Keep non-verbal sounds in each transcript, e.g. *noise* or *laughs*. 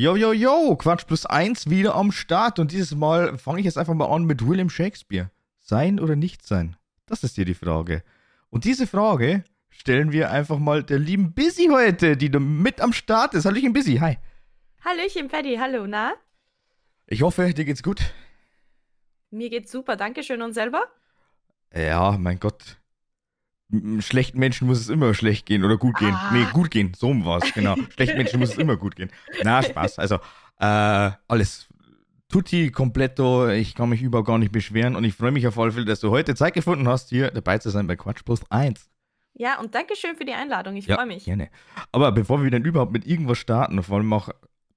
Yo, yo, yo, Quatsch plus eins wieder am Start und dieses Mal fange ich jetzt einfach mal an mit William Shakespeare. Sein oder nicht sein? Das ist hier die Frage. Und diese Frage stellen wir einfach mal der lieben Busy heute, die mit am Start ist. Hallöchen Busy, hi. Hallöchen Paddy, hallo, na? Ich hoffe, dir geht's gut. Mir geht's super, danke schön und selber? Ja, mein Gott. Schlechten Menschen muss es immer schlecht gehen oder gut gehen. Ah. Nee, gut gehen, so war es, genau. *laughs* Schlechten Menschen muss es immer gut gehen. Na, Spaß. Also, äh, alles tutti completo. Ich kann mich überhaupt gar nicht beschweren und ich freue mich auf alle Fälle, dass du heute Zeit gefunden hast, hier dabei zu sein bei Quatsch plus 1. Ja, und danke schön für die Einladung, ich Ja, freue mich. Gerne. Aber bevor wir dann überhaupt mit irgendwas starten, vor allem auch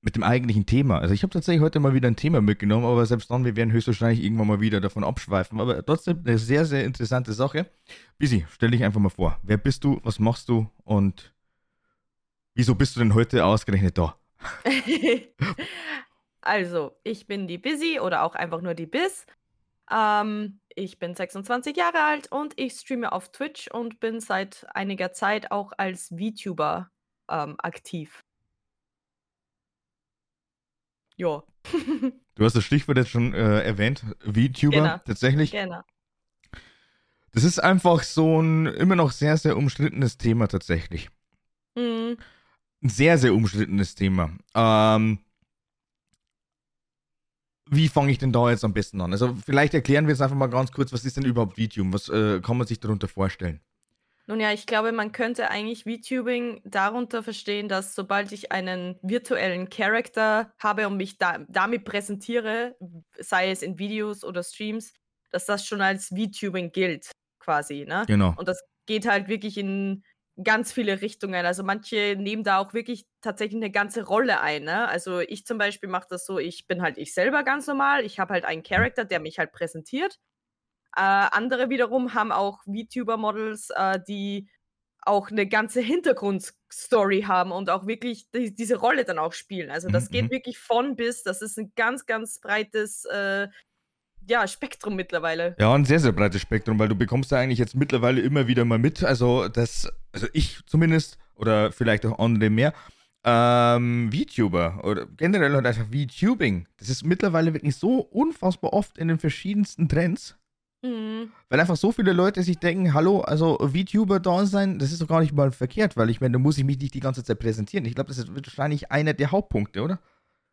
mit dem eigentlichen Thema. Also ich habe tatsächlich heute mal wieder ein Thema mitgenommen, aber selbst dann, wir werden höchstwahrscheinlich irgendwann mal wieder davon abschweifen. Aber trotzdem eine sehr, sehr interessante Sache. Busy, stell dich einfach mal vor. Wer bist du, was machst du und wieso bist du denn heute ausgerechnet da? *laughs* also, ich bin die Busy oder auch einfach nur die Biz. Ähm, ich bin 26 Jahre alt und ich streame auf Twitch und bin seit einiger Zeit auch als VTuber ähm, aktiv. Ja. Du hast das Stichwort jetzt schon äh, erwähnt, VTuber Genau. tatsächlich. Genau. Das ist einfach so ein immer noch sehr, sehr umstrittenes Thema tatsächlich. Mhm. ein sehr, sehr umstrittenes Thema. Ähm, wie fange ich denn da jetzt am besten an? Also vielleicht erklären wir jetzt einfach mal ganz kurz, was ist denn überhaupt VTube? Was äh, kann man sich darunter vorstellen? Nun ja, ich glaube, man könnte eigentlich VTubing darunter verstehen, dass sobald ich einen virtuellen Charakter habe und mich da, damit präsentiere, sei es in Videos oder Streams, dass das schon als VTubing gilt, quasi. Ne? Genau. Und das geht halt wirklich in ganz viele Richtungen. Also manche nehmen da auch wirklich tatsächlich eine ganze Rolle ein. Ne? Also ich zum Beispiel mache das so, ich bin halt ich selber ganz normal. Ich habe halt einen Charakter, der mich halt präsentiert. Äh, andere wiederum haben auch VTuber-Models, äh, die auch eine ganze Hintergrundstory haben und auch wirklich die, diese Rolle dann auch spielen. Also das Mhm, geht mhm. wirklich von bis. Das ist ein ganz, ganz breites äh, ja, Spektrum mittlerweile. Ja, ein sehr, sehr breites Spektrum, weil du bekommst ja eigentlich jetzt mittlerweile immer wieder mal mit. Also das, also ich zumindest, oder vielleicht auch andere mehr, ähm, VTuber oder generell halt einfach VTubing. Das ist mittlerweile wirklich so unfassbar oft in den verschiedensten Trends. Mhm. Weil einfach so viele Leute sich denken, hallo, also VTuber da sein, das ist doch gar nicht mal verkehrt, weil ich meine, da muss ich mich nicht die ganze Zeit präsentieren. Ich glaube, das ist wahrscheinlich einer der Hauptpunkte, oder?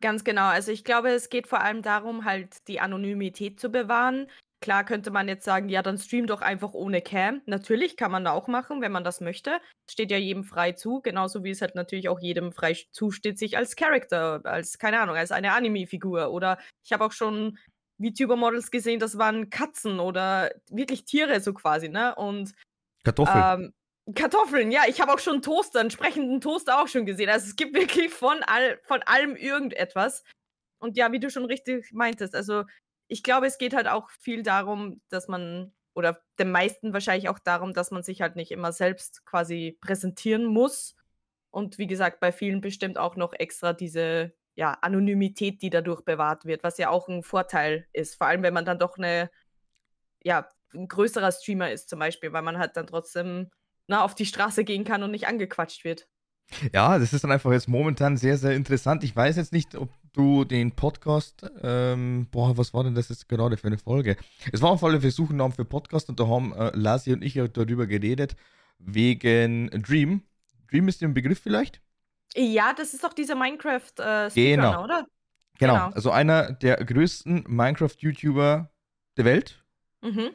Ganz genau. Also ich glaube, es geht vor allem darum, halt die Anonymität zu bewahren. Klar könnte man jetzt sagen, ja, dann stream doch einfach ohne Cam. Natürlich kann man da auch machen, wenn man das möchte. Steht ja jedem frei zu, genauso wie es halt natürlich auch jedem frei zusteht, sich als Charakter, als, keine Ahnung, als eine Anime-Figur. Oder ich habe auch schon VTuber-Models gesehen, das waren Katzen oder wirklich Tiere so quasi, ne? Und Kartoffeln. ähm, Kartoffeln, ja, ich habe auch schon Toaster, einen sprechenden Toaster auch schon gesehen. Also es gibt *laughs* wirklich von, all, von allem irgendetwas. Und ja, wie du schon richtig meintest, also ich glaube, es geht halt auch viel darum, dass man, oder den meisten wahrscheinlich auch darum, dass man sich halt nicht immer selbst quasi präsentieren muss. Und wie gesagt, bei vielen bestimmt auch noch extra diese ja, Anonymität, die dadurch bewahrt wird, was ja auch ein Vorteil ist. Vor allem, wenn man dann doch eine, ja, ein größerer Streamer ist zum Beispiel, weil man halt dann trotzdem na, auf die Straße gehen kann und nicht angequatscht wird. Ja, das ist dann einfach jetzt momentan sehr, sehr interessant. Ich weiß jetzt nicht, ob du den Podcast, ähm, boah, was war denn das jetzt gerade für eine Folge? Es war auf alle Fälle Suchennamen für Podcast und da haben äh, Lasi und ich darüber geredet, wegen Dream. Dream ist dir ein Begriff vielleicht? Ja, das ist doch dieser Minecraft-Speedrunner, Genau. oder? Genau, Genau. also einer der größten Minecraft-YouTuber der Welt. Mhm.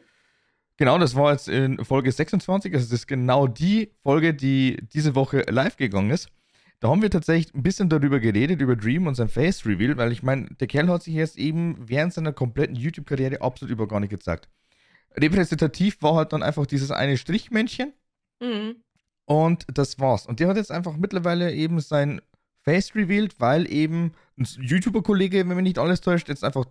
Genau, das war jetzt in Folge 26. Also, das ist genau die Folge, die diese Woche live gegangen ist. Da haben wir tatsächlich ein bisschen darüber geredet, über Dream und sein Face Reveal, weil ich meine, der Kerl hat sich jetzt eben während seiner kompletten YouTube-Karriere absolut über gar nicht gezeigt. Repräsentativ war halt dann einfach dieses eine Strichmännchen Mhm. Und das war's. Und der hat jetzt einfach mittlerweile eben sein Face revealed, weil eben ein YouTuber-Kollege, wenn mich nicht alles täuscht, jetzt einfach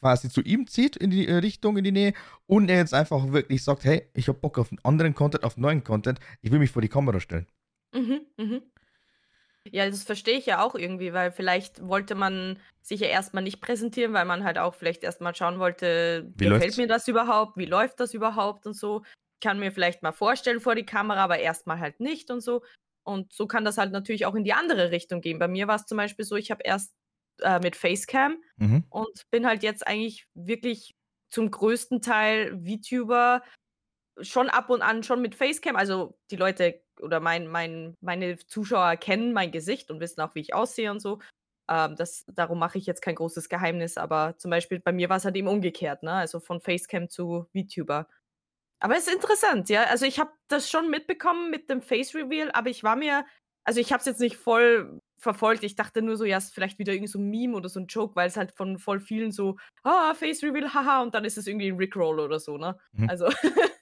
quasi zu ihm zieht in die äh, Richtung, in die Nähe und er jetzt einfach wirklich sagt, hey, ich hab Bock auf einen anderen Content, auf neuen Content, ich will mich vor die Kamera stellen. Mhm. Mhm. Ja, das verstehe ich ja auch irgendwie, weil vielleicht wollte man sich ja erstmal nicht präsentieren, weil man halt auch vielleicht erstmal schauen wollte, Wie gefällt läuft's? mir das überhaupt, wie läuft das überhaupt und so. Ich kann mir vielleicht mal vorstellen vor die Kamera, aber erstmal halt nicht und so. Und so kann das halt natürlich auch in die andere Richtung gehen. Bei mir war es zum Beispiel so, ich habe erst äh, mit Facecam Mhm. und bin halt jetzt eigentlich wirklich zum größten Teil VTuber schon ab und an schon mit Facecam. Also die Leute oder mein, mein, meine Zuschauer kennen mein Gesicht und wissen auch, wie ich aussehe und so. Ähm, das, darum mache ich jetzt kein großes Geheimnis, aber zum Beispiel bei mir war es halt eben umgekehrt, ne? Also von Facecam zu VTuber. Aber es ist interessant, ja. Also ich habe das schon mitbekommen mit dem Face Reveal, aber ich war mir, also ich habe es jetzt nicht voll verfolgt. Ich dachte nur so, ja, es ist vielleicht wieder irgendwie so ein Meme oder so ein Joke, weil es halt von voll vielen so, ah, Face Reveal, haha, und dann ist es irgendwie ein Rickroll oder so, ne? Mhm. Also, *laughs*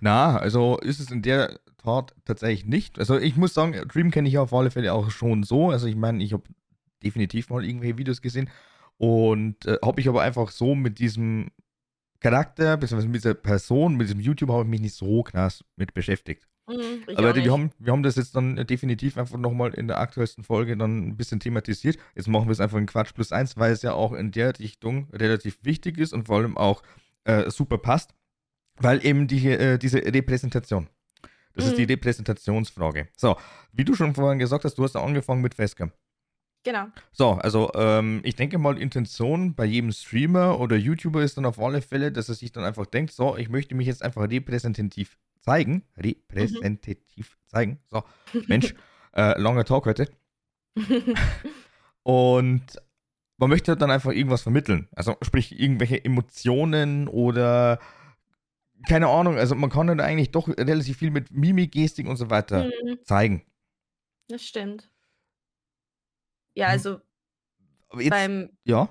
Na, also ist es in der Tat tatsächlich nicht. Also ich muss sagen, Dream kenne ich auf alle Fälle auch schon so. Also ich meine, ich habe definitiv mal irgendwelche Videos gesehen und äh, habe ich aber einfach so mit diesem Charakter, beziehungsweise mit dieser Person, mit diesem YouTube habe ich mich nicht so krass mit beschäftigt. mhm, Aber wir haben, wir haben das jetzt dann definitiv einfach nochmal in der aktuellsten Folge dann ein bisschen thematisiert. Jetzt machen wir es einfach in Quatsch plus eins, weil es ja auch in der Richtung relativ wichtig ist und vor allem auch äh, super passt, weil eben die, äh, diese Repräsentation. Das ist die Mhm. Repräsentationsfrage. So, wie du schon vorhin gesagt hast, du hast angefangen mit Facecam. Genau. So, also ähm, ich denke mal, Intention bei jedem Streamer oder YouTuber ist dann auf alle Fälle, dass er sich dann einfach denkt, so, ich möchte mich jetzt einfach repräsentativ zeigen. Repräsentativ zeigen. So, *laughs* Mensch, äh, langer Talk heute. *laughs* Und man möchte dann einfach irgendwas vermitteln. Also sprich irgendwelche Emotionen oder keine Ahnung. Also man kann dann eigentlich doch relativ viel mit Mimik, Gestik und so weiter Mhm, zeigen. das stimmt. Ja, Hm. also jetzt, beim, ja.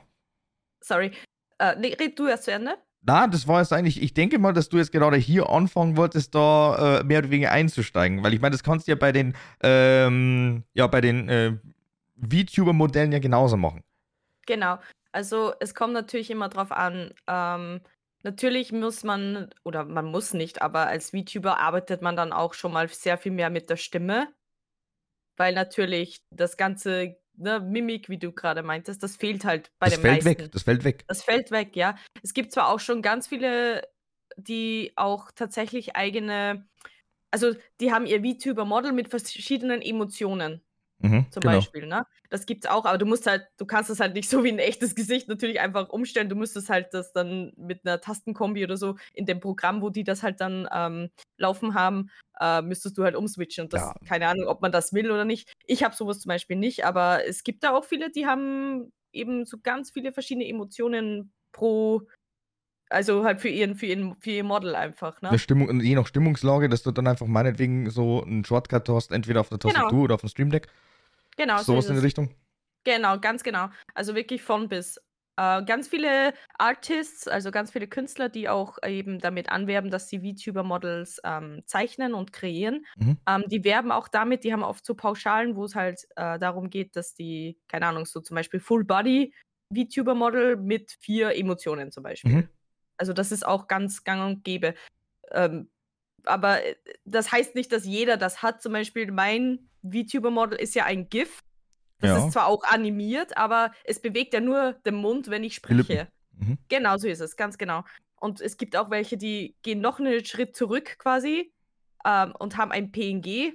sorry, äh, nee, red du erst zu Ende? Na, das war jetzt eigentlich, ich denke mal, dass du jetzt gerade hier anfangen wolltest, da äh, mehr oder weniger einzusteigen. Weil ich meine, das kannst du ja bei den, ähm, ja, bei den äh, VTuber-Modellen ja genauso machen. Genau. Also es kommt natürlich immer drauf an. Ähm, natürlich muss man, oder man muss nicht, aber als VTuber arbeitet man dann auch schon mal sehr viel mehr mit der Stimme, weil natürlich das ganze ne, Mimik, wie du gerade meintest, das fehlt halt bei Das den fällt meisten. weg, das fällt weg. Das fällt weg, ja. Es gibt zwar auch schon ganz viele, die auch tatsächlich eigene, also die haben ihr VTuber-Model mit verschiedenen Emotionen Mhm, zum genau. Beispiel, ne? Das gibt's auch, aber du musst halt, du kannst es halt nicht so wie ein echtes Gesicht natürlich einfach umstellen. Du müsstest halt das dann mit einer Tastenkombi oder so in dem Programm, wo die das halt dann ähm, laufen haben, äh, müsstest du halt umswitchen. Und das, Ja. keine Ahnung, ob man das will oder nicht. Ich habe sowas zum Beispiel nicht, aber es gibt da auch viele, die haben eben so ganz viele verschiedene Emotionen pro, also halt für ihren, für ihren, für ihr Model einfach, Eine ne? Stimmung, und je nach Stimmungslage, dass du dann einfach meinetwegen so einen Shortcut hast, entweder auf der Genau. Tastatur oder auf dem Stream Deck. Genau, so Sowas ist in die. Richtung. Genau, ganz genau. Also wirklich von bis. Äh, ganz viele Artists, also ganz viele Künstler, die auch eben damit anwerben, dass sie VTuber-Models ähm, zeichnen und kreieren. Mhm. Ähm, die werben auch damit, die haben oft so Pauschalen, wo es halt äh, darum geht, dass die, keine Ahnung, so zum Beispiel Full Body VTuber-Model mit vier Emotionen zum Beispiel. Mhm. Also das ist auch ganz gang und gäbe. Ähm, aber äh, das heißt nicht, dass jeder das hat. Zum Beispiel mein VTuber-Model ist ja ein GIF. Das Ja. ist zwar auch animiert, aber es bewegt ja nur den Mund, wenn ich spreche. Mhm. Genau, so ist es, ganz genau. Und es gibt auch welche, die gehen noch einen Schritt zurück quasi ähm, und haben ein PNG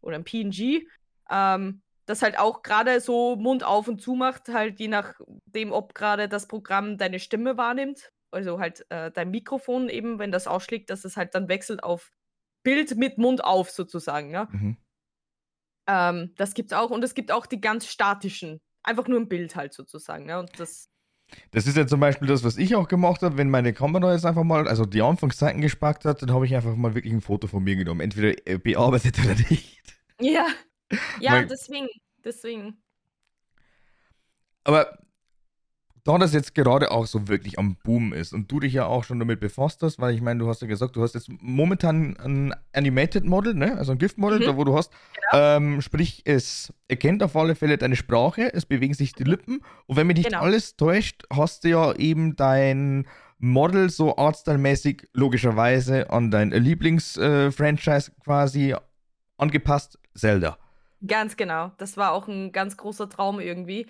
oder ein PNG, ähm, das halt auch gerade so Mund auf und zu macht, halt je nachdem, ob gerade das Programm deine Stimme wahrnimmt. Also halt äh, dein Mikrofon eben, wenn das ausschlägt, dass es halt dann wechselt auf Bild mit Mund auf sozusagen. Ja? Mhm. Ähm, das gibt's auch. Und es gibt auch die ganz statischen. Einfach nur ein Bild halt sozusagen. Ja? Und das, Das ist ja zum Beispiel das, was ich auch gemacht habe, wenn meine Kamera jetzt einfach mal, also die Anfangszeiten gespackt hat, dann habe ich einfach mal wirklich ein Foto von mir genommen. Entweder äh, bearbeitet oder nicht. ja. *laughs* Ja, Weil- deswegen. Deswegen. Aber da das jetzt gerade auch so wirklich am Boom ist und du dich ja auch schon damit befasst hast, weil ich meine, du hast ja gesagt, du hast jetzt momentan ein Animated Model, ne? also ein GIF-Model, Mhm. da wo du hast, ähm, sprich, es erkennt auf alle Fälle deine Sprache, es bewegen sich die Lippen und wenn mich nicht Genau. alles täuscht, hast du ja eben dein Model so artstyle-mäßig logischerweise an dein Lieblings-Franchise quasi angepasst, Zelda. Ganz genau. Das war auch ein ganz großer Traum irgendwie.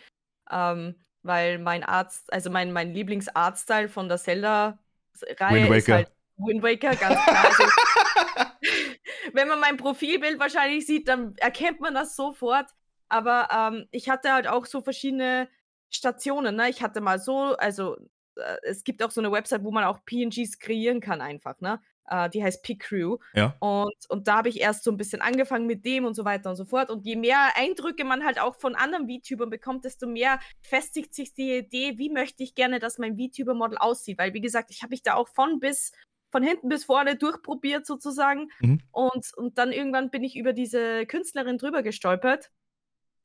Ähm, weil mein Arzt, also mein, mein Lieblingsartstyle von der Zelda-Reihe ist halt Wind Waker, ganz klar. Also, *laughs* wenn man mein Profilbild wahrscheinlich sieht, dann erkennt man das sofort. Aber ähm, ich hatte halt auch so verschiedene Stationen, ne? Ich hatte mal so also, äh, es gibt auch so 'ne Website, wo man auch PNGs kreieren kann einfach, ne? Äh, die heißt PicCrew. Ja. Und und da habe ich erst so 'n bisschen angefangen mit dem und so weiter und so fort. Und je mehr Eindrücke man halt auch von anderen VTubern bekommt, desto mehr festigt sich die Idee: „Wie möchte ich gerne, dass mein VTuber-Model aussieht?“ Weil wie gesagt, ich habe mich da auch von bis von hinten bis vorne durchprobiert sozusagen. Mhm. Und und dann irgendwann bin ich über diese Künstlerin drüber gestolpert,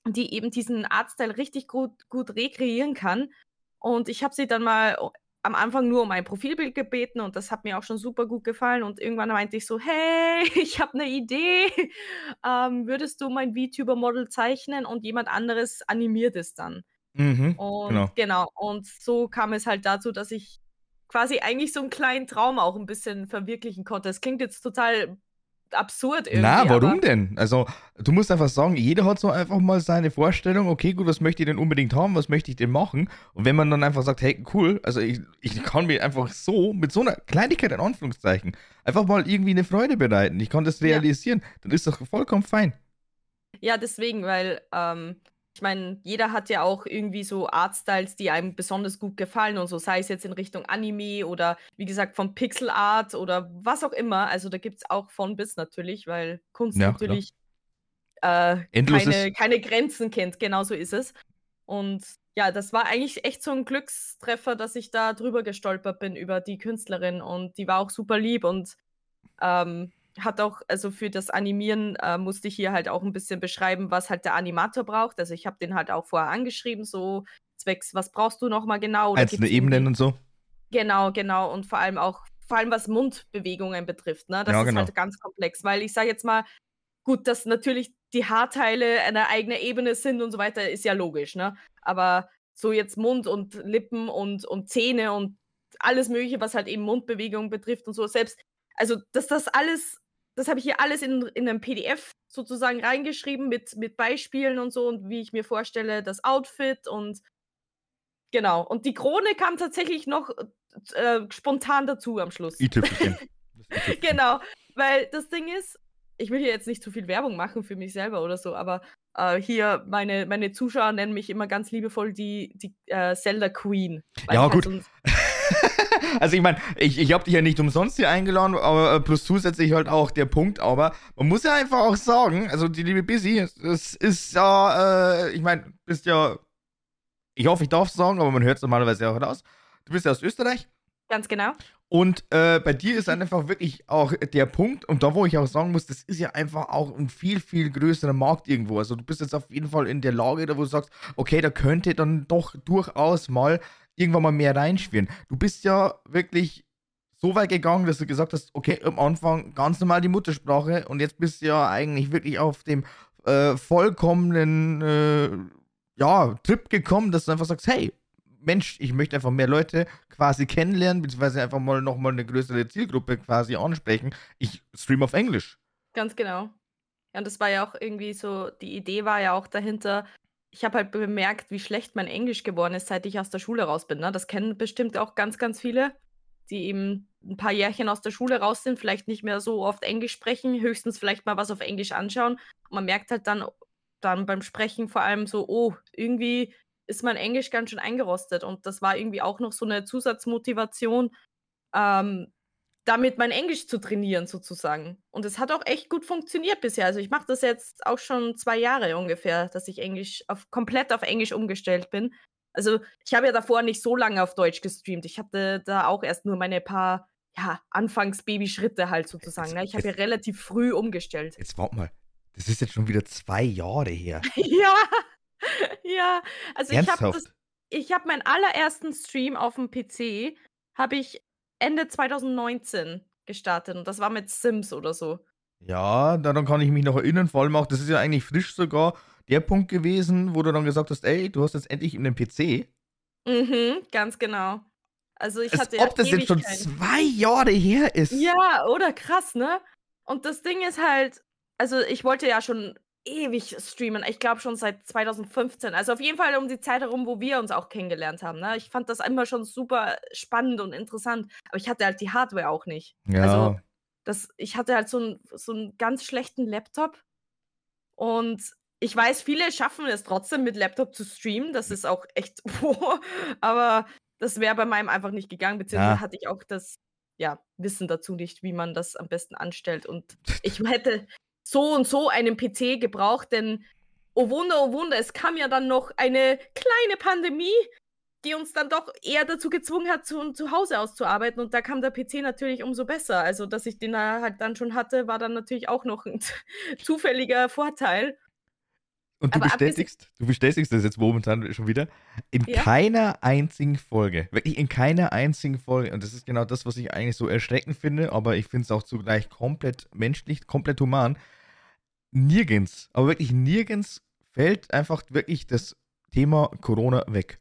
die eben diesen Artstyle richtig gut gut rekreieren kann. Und ich habe sie dann mal am Anfang nur um ein Profilbild gebeten und das hat mir auch schon super gut gefallen. Und irgendwann meinte ich so: „Hey, *laughs* ich habe 'ne Idee. Ähm, würdest du mein VTuber-Model zeichnen und jemand anderes animiert es dann?“ Mhm, Und genau. genau, und so kam es halt dazu, dass ich quasi eigentlich so 'n kleinen Traum auch 'n bisschen verwirklichen konnte. Das klingt jetzt total absurd Na, irgendwie, aber warum denn? Also, du musst einfach sagen, jeder hat so einfach mal seine Vorstellung: „Okay, gut, was möchte ich denn unbedingt haben? Was möchte ich denn machen?“ Und wenn man dann einfach sagt: „Hey, cool, also ich ich kann mir einfach so mit so 'ner Kleinigkeit in Anführungszeichen einfach mal irgendwie 'ne Freude bereiten. Ich kann das Ja. realisieren“, dann ist doch vollkommen fein. Ja, deswegen, weil, ähm, ich meine, jeder hat ja auch irgendwie so Artstyles, die einem besonders gut gefallen und so, sei es jetzt in Richtung Anime oder wie gesagt von Pixel Art oder was auch immer. Also, da gibt's auch von bis natürlich, weil Kunst Ja, natürlich, äh, keine keine Grenzen kennt. Genau so ist es. Und ja, das war eigentlich echt so 'n Glückstreffer, dass ich da drüber gestolpert bin über die Künstlerin und die war auch super lieb und, ähm, hat auch also, für das Animieren, äh, musste ich ihr halt auch 'n bisschen beschreiben, was halt der Animator braucht. Also, ich habe den halt auch vorher angeschrieben, so zwecks: „Was brauchst du noch mal genau?“ Oder Einzelne Ebenen und so? genau, genau. Und vor allem auch vor allem was Mundbewegungen betrifft, ne? Das Ja, ist genau. halt ganz komplex, weil ich sage jetzt mal, gut, dass natürlich die Haarteile eine eigene Ebene sind und so weiter, ist ja logisch, ne? Aber so jetzt Mund und Lippen und und Zähne und alles Mögliche, was halt eben Mundbewegungen betrifft und so, selbst also, dass das alles das habe ich ihr alles in in 'nem PDF sozusagen reingeschrieben mit mit Beispielen und so und wie ich mir vorstelle, das Outfit und genau. Und die Krone kam tatsächlich noch, äh, spontan dazu am Schluss. i-Tüpfelchen. *laughs* Genau, weil das Ding ist, ich will hier jetzt nicht zu viel Werbung machen für mich selber oder so, aber, äh, hier meine meine Zuschauer nennen mich immer ganz liebevoll die die, äh, Zelda Queen, Ja, halt gut. 'n *laughs* Also, ich meine, ich ich habe dich ja nicht umsonst hier eingeladen, aber, äh, plus zusätzlich halt auch der Punkt aber, man muss ja einfach auch sagen, also, die liebe Busy, das ist ja, äh ich meine, bist ja ich hoffe, ich darf's sagen, aber man hört's normalerweise auch raus. Du bist ja aus Österreich Ganz genau. und, äh, bei dir ist dann einfach wirklich auch der Punkt und da, wo ich auch sagen muss, das ist ja einfach auch 'n viel, viel größerer Markt irgendwo. Also, du bist jetzt auf jeden Fall in der Lage, da wo du sagst: „Okay, da könnte dann doch durchaus mal irgendwann mal mehr reinschwirren.“ Du bist ja wirklich so weit gegangen, dass du gesagt hast: „Okay, am Anfang ganz normal die Muttersprache“ und jetzt bist du ja eigentlich wirklich auf dem, äh, vollkommenen, äh, ja, Trip gekommen, dass du einfach sagst: „Hey, Mensch, ich möchte einfach mehr Leute quasi kennenlernen, beziehungsweise einfach mal noch mal 'ne größere Zielgruppe quasi ansprechen. Ich streame auf Englisch.“ Ganz genau. Ja, und das war ja auch irgendwie so die Idee war ja auch dahinter ich habe halt bemerkt, wie schlecht mein Englisch geworden ist, seit ich aus der Schule raus bin, ne? Das kennen bestimmt auch ganz, ganz viele, die eben 'n paar Jährchen aus der Schule raus sind, vielleicht nicht mehr so oft Englisch sprechen, höchstens vielleicht mal was auf Englisch anschauen. Und man merkt halt dann dann beim Sprechen vor allem so: „Oh, irgendwie ist mein Englisch ganz schön eingerostet.“ Und das war irgendwie auch noch so 'ne Zusatzmotivation, ähm, damit mein Englisch zu trainieren sozusagen. Und es hat auch echt gut funktioniert bisher. Also, ich mache das jetzt auch schon 2 Jahre ungefähr, dass ich Englisch auf komplett auf Englisch umgestellt bin. Also, ich habe ja davor nicht so lange auf Deutsch gestreamt. Ich hatte da auch erst nur meine paar, ja, Anfangs-Babyschritte halt sozusagen, Jetzt ne? Ich habe ja relativ früh umgestellt. Jetzt warte mal. Das ist jetzt schon wieder 2 Jahre her. *laughs* Ja, ja. Also, ich habe das Ernsthaft? ich habe meinen allerersten Stream auf'm PC habe ich Ende 2019 gestartet und das war mit Sims oder so. Ja, daran kann ich mich noch erinnern, vor allem auch das ist ja eigentlich frisch sogar der Punkt gewesen, wo du dann gesagt hast: „Ey, du hast jetzt endlich 'nen PC.“ Mhm, ganz genau. Also, ich Als hatte ja ob das jetzt schon 2 Jahre her ist. Ja, oder? Krass, ne? Und das Ding ist halt also, ich wollte ja schon ewig streamen. Ich glaube schon seit 2015. Also, auf jeden Fall um die Zeit herum, wo wir uns auch kennengelernt haben, ne? Ich fand das immer schon super spannend und interessant, aber ich hatte halt die Hardware auch nicht. Also, Ja. das ich hatte halt so 'n so 'n ganz schlechten Laptop und ich weiß, viele schaffen es trotzdem mit Laptop zu streamen. Das ist auch echt, *laughs* aber das wäre bei meinem einfach nicht gegangen, beziehungsweise Ja. hatte ich auch das ja, Wissen dazu nicht, wie man das am besten anstellt. Und *laughs* ich hätte so und so einen PC gebraucht, denn oh Wunder, oh Wunder, es kam ja dann noch eine kleine Pandemie, die uns dann doch eher dazu gezwungen hat, zu, zu Hause auszuarbeiten. Und da kam der PC natürlich umso besser. Also, dass ich den da halt dann schon hatte, war dann natürlich auch noch ein *laughs* zufälliger Vorteil. Und du Aber bestätigst, du bestätigst das jetzt momentan schon wieder, in Ja. keiner einzigen Folge, wirklich in keiner einzigen Folge, und das ist genau das, was ich eigentlich so erschreckend finde, aber ich finde es auch zugleich komplett menschlich, komplett human, nirgends, aber wirklich nirgends fällt einfach wirklich das Thema Corona weg.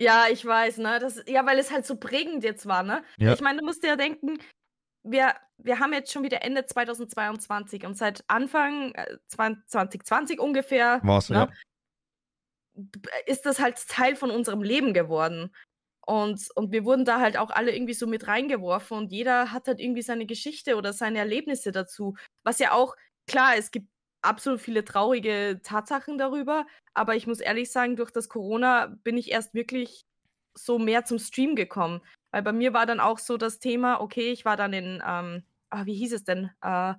Ja, ich weiß, ne? Das, ja, weil es halt so prägend jetzt war, ne? Ja. Ich meine, du musst dir ja denken, wir, wir haben jetzt schon wieder Ende 2022 und seit Anfang äh, 2020 ungefähr War's, ne, ja. ist das halt Teil von unserem Leben geworden. Und, und wir wurden da halt auch alle irgendwie so mit reingeworfen und jeder hat halt irgendwie seine Geschichte oder seine Erlebnisse dazu. Was ja auch, klar, es gibt absolut viele traurige Tatsachen darüber, aber ich muss ehrlich sagen, durch das Corona bin ich erst wirklich so mehr zum Stream gekommen. Weil bei mir war dann auch so das Thema, okay, ich war dann in, ähm, ah, wie hieß es denn? Äh,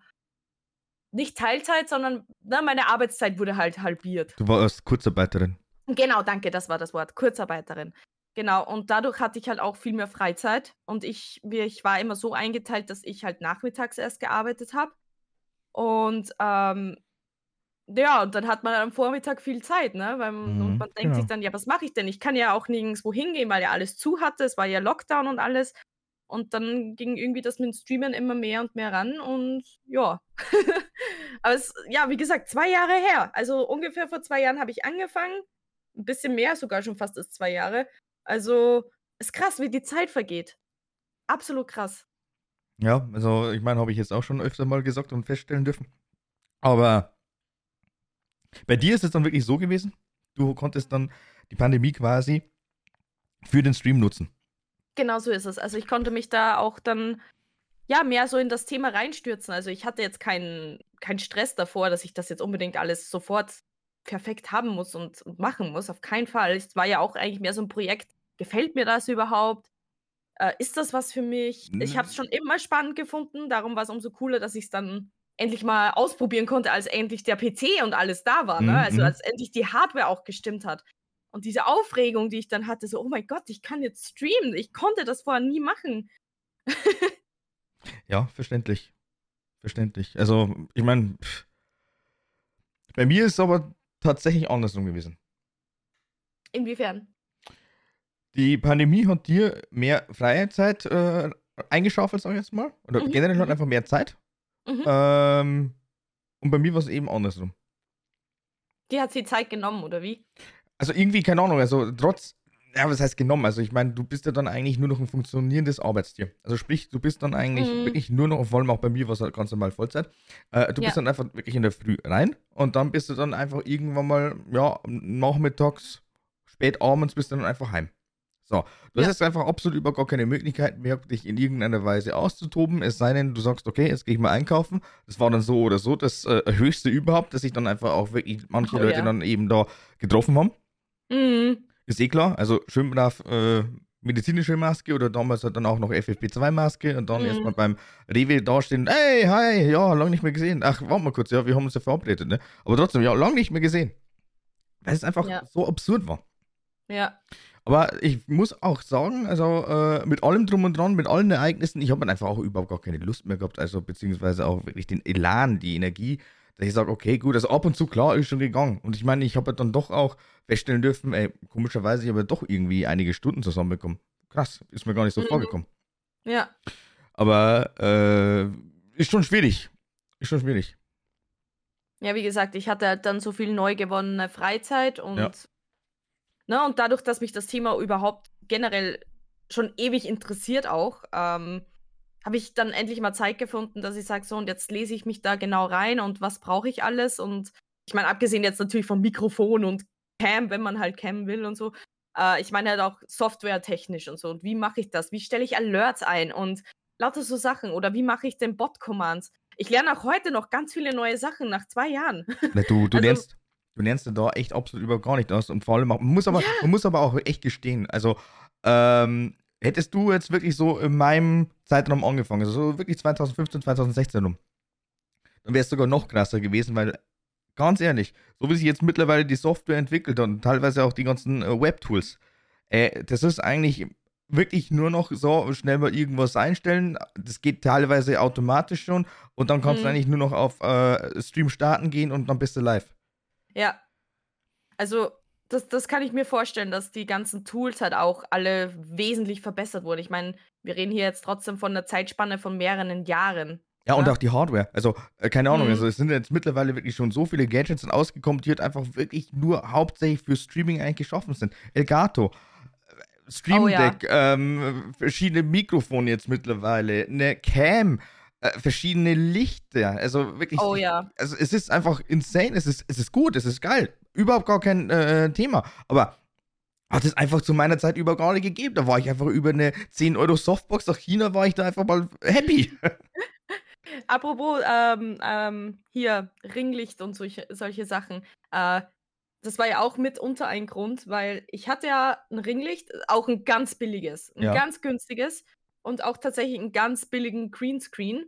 nicht Teilzeit, sondern na, meine Arbeitszeit wurde halt halbiert. Du warst Kurzarbeiterin. Genau, danke, das war das Wort. Kurzarbeiterin. Genau, und dadurch hatte ich halt auch viel mehr Freizeit. Und ich, ich war immer so eingeteilt, dass ich halt nachmittags erst gearbeitet habe. Und ähm, ja, und dann hat man am Vormittag viel Zeit, ne? Weil, man- Mhm, und man denkt sich genau. dann, ja, was mache ich denn? Ich kann ja auch nirgendwo hingehen, weil ja alles zu hatte. Es war ja Lockdown und alles. Und dann ging irgendwie das mit dem Streamen immer mehr und mehr ran und ja. *laughs* Aber es, ja, wie gesagt, zwei Jahre her. Also ungefähr vor zwei Jahren habe ich angefangen. Ein bisschen mehr, sogar schon fast als zwei Jahre. Also ist krass, wie die Zeit vergeht. Absolut krass. Ja, also ich meine, habe ich jetzt auch schon öfter mal gesagt und feststellen dürfen. Aber bei dir ist es dann wirklich so gewesen, du konntest dann die Pandemie quasi für den Stream nutzen. Genau so ist es. Also ich konnte mich da auch dann ja mehr so in das Thema reinstürzen. Also ich hatte jetzt keinen keinen Stress davor, dass ich das jetzt unbedingt alles sofort perfekt haben muss und, und machen muss. Auf keinen Fall. Es war ja auch eigentlich mehr so ein Projekt. Gefällt mir das überhaupt? Äh, ist das was für mich? Ich habe es schon immer spannend gefunden. Darum war es umso cooler, dass ich es dann endlich mal ausprobieren konnte, als endlich der PC und alles da war. Ne? Mhm, Also mhm. als endlich die Hardware auch gestimmt hat. Und diese Aufregung, die ich dann hatte, so, oh mein Gott, ich kann jetzt streamen. Ich konnte das vorher nie machen. *laughs* Ja, verständlich. Verständlich. Also, ich meine, bei mir ist es aber tatsächlich andersrum gewesen. Inwiefern? Die Pandemie hat dir mehr Freizeit äh, eingeschaufelt, sag ich jetzt mal. Oder Mhm, generell hat mhm. einfach mehr Zeit. Mhm. Ähm, und bei mir war es eben andersrum. Die hat sie Zeit genommen, oder wie? Also irgendwie, keine Ahnung, also trotz, ja, was heißt genommen? Also ich meine, du bist ja dann eigentlich nur noch ein funktionierendes Arbeitstier. Also sprich, du bist dann eigentlich Mhm. wirklich nur noch, vor allem auch bei mir war es halt ganz normal Vollzeit, äh, du Ja. bist dann einfach wirklich in der Früh rein und dann bist du dann einfach irgendwann mal, ja, nachmittags, spät abends bist du dann einfach heim. So, du hast Ja. jetzt einfach absolut über gar keine Möglichkeit mehr, dich in irgendeiner Weise auszutoben, es sei denn, du sagst, okay, jetzt gehe ich mal einkaufen. Das war dann so oder so das äh, Höchste überhaupt, dass sich dann einfach auch wirklich manche Oh, Leute ja. dann eben da getroffen haben. Mhm. Ist eh klar. Also schön brav äh, medizinische Maske oder damals dann auch noch FFP2-Maske und dann Mhm. erstmal beim Rewe dastehen. Hey, hi, ja, lange nicht mehr gesehen. Ach, warte mal kurz, ja, wir haben uns ja verabredet, ne? Aber trotzdem, ja, lange nicht mehr gesehen. Weil es einfach Ja. so absurd war. Ja. Aber ich muss auch sagen, also äh, mit allem drum und dran, mit allen Ereignissen, ich habe dann einfach auch überhaupt gar keine Lust mehr gehabt, also beziehungsweise auch wirklich den Elan, die Energie, dass ich sage, okay, gut, also ab und zu klar ist schon gegangen. Und ich meine, ich habe dann doch auch feststellen dürfen, ey, komischerweise, ich habe doch irgendwie einige Stunden zusammenbekommen. Krass, ist mir gar nicht so Mhm. vorgekommen. Ja. Aber äh, ist schon schwierig. Ist schon schwierig. Ja, wie gesagt, ich hatte halt dann so viel neu gewonnene Freizeit und, Ja. Ne, und dadurch, dass mich das Thema überhaupt generell schon ewig interessiert auch, ähm, habe ich dann endlich mal Zeit gefunden, dass ich sage, so, und jetzt lese ich mich da genau rein und was brauche ich alles und ich meine, abgesehen jetzt natürlich vom Mikrofon und Cam, wenn man halt Cam will und so, äh, ich meine halt auch softwaretechnisch und so und wie mache ich das? Wie stelle ich Alerts ein und lauter so Sachen oder wie mache ich den Bot-Commands? Ich lerne auch heute noch ganz viele neue Sachen nach zwei Jahren. Na, Du, du, *laughs* Also- lernst, du lernst du da echt absolut überhaupt gar nicht aus. Und vor allem, auch, man, muss aber, Ja. man muss aber auch echt gestehen, also, ähm, hättest du jetzt wirklich so in meinem Zeitraum angefangen, also so wirklich 2015, 2016 rum, dann wäre es sogar noch krasser gewesen, weil, ganz ehrlich, so wie sich jetzt mittlerweile die Software entwickelt und teilweise auch die ganzen äh, Web-Tools, äh, das ist eigentlich wirklich nur noch so schnell mal irgendwas einstellen. Das geht teilweise automatisch schon und dann kannst du Mhm. eigentlich nur noch auf äh, Stream starten gehen und dann bist du live. Ja. Also, das, das kann ich mir vorstellen, dass die ganzen Tools halt auch alle wesentlich verbessert wurden. Ich meine, wir reden hier jetzt trotzdem von einer Zeitspanne von mehreren Jahren. Ja, und Ja. auch die Hardware. Also, äh, keine Ahnung, Mhm. also es sind jetzt mittlerweile wirklich schon so viele Gadgets ausgekommen, die halt einfach wirklich nur hauptsächlich für Streaming eigentlich geschaffen sind. Elgato, äh, Stream Oh ja. Deck, ähm, verschiedene Mikrofone jetzt mittlerweile, eine Cam, äh, verschiedene Lichter. Also wirklich, Oh ja. also es ist einfach insane, es ist, es ist gut, es ist geil. Überhaupt gar kein äh, Thema. Aber hat es einfach zu meiner Zeit über gar nicht gegeben. Da war ich einfach über eine 10 Euro Softbox nach China, war ich da einfach mal happy. *laughs* Apropos ähm, ähm, hier Ringlicht und solche, solche Sachen. Äh, das war ja auch mitunter ein Grund, weil ich hatte ja ein Ringlicht, auch ein ganz billiges, ein Ja. ganz günstiges und auch tatsächlich einen ganz billigen Greenscreen.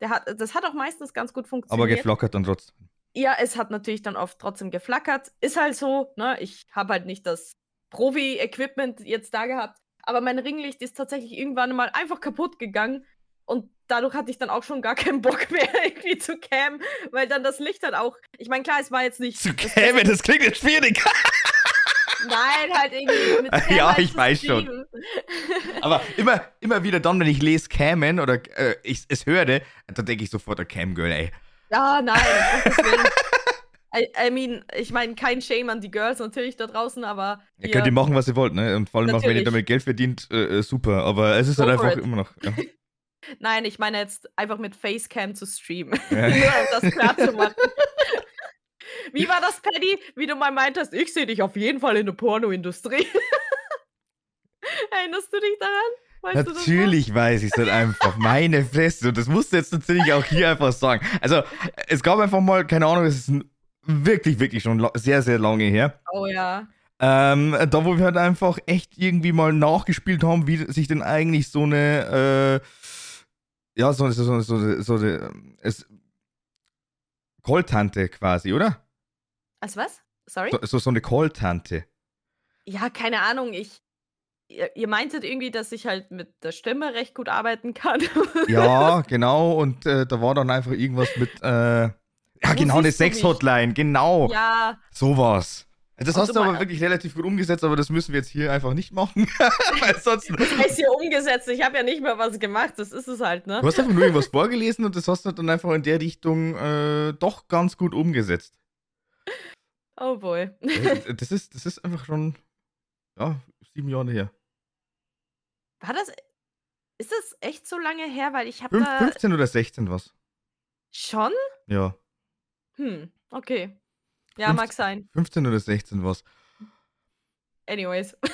Der hat, das hat auch meistens ganz gut Aber funktioniert. geflockert dann trotzdem. Ja, es hat natürlich dann oft trotzdem geflackert. Ist halt so, ne? Ich habe halt nicht das Profi-Equipment jetzt da gehabt. Aber mein Ringlicht ist tatsächlich irgendwann mal einfach kaputt gegangen. Und dadurch hatte ich dann auch schon gar keinen Bock *laughs* mehr irgendwie zu cam, weil dann das Licht halt auch. Ich meine, klar, es war jetzt nicht. Zu Beste- das klingt jetzt schwierig. *laughs* Nein, halt irgendwie mit Cam Ja, halt ich weiß schon. *laughs* Aber immer, immer wieder dann, wenn ich lese Camen oder äh, ich es höre, dann denke ich sofort an Camgirl, ey. Ja, nein. *laughs* I, I mean, ich meine, kein Shame an die Girls natürlich da draußen, aber. Ihr hier- könnt ihr machen, was ihr wollt, ne? Und vor allem auch, wenn ihr damit Geld verdient, äh, äh, super. Aber es ist Go halt einfach it. immer noch. Ja. *laughs* Nein, ich meine jetzt einfach mit Facecam zu streamen. Ja. Nur um das klar zu machen. Wie war das, Paddy? Wie du mal meintest, ich sehe dich auf jeden Fall in der Pornoindustrie. *laughs* Erinnerst du dich daran? Weißt das? Natürlich weiß ich es halt einfach. Meine Fresse. Und das musst du jetzt natürlich auch hier einfach sagen. Also, es gab einfach mal, keine Ahnung, es ist wirklich, wirklich schon sehr, sehr lange her. Oh ja. Ähm, da, wo wir halt einfach echt irgendwie mal nachgespielt haben, wie sich denn eigentlich so eine, äh, ja, so, so, so, so, so eine, es, Call-Tante quasi, oder? Als was? Sorry? So, so, so eine Call-Tante. Ja, keine Ahnung. Ich. Ihr, ihr meintet irgendwie, dass ich halt mit der Stimme recht gut arbeiten kann. *laughs* Ja, genau. Und äh, da war dann einfach irgendwas mit, äh, ja, Wo genau, eine? Sex-Hotline, genau. ja, Sowas. Das Und hast du aber mein- wirklich relativ gut umgesetzt, aber das müssen wir jetzt hier einfach nicht machen. *laughs* Weil sonst. *laughs* das ist hier umgesetzt. Ich habe ja nicht mal was gemacht. Das ist es halt, ne? Du hast einfach nur irgendwas vorgelesen und das hast du dann einfach in der Richtung äh, doch ganz gut umgesetzt. Oh boy. Äh, das, ist, das ist einfach schon ja, sieben Jahre her. War das. Ist das echt so lange her? Weil ich habe Fünf, da 15 oder 16 was. schon. Ja. Hm, okay. Ja, Fünf- mag sein. 15 oder 16 was. Anyways. *laughs*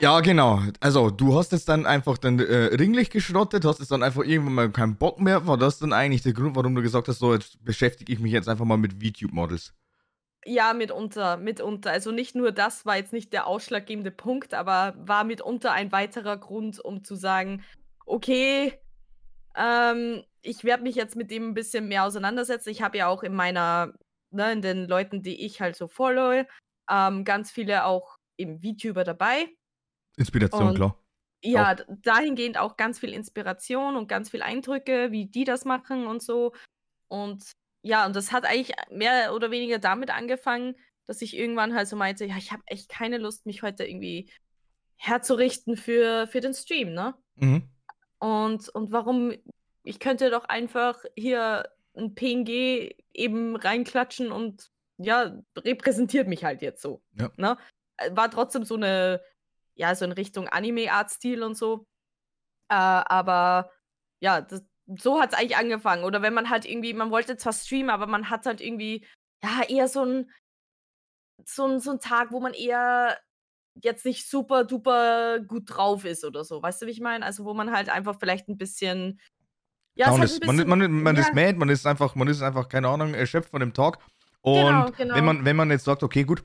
Ja, genau. Also, du hast jetzt dann einfach dann äh, Ringlicht geschrottet, hast jetzt dann einfach irgendwann mal keinen Bock mehr. War das dann eigentlich der Grund, warum du gesagt hast, so, jetzt beschäftige ich mich jetzt einfach mal mit VTube-Models? Ja, mitunter, mitunter. Also nicht nur das war jetzt nicht der ausschlaggebende Punkt, aber war mitunter ein weiterer Grund, um zu sagen, okay, ähm, ich werde mich jetzt mit dem ein bisschen mehr auseinandersetzen. Ich habe ja auch in meiner, ne, in den Leuten, die ich halt so follow, ähm, ganz viele auch im VTuber dabei. Inspiration, Und- klar. Ja, d- dahingehend auch ganz viel Inspiration und ganz viel Eindrücke, wie die das machen und so. Und ja, und das hat eigentlich mehr oder weniger damit angefangen, dass ich irgendwann halt so meinte, ja, ich habe echt keine Lust, mich heute irgendwie herzurichten für, für den Stream, ne? Mhm. Und, und warum, ich könnte doch einfach hier ein PNG eben reinklatschen und ja, repräsentiert mich halt jetzt so. Ja. Ne? Äh, War trotzdem so eine, ja, so in Richtung Anime-Art-Stil und so. Äh, aber ja, das, so hat es eigentlich angefangen. Oder wenn man halt irgendwie, man wollte zwar streamen, aber man hat halt irgendwie, ja, eher so ein, so ein, so ein Tag, wo man eher jetzt nicht super duper gut drauf ist oder so. Weißt du, wie ich meine? Also, wo man halt einfach vielleicht ein bisschen. Ja, es ist, ein man, bisschen, man, man ja, ist mad, man ist einfach, man ist einfach, keine Ahnung, erschöpft von dem Tag. Und genau, genau. Wenn, man, wenn man jetzt sagt, okay, gut,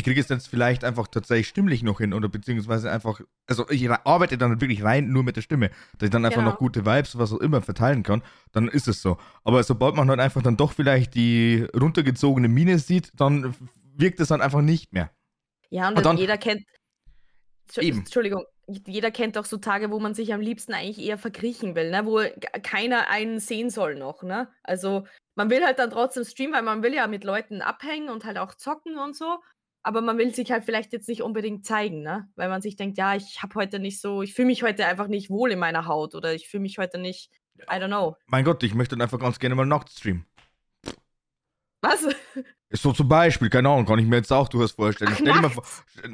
ich kriege es jetzt vielleicht einfach tatsächlich stimmlich noch hin oder beziehungsweise einfach, also ich arbeite dann wirklich rein nur mit der Stimme, dass ich dann einfach genau. noch gute Vibes, was auch immer verteilen kann, dann ist es so. Aber sobald man halt einfach dann doch vielleicht die runtergezogene Mine sieht, dann wirkt es dann einfach nicht mehr. Ja, und, und dann, jeder kennt, Eben. Entschuldigung, jeder kennt auch so Tage, wo man sich am liebsten eigentlich eher verkriechen will, ne? wo keiner einen sehen soll noch. Ne? Also man will halt dann trotzdem streamen, weil man will ja mit Leuten abhängen und halt auch zocken und so. Aber man will sich halt vielleicht jetzt nicht unbedingt zeigen, ne? Weil man sich denkt, ja, ich habe heute nicht so, ich fühle mich heute einfach nicht wohl in meiner Haut oder ich fühle mich heute nicht, I don't know. Mein Gott, ich möchte dann einfach ganz gerne mal nackt streamen. Was? So zum Beispiel, keine Ahnung, kann ich mir jetzt auch durchaus vorstellen. Ach, stell, dir mal,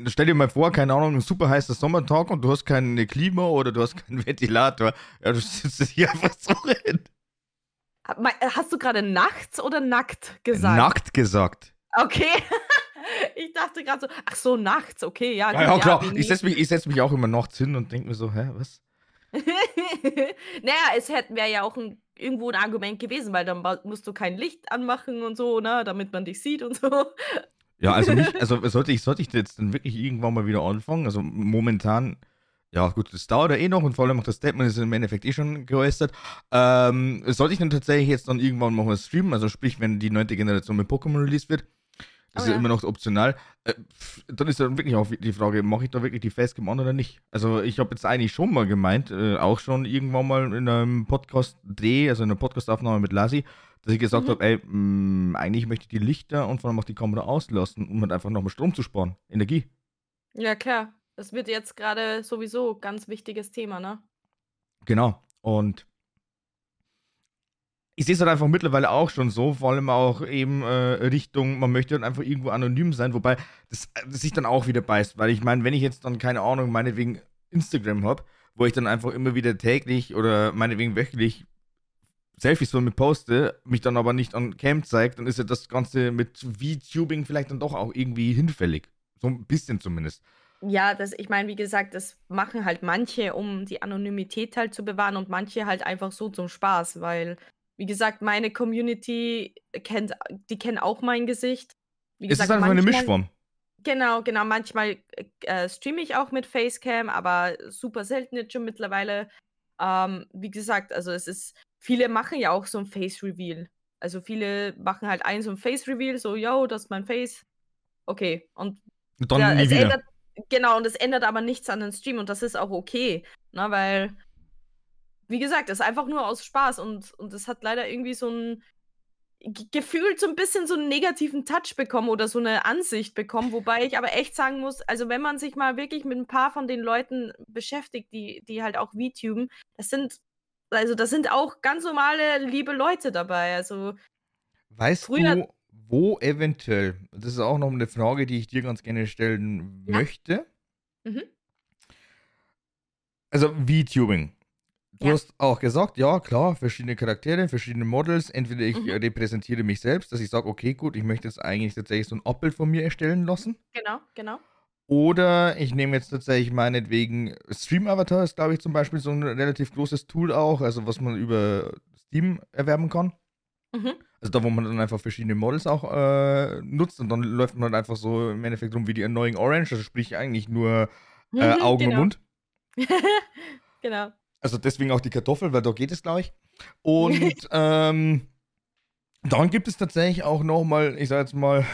stell, dir mal, vor, keine Ahnung, ein super heißer Sommertag und du hast kein Klima oder du hast keinen Ventilator. Ja, du sitzt hier einfach so hin. Hast du gerade nachts oder nackt gesagt? Nackt gesagt. Okay. *laughs* ich dachte gerade so, ach so, nachts, okay, ja. Ja, ja klar. ich setze mich, setz mich auch immer nachts hin und denke mir so, hä, was? *laughs* naja, es hätten wir ja auch ein, irgendwo ein Argument gewesen, weil dann musst du kein Licht anmachen und so, ne, damit man dich sieht und so. *laughs* Ja, also nicht, also sollte ich, sollte ich jetzt dann wirklich irgendwann mal wieder anfangen? Also momentan, ja gut, das dauert ja eh noch und vor allem auch das Statement ist im Endeffekt eh schon geäußert. Ähm, sollte ich dann tatsächlich jetzt dann irgendwann mal streamen, also sprich, wenn die neunte Generation mit Pokémon released wird, das oh, ist ja immer noch optional. Äh, dann ist dann wirklich auch die Frage, mache ich da wirklich die Facecam an oder nicht? Also ich habe jetzt eigentlich schon mal gemeint, äh, auch schon irgendwann mal in einem Podcast-Dreh, also in einer Podcast-Aufnahme mit Lassi, dass ich gesagt mhm. habe, ey, mh, mm, eigentlich möchte ich die Lichter und vor allem auch die Kamera auslassen, um halt einfach nochmal Strom zu sparen, Energie. Ja, klar. Das wird jetzt gerade sowieso ganz wichtiges Thema, ne? Genau. Und ich sehe es halt einfach mittlerweile auch schon so, vor allem auch eben äh, Richtung, man möchte dann einfach irgendwo anonym sein, wobei das, das sich dann auch wieder beißt, weil ich meine, wenn ich jetzt dann keine Ahnung, meinetwegen Instagram habe, wo ich dann einfach immer wieder täglich oder meinetwegen wöchentlich Selfies von mir poste, mich dann aber nicht an Cam zeigt, dann ist ja das Ganze mit VTubing vielleicht dann doch auch irgendwie hinfällig. So ein bisschen zumindest. Ja, das, ich meine, wie gesagt, das machen halt manche, um die Anonymität halt zu bewahren und manche halt einfach so zum Spaß, weil wie gesagt, meine Community kennt, die kennen auch mein Gesicht. Wie es gesagt, ist einfach manchmal, eine Mischform. Genau, genau. Manchmal äh, streame ich auch mit Facecam, aber super selten jetzt schon mittlerweile. Ähm, wie gesagt, also es ist, viele machen ja auch so ein Face Reveal. Also viele machen halt ein so ein Face Reveal, so, yo, das ist mein Face. Okay. Und dann ja, wieder. Ändert, genau, und es ändert aber nichts an den Stream und das ist auch okay. Ne, weil wie gesagt, das ist einfach nur aus Spaß und, und es hat leider irgendwie so ein gefühlt so ein bisschen so einen negativen Touch bekommen oder so eine Ansicht bekommen, wobei ich aber echt sagen muss, also wenn man sich mal wirklich mit ein paar von den Leuten beschäftigt, die, die halt auch VTuben, das sind, also das sind auch ganz normale, liebe Leute dabei. Also weißt du, wo eventuell, das ist auch noch eine Frage, die ich dir ganz gerne stellen ja. möchte. Mhm. Also VTubing. Du ja. hast auch gesagt, ja, klar, verschiedene Charaktere, verschiedene Models. Entweder ich mhm. repräsentiere mich selbst, dass ich sage, okay, gut, ich möchte jetzt eigentlich tatsächlich so ein Abbild von mir erstellen lassen. Genau, genau. Oder ich nehme jetzt tatsächlich meinetwegen Stream Avatar ist, glaube ich, zum Beispiel so ein relativ großes Tool auch, also was man über Steam erwerben kann. Mhm. Also da, wo man dann einfach verschiedene Models auch äh, nutzt und dann läuft man halt einfach so im Endeffekt rum wie die Annoying Orange, also sprich eigentlich nur äh, mhm, Augen genau. und Mund. *laughs* genau. Also deswegen auch die Kartoffel, weil da geht es, glaube ich. Und *laughs* ähm, dann gibt es tatsächlich auch nochmal, ich sage jetzt mal,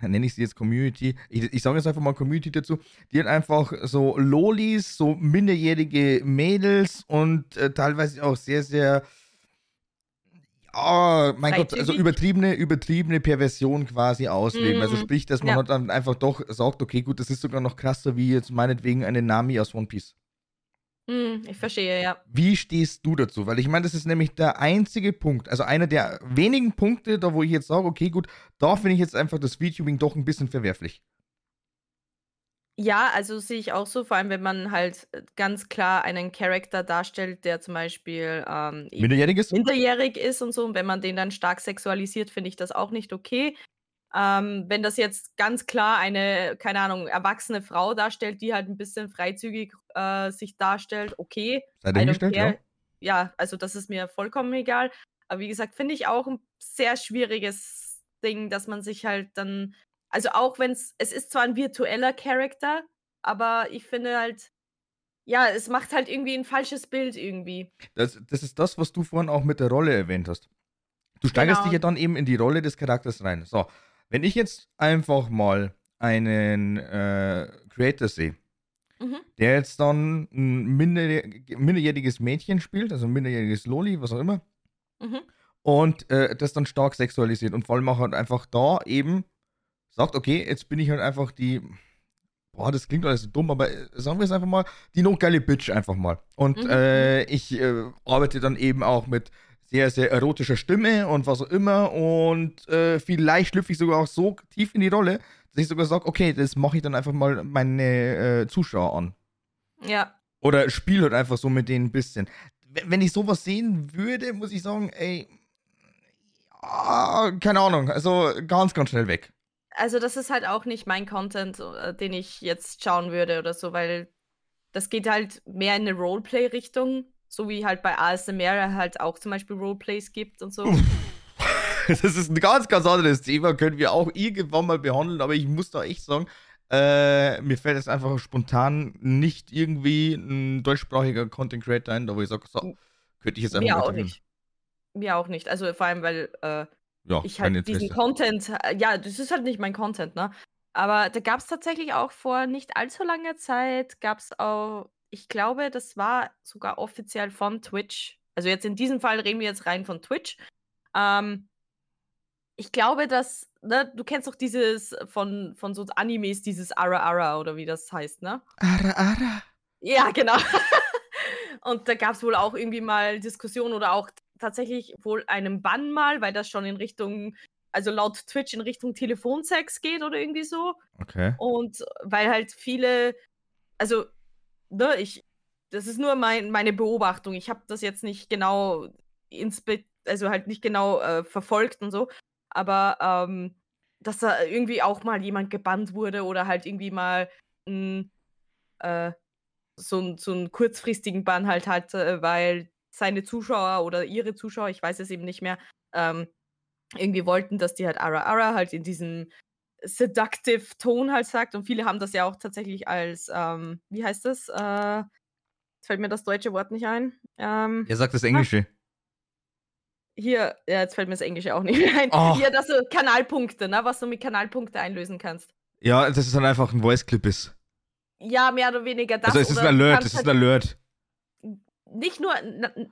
nenne ich sie jetzt Community, ich, ich sage jetzt einfach mal Community dazu, die hat einfach so Lolis, so minderjährige Mädels und äh, teilweise auch sehr, sehr, oh, mein Gott, also übertriebene, übertriebene Perversion quasi ausleben. Mm, also mhm. sprich, dass man ja. halt dann einfach doch sagt, okay, gut, das ist sogar noch krasser wie jetzt meinetwegen eine Nami aus One Piece. Hm, ich verstehe, ja. Wie stehst du dazu? Weil ich meine, das ist nämlich der einzige Punkt, also einer der wenigen Punkte, da wo ich jetzt sage, okay, gut, da finde ich jetzt einfach das VTubing doch ein bisschen verwerflich. Ja, also sehe ich auch so, vor allem wenn man halt äh, ganz klar einen Charakter darstellt, der zum Beispiel ähm, minderjährig ist? minderjährig ist und so, und wenn man den dann stark sexualisiert, finde ich das auch nicht okay. Ähm, wenn das jetzt ganz klar eine, keine Ahnung, erwachsene Frau darstellt, die halt ein bisschen freizügig äh, sich darstellt, okay. Sei dahingestellt, ja. Ja, also das ist mir vollkommen egal. Aber wie gesagt, finde ich auch ein sehr schwieriges Ding, dass man sich halt dann, also auch wenn es, es ist zwar ein virtueller Charakter, aber ich finde halt, ja, es macht halt irgendwie ein falsches Bild irgendwie. Das, das ist das, was du vorhin auch mit der Rolle erwähnt hast. Du steigerst Genau. dich ja dann eben in die Rolle des Charakters rein. So, wenn ich jetzt einfach mal einen äh, Creator sehe, Mhm. der jetzt dann ein minder, minderjähriges Mädchen spielt, also ein minderjähriges Loli, was auch immer, Mhm. und äh, das dann stark sexualisiert und vor allem auch halt einfach da eben sagt, okay, jetzt bin ich halt einfach die, boah, das klingt alles so dumm, aber äh, sagen wir es einfach mal, die noch geile Bitch einfach mal. Und Mhm, äh, ich äh, arbeite dann eben auch mit sehr, sehr erotischer Stimme und was auch immer und äh, vielleicht schlüpfe ich sogar auch so tief in die Rolle, dass ich sogar sage, okay, das mache ich dann einfach mal meine äh, Zuschauer an. Ja, Oder spiele halt einfach so mit denen ein bisschen. Wenn ich sowas sehen würde, muss ich sagen, ey, ah, keine Ahnung, also ganz, ganz schnell weg. also das ist halt auch nicht mein Content, äh, den ich jetzt schauen würde oder so, weil das geht halt mehr in eine Roleplay-Richtung, so wie halt bei ASMR halt auch zum Beispiel Roleplays gibt und so. *laughs* Das ist ein ganz, ganz anderes Thema, können wir auch irgendwann mal behandeln, aber ich muss da echt sagen, äh, mir fällt jetzt einfach spontan nicht irgendwie ein deutschsprachiger Content Creator ein, da wo ich sage, so, könnte ich jetzt einfach Mir auch nicht. Mir auch nicht. Also vor allem, weil äh, Ja, ich halt diesen. Content, äh, ja, das ist halt nicht mein Content, ne? Aber da gab es tatsächlich auch vor nicht allzu langer Zeit, gab es auch, ich glaube, das war sogar offiziell von Twitch. Also jetzt in diesem Fall reden wir jetzt rein von Twitch. Ähm, ich glaube, dass, ne, du kennst doch dieses von, von so Animes, dieses Ara Ara oder wie das heißt, ne? Ara, ara. Ja, genau. *laughs* Und da gab es wohl auch irgendwie mal Diskussionen oder auch tatsächlich wohl einen Bann mal, weil das schon in Richtung, also laut Twitch in Richtung Telefonsex geht oder irgendwie so. Okay. Und weil halt viele, also, ne, ich, das ist nur mein, meine Beobachtung. Ich habe das jetzt nicht genau inspe also halt nicht genau äh, verfolgt und so. Aber ähm, dass da irgendwie auch mal jemand gebannt wurde oder halt irgendwie mal ein, äh, so, so einen kurzfristigen Bann halt hatte, weil seine Zuschauer oder ihre Zuschauer, ich weiß es eben nicht mehr, ähm, irgendwie wollten, dass die halt Ara Ara halt in diesem seductive Ton halt sagt. Und viele haben das ja auch tatsächlich als, ähm, wie heißt das? Äh, jetzt fällt mir das deutsche Wort nicht ein. Ähm, Er sagt das Englische. hier, ja, jetzt fällt mir das Englische auch nicht *laughs* ein. Ach. Hier, das so Kanalpunkte, ne? Was du mit Kanalpunkte einlösen kannst. Ja, das ist dann einfach ein Voice-Clip ist. Ja, mehr oder weniger das. Also es ist ein du Alert, es ist halt ein Alert. nicht nur,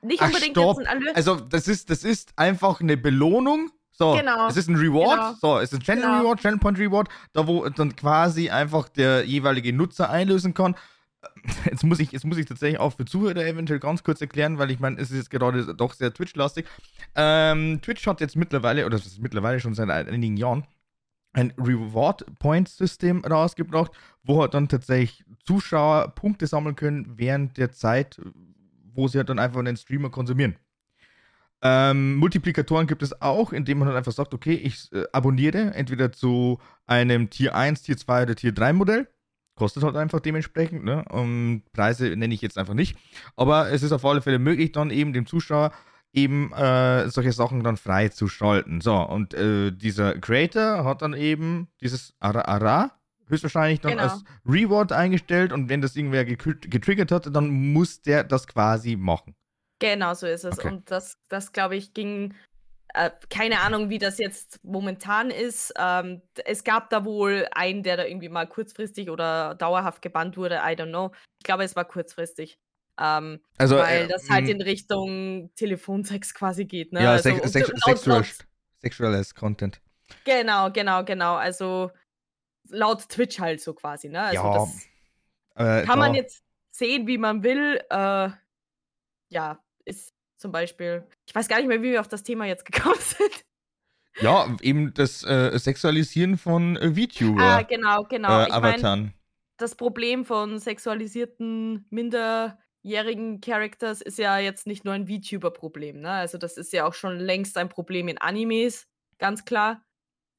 nicht Ach, unbedingt stopp. jetzt ein Alert. Also das ist, das ist einfach eine Belohnung. So, Genau, es ist ein Reward, genau. so, es ist ein Channel Genau. Reward, Channel Point Reward, da wo dann quasi einfach der jeweilige Nutzer einlösen kann. *laughs* Jetzt muss ich, jetzt muss ich tatsächlich auch für Zuhörer eventuell ganz kurz erklären, weil ich meine, es ist jetzt gerade doch sehr Twitch-lastig. Ähm, Twitch hat jetzt mittlerweile, oder das ist mittlerweile schon seit einigen Jahren, ein Reward-Point-System rausgebracht, wo halt dann tatsächlich Zuschauer Punkte sammeln können während der Zeit, wo sie halt dann einfach den Streamer konsumieren. Ähm, Multiplikatoren gibt es auch, indem man halt einfach sagt, okay, ich äh, abonniere entweder zu einem Tier 1, Tier 2 oder Tier 3 Modell. Kostet halt einfach dementsprechend, ne? Und Preise nenne ich jetzt einfach nicht. Aber es ist auf alle Fälle möglich, dann eben dem Zuschauer eben äh, solche Sachen dann frei zu schalten. So, und äh, dieser Creator hat dann eben dieses Ara Ara höchstwahrscheinlich dann Genau. als Reward eingestellt und wenn das irgendwer getriggert hat, dann muss der das quasi machen. Genau, so ist es. Okay. Und das, das glaube ich, ging. Äh, keine Ahnung, wie das jetzt momentan ist. Ähm, es gab da wohl einen, der da irgendwie mal kurzfristig oder dauerhaft gebannt wurde. I don't know. Ich glaube, es war kurzfristig. Ähm, Also, weil äh, das halt mh, in Richtung Telefonsex quasi geht. Ne? ja, also, sex sex sexual, sexuales Content. Genau, genau, genau. Also laut Twitch halt so quasi. Ne? Also Ja, das Äh, kann man da- jetzt sehen, wie man will. Äh, ja, ist zum Beispiel. Ich weiß gar nicht mehr, wie wir auf das Thema jetzt gekommen *laughs* sind. Ja, eben das äh, Sexualisieren von äh, VTuber. Ah, genau, genau. äh, ich das Problem von sexualisierten, minderjährigen Characters ist ja jetzt nicht nur ein VTuber-Problem. Ne? Also, das ist ja auch schon längst ein Problem in Animes, ganz klar.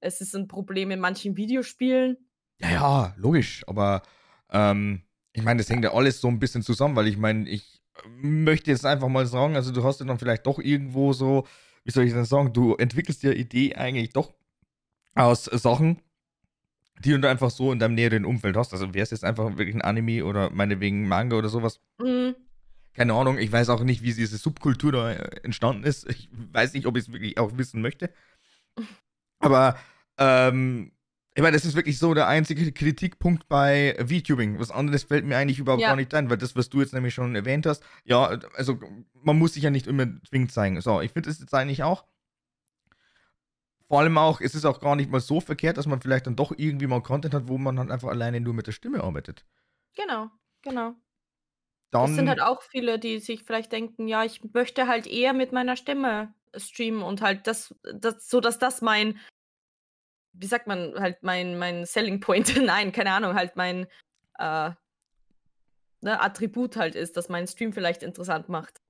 Es ist ein Problem in manchen Videospielen. Ja, ja, logisch. Aber ähm, ich meine, das hängt ja alles so ein bisschen zusammen, weil ich meine, ich möchte jetzt einfach mal sagen, also du hast ja dann vielleicht doch irgendwo so, wie soll ich denn sagen, du entwickelst ja Idee eigentlich doch aus Sachen, die du einfach so in deinem näheren Umfeld hast. Also wäre es jetzt einfach wirklich ein Anime oder meinetwegen Manga oder sowas. Mhm. Keine Ahnung, ich weiß auch nicht, wie diese Subkultur da äh, entstanden ist. Ich weiß nicht, ob ich es wirklich auch wissen möchte. *laughs* Aber ähm, ich meine, das ist wirklich so der einzige Kritikpunkt bei VTubing. Was anderes fällt mir eigentlich überhaupt ja. gar nicht ein, weil das, was du jetzt nämlich schon erwähnt hast, ja, also man muss sich ja nicht immer zwingend zeigen. So, ich finde es jetzt eigentlich auch. Vor allem auch, es ist auch gar nicht mal so verkehrt, dass man vielleicht dann doch irgendwie mal Content hat, wo man halt einfach alleine nur mit der Stimme arbeitet. Genau, genau. Dann, das sind halt auch viele, die sich vielleicht denken, ja, ich möchte halt eher mit meiner Stimme streamen und halt das, das so dass das mein wie sagt man, halt mein, mein Selling Point, *laughs* nein, keine Ahnung, halt mein äh, ne, Attribut halt ist, dass mein Stream vielleicht interessant macht.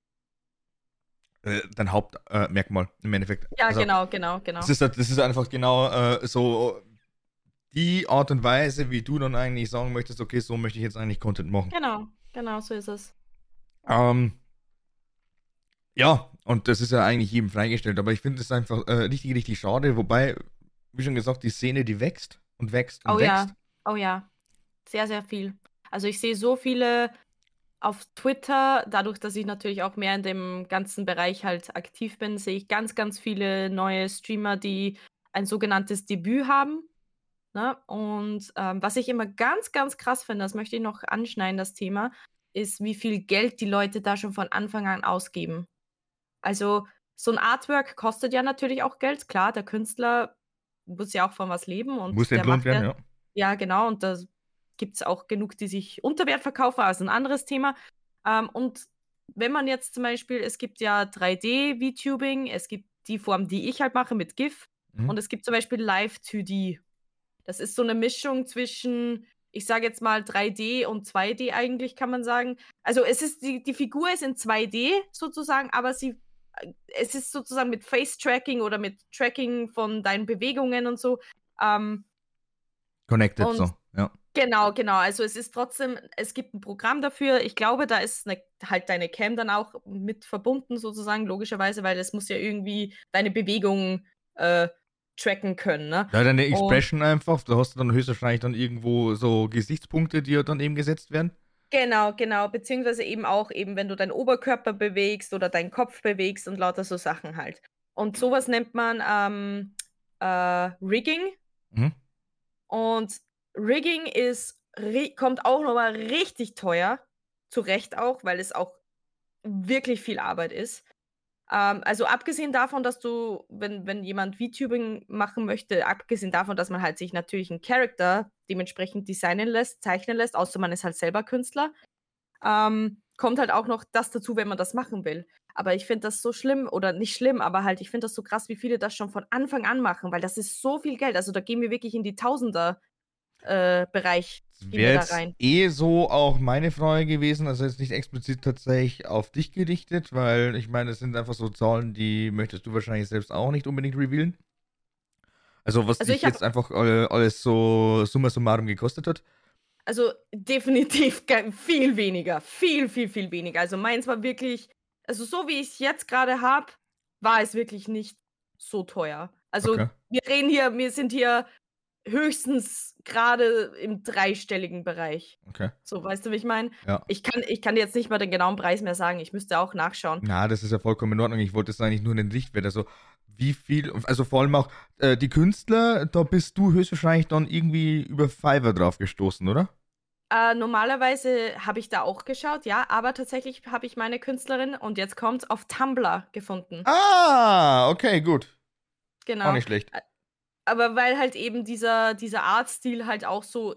Äh, dein Hauptmerkmal äh, im Endeffekt. Ja, also, genau, genau, genau. Das ist, das ist einfach genau äh, so die Art und Weise, wie du dann eigentlich sagen möchtest, okay, so möchte ich jetzt eigentlich Content machen. Genau, genau, so ist es. Ähm, ja, und das ist ja eigentlich jedem freigestellt, aber ich finde es einfach äh, richtig, richtig schade, wobei wie schon gesagt, die Szene, die wächst und wächst und oh wächst. ja, oh ja, sehr, sehr viel. Also ich sehe so viele auf Twitter, dadurch, dass ich natürlich auch mehr in dem ganzen Bereich halt aktiv bin, sehe ich ganz, ganz viele neue Streamer, die ein sogenanntes Debüt haben. Ne? Und ähm, was ich immer ganz, ganz krass finde, das möchte ich noch anschneiden, das Thema, ist, wie viel Geld die Leute da schon von Anfang an ausgeben. Also so ein Artwork kostet ja natürlich auch Geld, klar, der Künstler muss ja auch von was leben und muss entlohnt werden, ja. Ja, genau. Und da gibt es auch genug, die sich unter Wert verkaufen, also ein anderes Thema. Ähm, und wenn man jetzt zum Beispiel, es gibt ja 3D-VTubing, es gibt die Form, die ich halt mache mit GIF mhm. und es gibt zum Beispiel Live 2D. Das ist so eine Mischung zwischen, ich sage jetzt mal 3D und 2D eigentlich, kann man sagen. Also es ist, die, die Figur ist in 2D sozusagen, aber sie es ist sozusagen mit Face-Tracking oder mit Tracking von deinen Bewegungen und so. Ähm, Connected, und so, ja. Genau, genau. Also es ist trotzdem, es gibt ein Programm dafür. Ich glaube, da ist eine, halt deine Cam dann auch mit verbunden, sozusagen, logischerweise, weil es muss ja irgendwie deine Bewegungen äh, tracken können. Ne? Ja, deine Expression und, einfach, da hast du dann höchstwahrscheinlich dann irgendwo so Gesichtspunkte, die dann eben gesetzt werden. Genau, genau. Beziehungsweise eben auch eben, wenn du deinen Oberkörper bewegst oder deinen Kopf bewegst und lauter so Sachen halt. Und sowas nennt man ähm, äh, Rigging. Mhm. Und Rigging ist, kommt auch nochmal richtig teuer. Zu Recht auch, weil es auch wirklich viel Arbeit ist. Ähm, also abgesehen davon, dass du, wenn, wenn jemand VTubing machen möchte, abgesehen davon, dass man halt sich natürlich einen Charakter dementsprechend designen lässt, zeichnen lässt, außer man ist halt selber Künstler, ähm, kommt halt auch noch das dazu, wenn man das machen will. Aber ich finde das so schlimm, oder nicht schlimm, aber halt, ich finde das so krass, wie viele das schon von Anfang an machen, weil das ist so viel Geld. Also da gehen wir wirklich in die Tausender äh, Bereich. Wäre jetzt eh so auch meine Frage gewesen, also jetzt nicht explizit tatsächlich auf dich gerichtet, weil ich meine, es sind einfach so Zahlen, die möchtest du wahrscheinlich selbst auch nicht unbedingt revealen. Also was also dich jetzt einfach alles so summa summarum gekostet hat? Also definitiv *laughs* viel weniger, viel, viel, viel weniger. Also meins war wirklich, also so wie ich es jetzt gerade habe, war es wirklich nicht so teuer. Also okay. wir reden hier, wir sind hier höchstens gerade im dreistelligen Bereich. Okay. So, weißt du, wie ich meine? Ja. Ich kann, ich kann jetzt nicht mal den genauen Preis mehr sagen. Ich müsste auch nachschauen. Na, das ist ja vollkommen in Ordnung. Ich wollte es eigentlich nur in den Richtwert. Also, wie viel, also vor allem auch äh, die Künstler, da bist du höchstwahrscheinlich dann irgendwie über Fiverr drauf gestoßen, oder? Äh, normalerweise habe ich da auch geschaut, ja, aber tatsächlich habe ich meine Künstlerin und jetzt kommt auf Tumblr gefunden. Ah, okay, gut. Genau. Auch nicht schlecht. Aber weil halt eben dieser, dieser Artstil halt auch so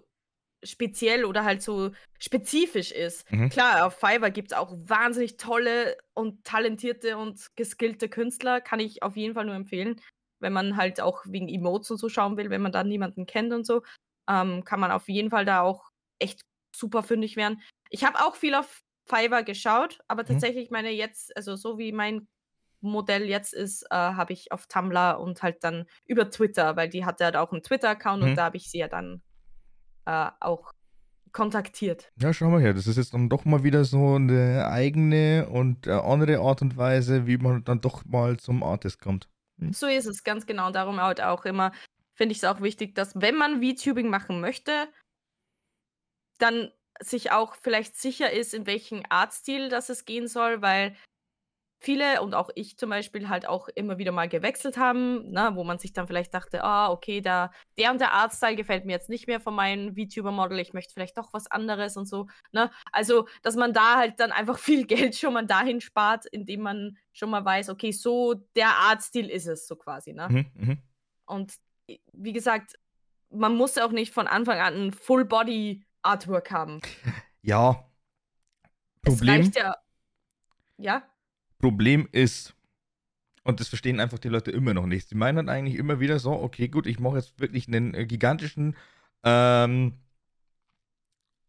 speziell oder halt so spezifisch ist. Mhm. Klar, auf Fiverr gibt es auch wahnsinnig tolle und talentierte und geskillte Künstler, kann ich auf jeden Fall nur empfehlen. Wenn man halt auch wegen Emotes und so schauen will, wenn man da niemanden kennt und so, ähm, kann man auf jeden Fall da auch echt super fündig werden. Ich habe auch viel auf Fiverr geschaut, aber mhm. tatsächlich meine jetzt, also so wie mein Modell jetzt ist, äh, habe ich auf Tumblr und halt dann über Twitter, weil die hatte halt auch einen Twitter-Account mhm. und da habe ich sie ja dann äh, auch kontaktiert. Ja, schau mal her, das ist jetzt dann doch mal wieder so eine eigene und äh, andere Art und Weise, wie man dann doch mal zum Artist kommt. Hm? So ist es, ganz genau. Darum halt auch immer finde ich es auch wichtig, dass wenn man VTubing machen möchte, dann sich auch vielleicht sicher ist, in welchen Artstil das es gehen soll, weil viele und auch ich zum Beispiel halt auch immer wieder mal gewechselt haben, ne, wo man sich dann vielleicht dachte, ah, okay, da, der und der Artstyle gefällt mir jetzt nicht mehr von meinem VTuber-Model, ich möchte vielleicht doch was anderes und so. Ne? Also, dass man da halt dann einfach *laughs* viel Geld schon mal dahin spart, indem man schon mal weiß, okay, so der Artstil ist es so quasi. Ne? Mhm, mh. Und wie gesagt, man muss auch nicht von Anfang an ein Full-Body-Artwork haben. *laughs* Ja. Problem. Es reicht ja. Ja. Problem ist, und das verstehen einfach die Leute immer noch nicht. Sie meinen dann eigentlich immer wieder so, okay, gut, ich mache jetzt wirklich einen äh, gigantischen, ähm,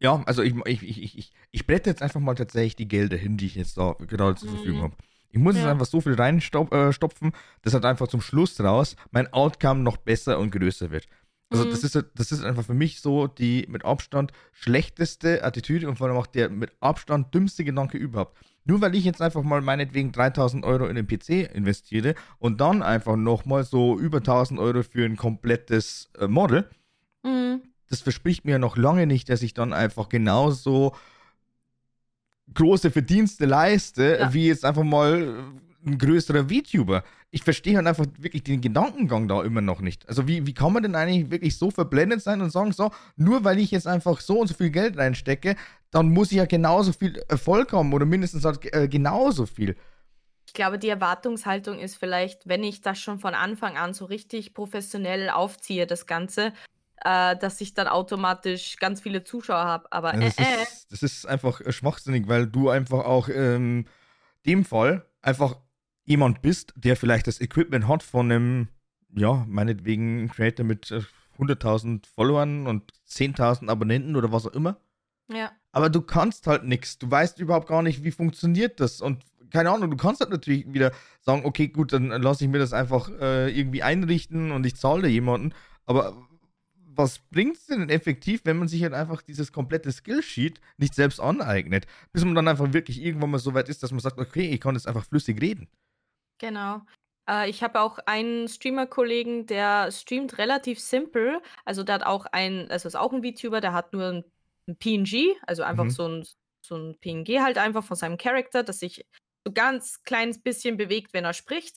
ja, also ich, ich, ich, ich, ich brette jetzt einfach mal tatsächlich die Gelder hin, die ich jetzt da gerade zur Verfügung mhm. habe. Ich muss ja. jetzt einfach so viel reinstopfen, äh, dass halt einfach zum Schluss raus mein Outcome noch besser und größer wird. Also mhm. das, ist, das ist einfach für mich so die mit Abstand schlechteste Attitüde und vor allem auch der mit Abstand dümmste Gedanke überhaupt. Nur weil ich jetzt einfach mal meinetwegen 3000 Euro in den PC investiere und dann einfach nochmal so über 1000 Euro für ein komplettes äh, Model, mhm. das verspricht mir noch lange nicht, dass ich dann einfach genauso große Verdienste leiste, ja. wie jetzt einfach mal ein größerer VTuber. Ich verstehe halt einfach wirklich den Gedankengang da immer noch nicht. Also wie, wie kann man denn eigentlich wirklich so verblendet sein und sagen, so, nur weil ich jetzt einfach so und so viel Geld reinstecke, dann muss ich ja genauso viel Erfolg haben oder mindestens halt, äh, genauso viel. Ich glaube, die Erwartungshaltung ist vielleicht, wenn ich das schon von Anfang an so richtig professionell aufziehe, das Ganze, äh, dass ich dann automatisch ganz viele Zuschauer habe. Aber ja, das, äh, äh. Ist, das ist einfach schwachsinnig, weil du einfach auch in dem Fall einfach jemand bist, der vielleicht das Equipment hat von einem, ja, meinetwegen Creator mit 100.000 äh, Followern und 10.000 Abonnenten oder was auch immer. Ja. Aber du kannst halt nichts. Du weißt überhaupt gar nicht, wie funktioniert das. Und keine Ahnung, du kannst halt natürlich wieder sagen, okay, gut, dann lasse ich mir das einfach äh, irgendwie einrichten und ich zahle jemanden. Aber was bringt es denn effektiv, wenn man sich halt einfach dieses komplette Skillsheet nicht selbst aneignet? Bis man dann einfach wirklich irgendwann mal so weit ist, dass man sagt, okay, ich kann jetzt einfach flüssig reden. Genau. Äh, ich habe auch einen Streamer-Kollegen, der streamt relativ simpel. Also der hat auch ein, also ist auch ein VTuber, der hat nur ein, ein PNG, also einfach Mhm. so ein, so ein PNG halt einfach von seinem Charakter, das sich so ganz kleines bisschen bewegt, wenn er spricht.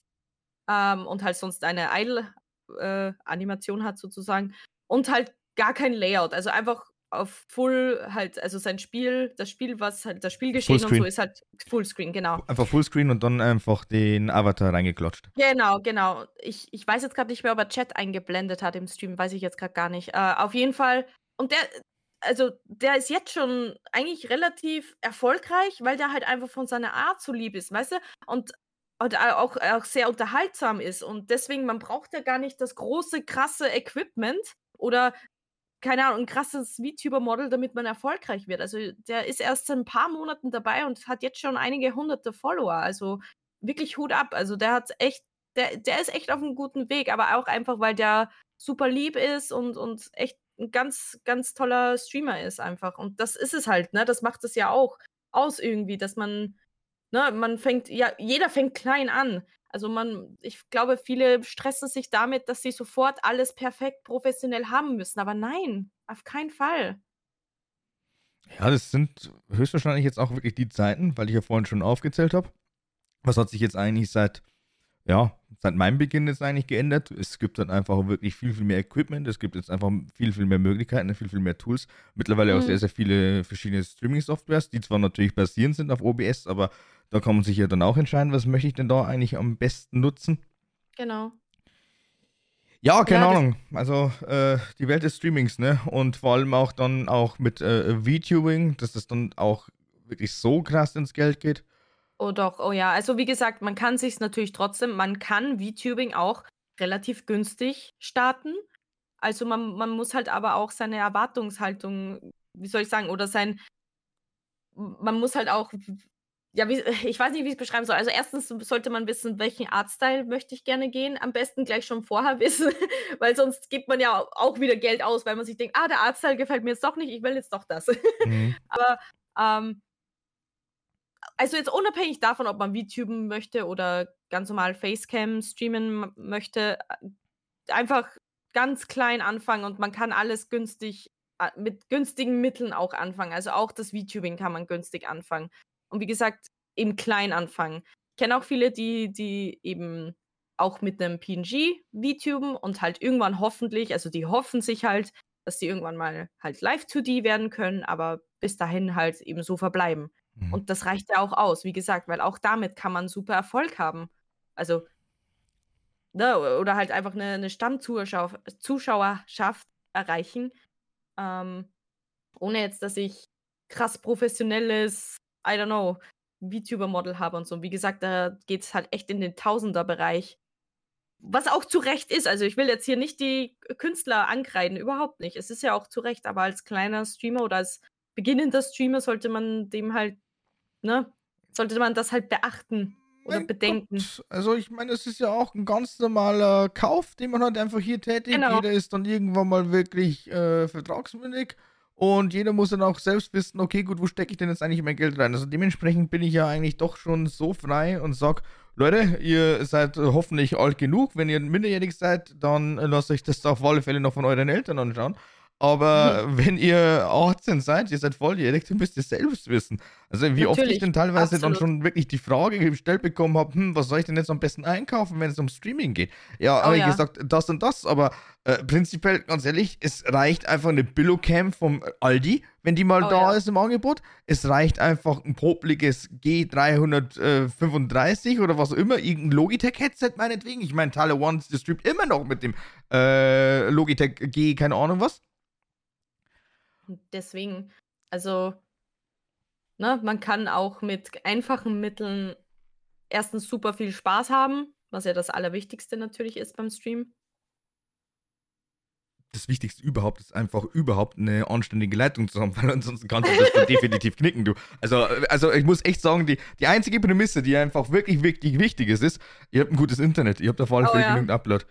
Ähm, und halt sonst eine Idle-Animation äh, hat sozusagen. Und halt gar kein Layout. Also einfach auf Full halt, also sein Spiel, das Spiel, was halt das Spielgeschehen und so ist halt Fullscreen, genau. Einfach Fullscreen und dann einfach den Avatar reingeklatscht. Genau, genau. Ich, ich weiß jetzt gerade nicht mehr, ob er Chat eingeblendet hat im Stream, weiß ich jetzt gerade gar nicht. Äh, auf jeden Fall. Und der, also der ist jetzt schon eigentlich relativ erfolgreich, weil der halt einfach von seiner Art so lieb ist, weißt du? Und und auch, auch sehr unterhaltsam ist. Und deswegen, man braucht ja gar nicht das große, krasse Equipment oder keine Ahnung, ein krasses VTuber-Model, damit man erfolgreich wird. Also der ist erst seit ein paar Monaten dabei und hat jetzt schon einige hunderte Follower. Also wirklich Hut ab. Also der hat echt, der, der ist echt auf einem guten Weg, aber auch einfach, weil der super lieb ist und, und echt ein ganz, ganz toller Streamer ist einfach. Und das ist es halt, ne? Das macht es ja auch aus irgendwie, dass man, ne, man fängt, ja, jeder fängt klein an. Also man, ich glaube, viele stressen sich damit, dass sie sofort alles perfekt professionell haben müssen. Aber nein, auf keinen Fall. Ja, das sind höchstwahrscheinlich jetzt auch wirklich die Zeiten, weil ich ja vorhin schon aufgezählt habe. Was hat sich jetzt eigentlich seit, ja, seit meinem Beginn jetzt eigentlich geändert? Es gibt dann einfach wirklich viel, viel mehr Equipment. Es gibt jetzt einfach viel, viel mehr Möglichkeiten, viel, viel mehr Tools. Mittlerweile mhm. auch sehr, sehr viele verschiedene Streaming-Softwares, die zwar natürlich basierend sind auf OBS, aber da kann man sich ja dann auch entscheiden, was möchte ich denn da eigentlich am besten nutzen. Genau. Ja, keine ja, Ahnung. Also äh, die Welt des Streamings, ne? Und vor allem auch dann auch mit äh, VTubing, dass das dann auch wirklich so krass ins Geld geht. Oh doch, oh ja. Also wie gesagt, man kann sich natürlich trotzdem, man kann VTubing auch relativ günstig starten. Also man, man muss halt aber auch seine Erwartungshaltung, wie soll ich sagen, oder sein, man muss halt auch ja, wie, *laughs* ich weiß nicht, wie ich es beschreiben soll. Also erstens sollte man wissen, welchen Artstyle möchte ich gerne gehen. Am besten gleich schon vorher *laughs* wissen, weil sonst gibt man ja auch wieder Geld aus, weil man sich denkt, ah, der Artstyle gefällt mir jetzt doch nicht, ich will jetzt doch das. *laughs* Mhm. Aber ähm, also jetzt unabhängig davon, ob man VTuben möchte oder ganz normal Facecam streamen möchte, einfach ganz klein anfangen und man kann alles günstig äh, mit günstigen Mitteln auch anfangen. Also auch das VTubing kann man günstig anfangen. Und wie gesagt, im Klein anfangen. Ich kenne auch viele, die, die eben auch mit einem PNG VTuben und halt irgendwann hoffentlich, also die hoffen sich halt, dass sie irgendwann mal halt live 2D werden können, aber bis dahin halt eben so verbleiben. Mhm. Und das reicht ja auch aus, wie gesagt, weil auch damit kann man super Erfolg haben. Also, ne, oder halt einfach eine, eine Stammzuschauerschaft erreichen, ähm, ohne jetzt, dass ich krass professionelles, I don't know, VTuber-Model habe und so. Wie gesagt, da geht es halt echt in den Tausender-Bereich. Was auch zu Recht ist. Also ich will jetzt hier nicht die Künstler ankreiden, überhaupt nicht. Es ist ja auch zu Recht, aber als kleiner Streamer oder als beginnender Streamer sollte man dem halt, ne, sollte man das halt beachten oder mein bedenken. Gott. Also ich meine, es ist ja auch ein ganz normaler Kauf, den man halt einfach hier tätigt. Genau. Jeder ist dann irgendwann mal wirklich äh, vertragsmündig. Und jeder muss dann auch selbst wissen, okay, gut, wo stecke ich denn jetzt eigentlich mein Geld rein? Also dementsprechend bin ich ja eigentlich doch schon so frei und sag, Leute, ihr seid hoffentlich alt genug. Wenn ihr minderjährig seid, dann lasst euch das auf alle Fälle noch von euren Eltern anschauen. Aber mhm. wenn ihr 18 seid, ihr seid volljährig, dann müsst ihr selbst wissen. Also wie Natürlich, oft ich denn teilweise absolut. dann schon wirklich die Frage gestellt bekommen habe, hm, was soll ich denn jetzt am besten einkaufen, wenn es um Streaming geht? Ja, oh, habe ja. ich gesagt, das und das, aber äh, prinzipiell, ganz ehrlich, es reicht einfach eine Billocam vom Aldi, wenn die mal oh, da ja. ist im Angebot. Es reicht einfach ein popliges G335 oder was auch immer, irgendein Logitech-Headset meinetwegen. Ich meine, Tale One streamt immer noch mit dem äh, Logitech G, keine Ahnung was. Deswegen, also, ne, man kann auch mit einfachen Mitteln erstens super viel Spaß haben, was ja das Allerwichtigste natürlich ist beim Stream. Das Wichtigste überhaupt ist einfach überhaupt eine anständige Leitung zu haben, weil ansonsten kannst du das *laughs* definitiv knicken, du. Also, also ich muss echt sagen, die, die einzige Prämisse, die einfach wirklich, wirklich wichtig ist, ist, ihr habt ein gutes Internet, ihr habt auf alle oh, Fälle ja. genügend Upload.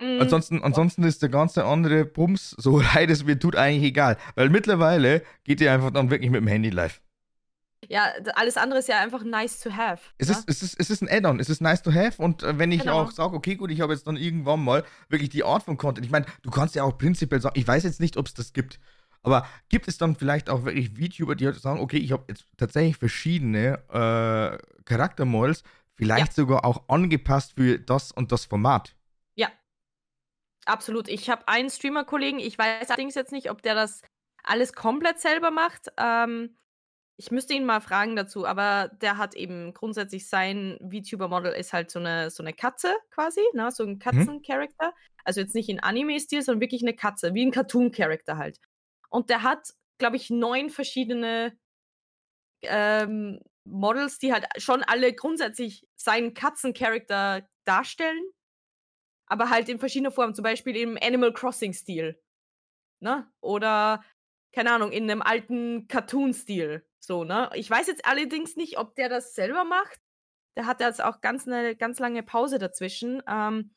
Mhm. Ansonsten, ansonsten ist der ganze andere Bums, so *laughs* leid es mir tut, eigentlich egal. Weil mittlerweile geht ihr einfach dann wirklich mit dem Handy live. Ja, alles andere ist ja einfach nice to have. Es, ja? ist, es, ist, es ist ein Add-on, es ist nice to have und äh, wenn ich genau. auch sage, okay, gut, ich habe jetzt dann irgendwann mal wirklich die Art von Content. Ich meine, du kannst ja auch prinzipiell sagen, ich weiß jetzt nicht, ob es das gibt, aber gibt es dann vielleicht auch wirklich VTuber, die halt sagen, okay, ich habe jetzt tatsächlich verschiedene äh, Charaktermodels, vielleicht ja. sogar auch angepasst für das und das Format? Absolut. Ich habe einen Streamer-Kollegen, ich weiß allerdings jetzt nicht, ob der das alles komplett selber macht. Ähm, ich müsste ihn mal fragen dazu, aber der hat eben grundsätzlich sein VTuber-Model ist halt so eine, so eine Katze quasi, ne? so ein. Katzen-Charakter. Mhm. Also jetzt nicht in Anime-Stil, sondern wirklich eine Katze, wie ein Cartoon-Charakter halt. Und der hat, glaube ich, neun verschiedene ähm, Models, die halt schon alle grundsätzlich seinen Katzen-Charakter darstellen aber halt in verschiedener Form, zum Beispiel im Animal Crossing-Stil. Ne? Oder, keine Ahnung, in einem alten Cartoon-Stil. So, ne? Ich weiß jetzt allerdings nicht, ob der das selber macht. Der hat jetzt auch ganz eine ganz lange Pause dazwischen. Ähm,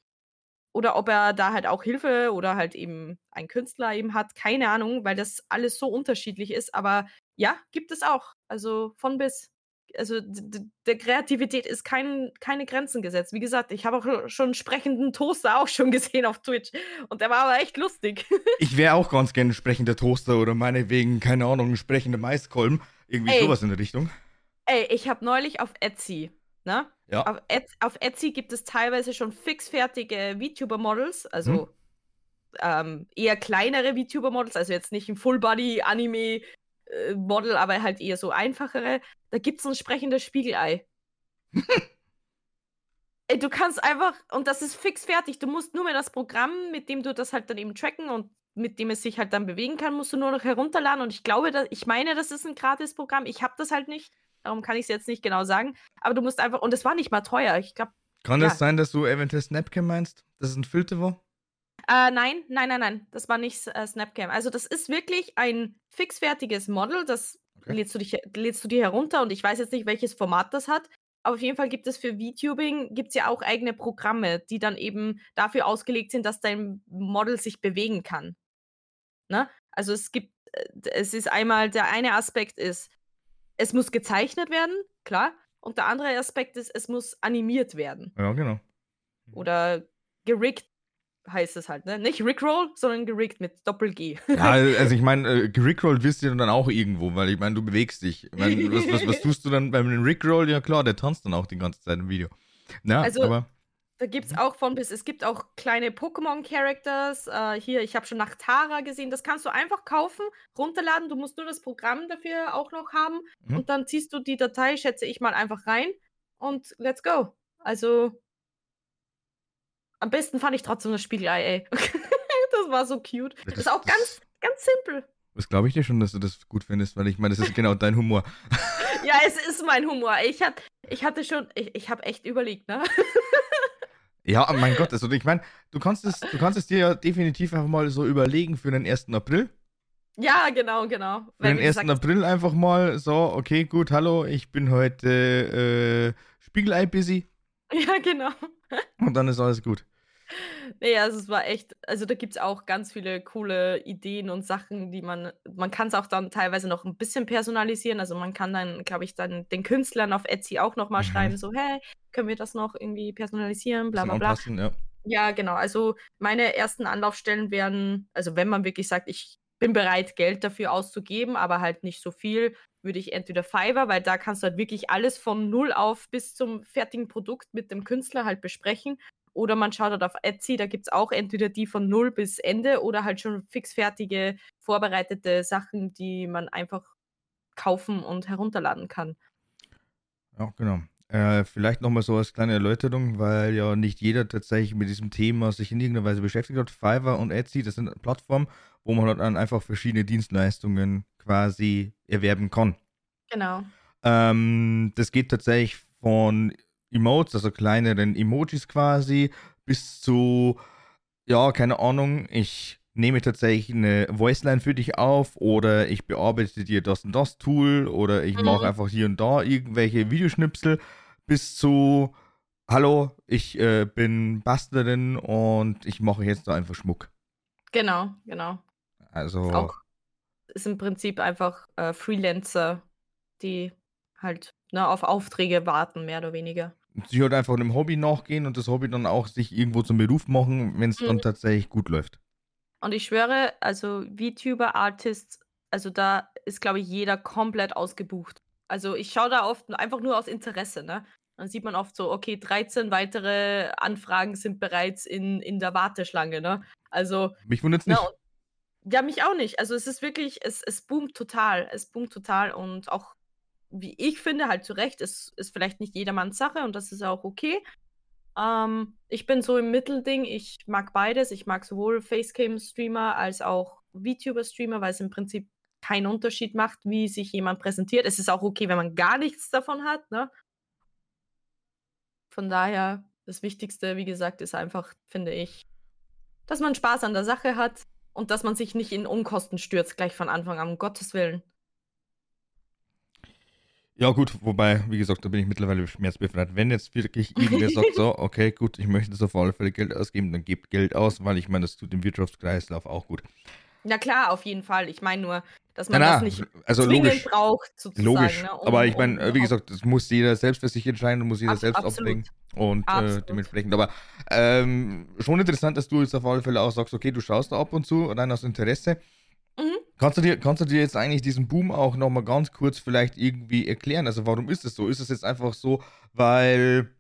oder ob er da halt auch Hilfe oder halt eben ein Künstler eben hat. Keine Ahnung, weil das alles so unterschiedlich ist. Aber ja, gibt es auch. Also von bis also der Kreativität ist kein, keine Grenzen gesetzt. Wie gesagt, ich habe auch schon einen sprechenden Toaster auch schon *laughs* gesehen auf Twitch und der war aber echt lustig. *laughs* ich wäre auch ganz gerne ein sprechender Toaster oder meinetwegen, keine Ahnung, ein sprechender Maiskolben. Irgendwie ey, sowas in der Richtung. Ey, ich habe neulich auf Etsy, ne? Ja. Auf, Etsy, auf Etsy gibt es teilweise schon fixfertige VTuber-Models, also hm. ähm, eher kleinere VTuber-Models, also jetzt nicht ein Full-Body-Anime äh, Model, aber halt eher so einfachere. Da gibt es ein sprechendes Spiegelei. *laughs* Ey, du kannst einfach, und das ist fix fertig, du musst nur mehr das Programm, mit dem du das halt dann eben tracken und mit dem es sich halt dann bewegen kann, musst du nur noch herunterladen. Und ich glaube, dass, ich meine, das ist ein Gratis-Programm. Ich habe das halt nicht. Darum kann ich es jetzt nicht genau sagen. Aber du musst einfach, und es war nicht mal teuer. Ich glaube. Kann ja. das sein, dass du eventuell Snapcam meinst? Das ist ein Filter war? Äh, nein, nein, nein, nein. Das war nicht äh, Snapcam. Also, das ist wirklich ein fixfertiges Model. Das okay. lädst, du dich, lädst du dir herunter und ich weiß jetzt nicht, welches Format das hat. Aber auf jeden Fall gibt es für VTubing gibt's ja auch eigene Programme, die dann eben dafür ausgelegt sind, dass dein Model sich bewegen kann. Ne? Also es gibt, äh, es ist einmal, der eine Aspekt ist, es muss gezeichnet werden, klar. Und der andere Aspekt ist, es muss animiert werden. Ja, genau. Oder gerickt heißt es halt, ne? Nicht Rickroll, sondern gerickt mit Doppel-G. Ja, also ich meine, äh, gerickrollt wirst du dann auch irgendwo, weil ich meine, du bewegst dich. Ich mein, was, was, was *laughs* tust du dann beim Rickroll? Ja klar, der tanzt dann auch die ganze Zeit im Video. Ja, Also, aber Da gibt es auch von bis, es gibt auch kleine Pokémon-Characters. Äh, hier, ich habe schon nach Tara gesehen. Das kannst du einfach kaufen, runterladen. Du musst nur das Programm dafür auch noch haben. Mhm. Und dann ziehst du die Datei, schätze ich mal, einfach rein. Und let's go. Also, am besten fand ich trotzdem das Spiegelei, ey. *laughs* das war so cute. Das, das, ist auch das, ganz, ganz simpel. das glaube ich dir schon, dass du das gut findest, weil ich meine, das ist genau dein Humor. *laughs* Ja, es ist mein Humor. Ich, hat, ich hatte schon, ich, ich habe echt überlegt, ne? *laughs* Ja, mein Gott, also ich meine, du kannst es, du kannst es dir ja definitiv einfach mal so überlegen für den 1. April. Ja, genau, genau. Für den wie 1. gesagt, April einfach mal so, okay, gut, hallo, ich bin heute äh, Spiegelei-busy ja, genau. Und dann ist alles gut. *laughs* Nee, also es war echt, also da gibt es auch ganz viele coole Ideen und Sachen, die man, man kann es auch dann teilweise noch ein bisschen personalisieren. Also man kann dann, glaube ich, dann den Künstlern auf Etsy auch nochmal Mhm. schreiben, so, hey, können wir das noch irgendwie personalisieren, bla bla bla. ja. Ja, genau. Also meine ersten Anlaufstellen wären, also wenn man wirklich sagt, ich bin bereit, Geld dafür auszugeben, aber halt nicht so viel, würde ich entweder Fiverr, weil da kannst du halt wirklich alles von null auf bis zum fertigen Produkt mit dem Künstler halt besprechen. Oder man schaut halt auf Etsy, da gibt es auch entweder die von null bis Ende oder halt schon fixfertige, vorbereitete Sachen, die man einfach kaufen und herunterladen kann. Ja, genau. Äh, vielleicht nochmal so als kleine Erläuterung, weil ja nicht jeder tatsächlich mit diesem Thema sich in irgendeiner Weise beschäftigt hat. Fiverr und Etsy, das sind Plattformen, wo man halt dann einfach verschiedene Dienstleistungen quasi erwerben kann. Genau. Ähm, das geht tatsächlich von Emotes, also kleineren Emojis quasi, bis zu, ja, keine Ahnung, ich nehme tatsächlich eine Voiceline für dich auf oder ich bearbeite dir das und das Tool oder ich mache Mhm. einfach hier und da irgendwelche Videoschnipsel bis zu, hallo, ich äh, bin Bastlerin und ich mache jetzt da einfach Schmuck. Genau, genau. Also, auch, ist im Prinzip einfach äh, Freelancer, die halt ne, auf Aufträge warten, mehr oder weniger. sie halt einfach einem Hobby nachgehen und das Hobby dann auch sich irgendwo zum Beruf machen, wenn es dann Mhm. tatsächlich gut läuft. Und ich schwöre, also VTuber, Artists, also da ist, glaube ich, jeder komplett ausgebucht. Also ich schaue da oft einfach nur aus Interesse, ne? Dann sieht man oft so, okay, 13 weitere Anfragen sind bereits in, in der Warteschlange, ne? Also, Mich wundert es ne, nicht. und, ja, mich auch nicht. Also es ist wirklich, es, es boomt total. Es boomt total und auch, wie ich finde, halt zu Recht, es ist vielleicht nicht jedermanns Sache und das ist auch okay. Ähm, ich bin so im Mittelding. Ich mag beides. Ich mag sowohl Facecam-Streamer als auch VTuber-Streamer, weil es im Prinzip keinen Unterschied macht, wie sich jemand präsentiert. Es ist auch okay, wenn man gar nichts davon hat. Ne? Von daher, das Wichtigste, wie gesagt, ist einfach, finde ich, dass man Spaß an der Sache hat und dass man sich nicht in Unkosten stürzt, gleich von Anfang an, um Gottes Willen. Ja, gut, wobei, wie gesagt, da bin ich mittlerweile schmerzbefreit. Wenn jetzt wirklich irgendwer sagt, so, *laughs* okay, gut, ich möchte so auf alle Fälle Geld ausgeben, dann gebt Geld aus, weil ich meine, das tut dem Wirtschaftskreislauf auch gut. Ja klar, auf jeden Fall. Ich meine nur, dass Na, man das na, nicht also zwingend logisch, braucht, sozusagen. logisch. Ne? Aber um- ich meine, um wie gesagt, das muss jeder selbst für sich entscheiden, muss jeder Abs- selbst absolut. abwägen und äh, dementsprechend. Aber ähm, schon interessant, dass du jetzt auf alle Fälle auch sagst, okay, du schaust da ab und zu, rein aus Interesse. Mhm. Kannst du, dir, kannst du dir jetzt eigentlich diesen Boom auch nochmal ganz kurz vielleicht irgendwie erklären? Also warum ist es so? Ist es jetzt einfach so, weil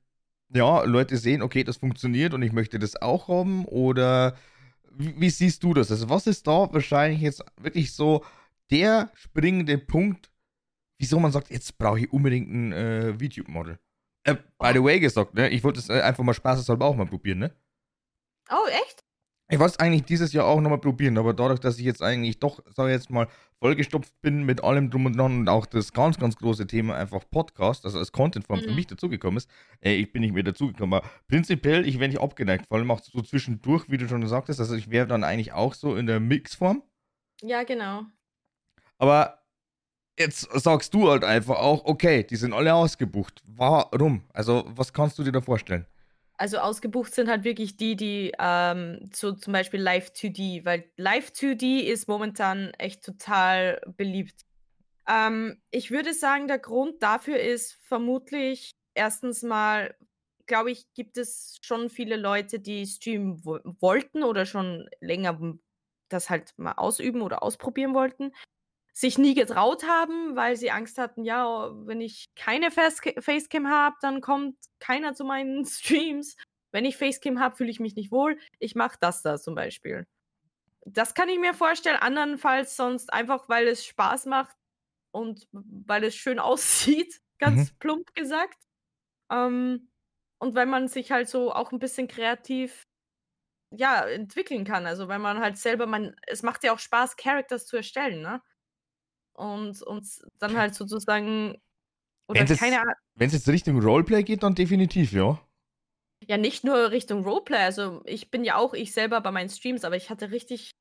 ja, Leute sehen, okay, das funktioniert und ich möchte das auch haben? Oder wie, wie siehst du das? Also was ist da wahrscheinlich jetzt wirklich so der springende Punkt, wieso man sagt, jetzt brauche ich unbedingt ein äh, YouTube-Model? Äh, by the way gesagt, ne? Ich wollte es äh, einfach mal spaßeshalber auch mal probieren, ne? Oh, echt? Ich wollte es eigentlich dieses Jahr auch nochmal probieren, aber dadurch, dass ich jetzt eigentlich doch, sag ich jetzt mal, vollgestopft bin mit allem drum und dran und auch das ganz, ganz große Thema einfach Podcast, also als Contentform für Mhm. mich dazugekommen ist, äh, ich bin nicht mehr dazugekommen. Aber prinzipiell, ich wäre nicht abgeneigt, vor allem auch so zwischendurch, wie du schon gesagt hast, also ich wäre dann eigentlich auch so in der Mixform. Ja, genau. Aber jetzt sagst du halt einfach auch, okay, die sind alle ausgebucht. Warum? Also, was kannst du dir da vorstellen? Also ausgebucht sind halt wirklich die, die ähm, so zum Beispiel Live 2D, weil Live 2D ist momentan echt total beliebt. Ähm, ich würde sagen, der Grund dafür ist vermutlich erstens mal glaube ich, gibt es schon viele Leute, die streamen wo wollten oder schon länger das halt mal ausüben oder ausprobieren wollten, sich nie getraut haben, weil sie Angst hatten, ja, wenn ich keine Facecam habe, dann kommt keiner zu meinen *laughs* Streams. Wenn ich Facecam habe, fühle ich mich nicht wohl. Ich mache das da zum Beispiel. Das kann ich mir vorstellen. Andernfalls sonst einfach, weil es Spaß macht und weil es schön *laughs* aussieht, ganz mhm. plump gesagt. Ähm, und weil man sich halt so auch ein bisschen kreativ ja, entwickeln kann. Also, wenn man halt selber man es macht ja auch Spaß, Characters zu erstellen, ne? Und und dann halt sozusagen oder Wenn's keine Ahnung. Wenn es jetzt Richtung Roleplay geht, dann definitiv, ja. Ja, nicht nur Richtung Roleplay. Also, ich bin ja auch ich selber bei meinen Streams, aber ich hatte richtig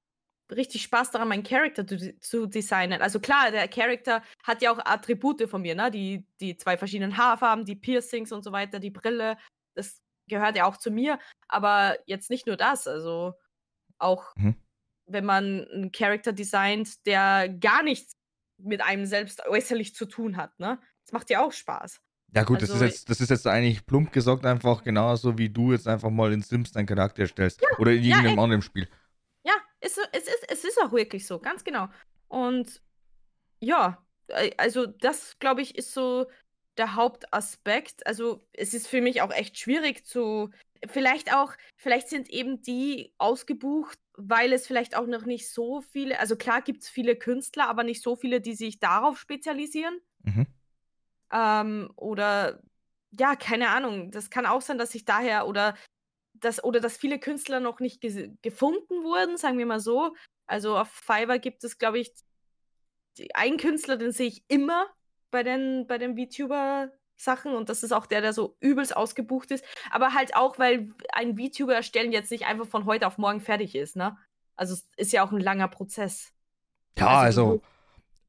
richtig Spaß daran, meinen Charakter zu zu designen. Also, klar, der Charakter hat ja auch Attribute von mir, ne? Die die 2 verschiedenen Haarfarben, die Piercings und so weiter, die Brille. Das gehört ja auch zu mir, aber jetzt nicht nur das, also auch mhm. wenn man einen Charakter designt, der gar nichts mit einem selbst äußerlich zu tun hat, ne? Das macht ja auch Spaß. Ja gut, also, das, ist jetzt, das ist jetzt eigentlich plump gesagt einfach genauso, wie du jetzt einfach mal in Sims deinen Charakter erstellst. Ja, oder in irgendeinem ja, anderen Spiel. Ja, es, es, ist, es ist auch wirklich so, ganz genau. Und ja, also das, glaube ich, ist so der Hauptaspekt. Also, es ist für mich auch echt schwierig zu vielleicht auch vielleicht sind eben die ausgebucht, weil es vielleicht auch noch nicht so viele also klar gibt es viele Künstler, aber nicht so viele, die sich darauf spezialisieren. Mhm. Ähm, oder ja, keine Ahnung. Das kann auch sein, dass sich daher oder dass oder dass viele Künstler noch nicht gefunden wurden, sagen wir mal so. Also, auf Fiverr gibt es, glaube ich, einen Künstler, den sehe ich immer bei den, bei den VTuber-Sachen und das ist auch der, der so übelst ausgebucht ist. Aber halt auch, weil ein VTuber erstellen jetzt nicht einfach von heute auf morgen fertig ist, ne? Also es ist ja auch ein langer Prozess. Ja, also. also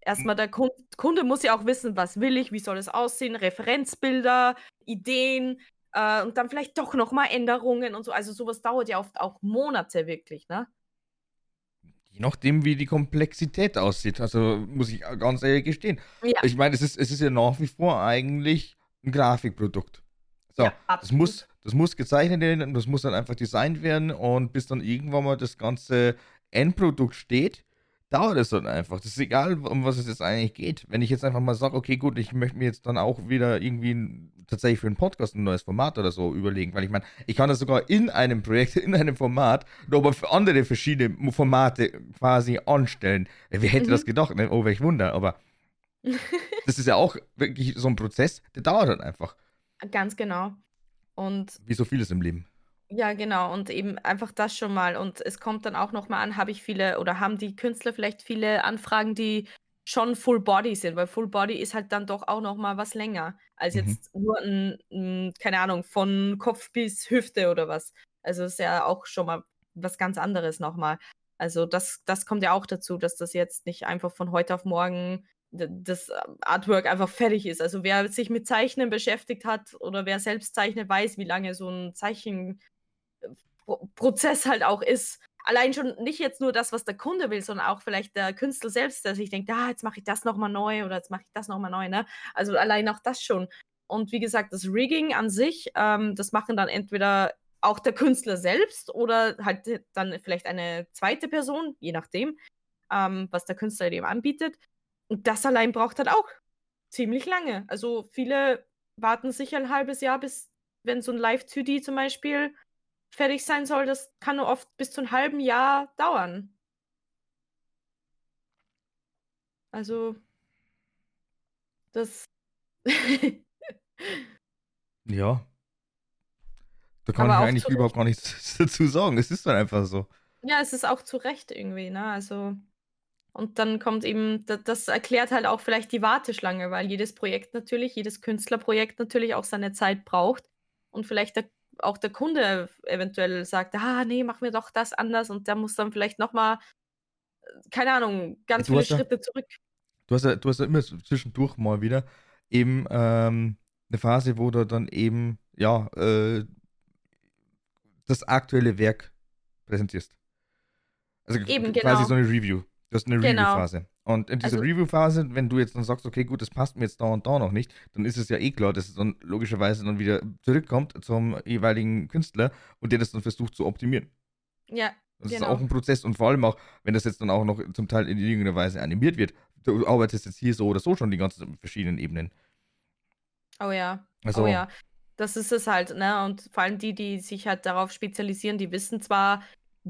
erstmal der Kunde muss ja auch wissen, was will ich, wie soll es aussehen, Referenzbilder, Ideen äh, und dann vielleicht doch nochmal Änderungen und so. Also sowas dauert ja oft auch Monate wirklich, ne? Je nachdem, wie die Komplexität aussieht. Also muss ich ganz ehrlich gestehen. Ja. Ich meine, es ist, es ist ja nach wie vor eigentlich ein Grafikprodukt. So, ja, das, muss, das muss gezeichnet werden, das muss dann einfach designt werden und bis dann irgendwann mal das ganze Endprodukt steht, dauert es dann einfach. Das ist egal, um was es jetzt eigentlich geht. Wenn ich jetzt einfach mal sage, okay, gut, ich möchte mir jetzt dann auch wieder irgendwie tatsächlich für einen Podcast ein neues Format oder so überlegen, weil ich meine, ich kann das sogar in einem Projekt, *laughs* in einem Format, aber für andere verschiedene Formate quasi anstellen. Wer hätte mhm. das gedacht? Ne? Oh, welch Wunder, aber das ist ja auch wirklich so ein Prozess, der dauert dann einfach. Ganz genau. Und wie so vieles im Leben. Ja, genau. Und eben einfach das schon mal. Und es kommt dann auch noch mal an, habe ich viele oder haben die Künstler vielleicht viele Anfragen, die schon Full Body sind, weil Full Body ist halt dann doch auch noch mal was länger als Mhm. jetzt nur ein 'n keine Ahnung, von Kopf bis Hüfte oder was. Also, ist ja auch schon mal was ganz anderes noch mal. Also, das das kommt ja auch dazu, dass das jetzt nicht einfach von heute auf morgen das Artwork einfach fertig ist. Also, wer sich mit Zeichnen beschäftigt hat oder wer selbst zeichnet, weiß, wie lange so ein Zeichen Prozess halt auch ist. Allein schon nicht jetzt nur das, was der Kunde will, sondern auch vielleicht der Künstler selbst, der sich denkt, ah, jetzt mache ich das nochmal neu oder jetzt mache ich das nochmal neu. Ne? Also allein auch das schon. Und wie gesagt, das Rigging an sich, ähm, das machen dann entweder auch der Künstler selbst oder halt dann vielleicht eine zweite Person, je nachdem, ähm, was der Künstler dem anbietet. Und das allein braucht halt auch ziemlich lange. Also viele warten sicher ein halbes Jahr, bis wenn so ein Live-2D zum Beispiel fertig sein soll, das kann nur oft bis zu einem halben Jahr dauern. Also, das. *laughs* ja. Da kann Aber ich eigentlich überhaupt gar nichts *laughs* dazu sagen. Es ist dann einfach so. Ja, es ist auch zu Recht irgendwie, ne? Also. Und dann kommt eben, das erklärt halt auch vielleicht die Warteschlange, weil jedes Projekt natürlich, jedes Künstlerprojekt natürlich auch seine Zeit braucht. Und vielleicht der auch der Kunde eventuell sagt, ah, nee, mach mir doch das anders und der muss dann vielleicht nochmal, äh, keine Ahnung, ganz du viele Schritte ja, zurück. Du hast, ja, du hast ja immer zwischendurch mal wieder eben ähm, eine Phase, wo du dann eben, ja, äh, das aktuelle Werk präsentierst. Also eben, quasi genau. so eine Review. Du hast eine genau. Review-Phase. Und in dieser Also- Review-Phase, wenn du jetzt dann sagst, okay, gut, das passt mir jetzt da und da noch nicht, dann ist es ja eh klar, dass es dann logischerweise dann wieder zurückkommt zum jeweiligen Künstler und der das dann versucht zu optimieren. Ja, Das Genau. ist auch ein Prozess und vor allem auch, wenn das jetzt dann auch noch zum Teil in irgendeiner Weise animiert wird. Du arbeitest jetzt hier so oder so schon die ganzen verschiedenen Ebenen. oh ja. Also, Oh ja, das ist es halt, ne? Und vor allem die, die sich halt darauf spezialisieren, die wissen zwar,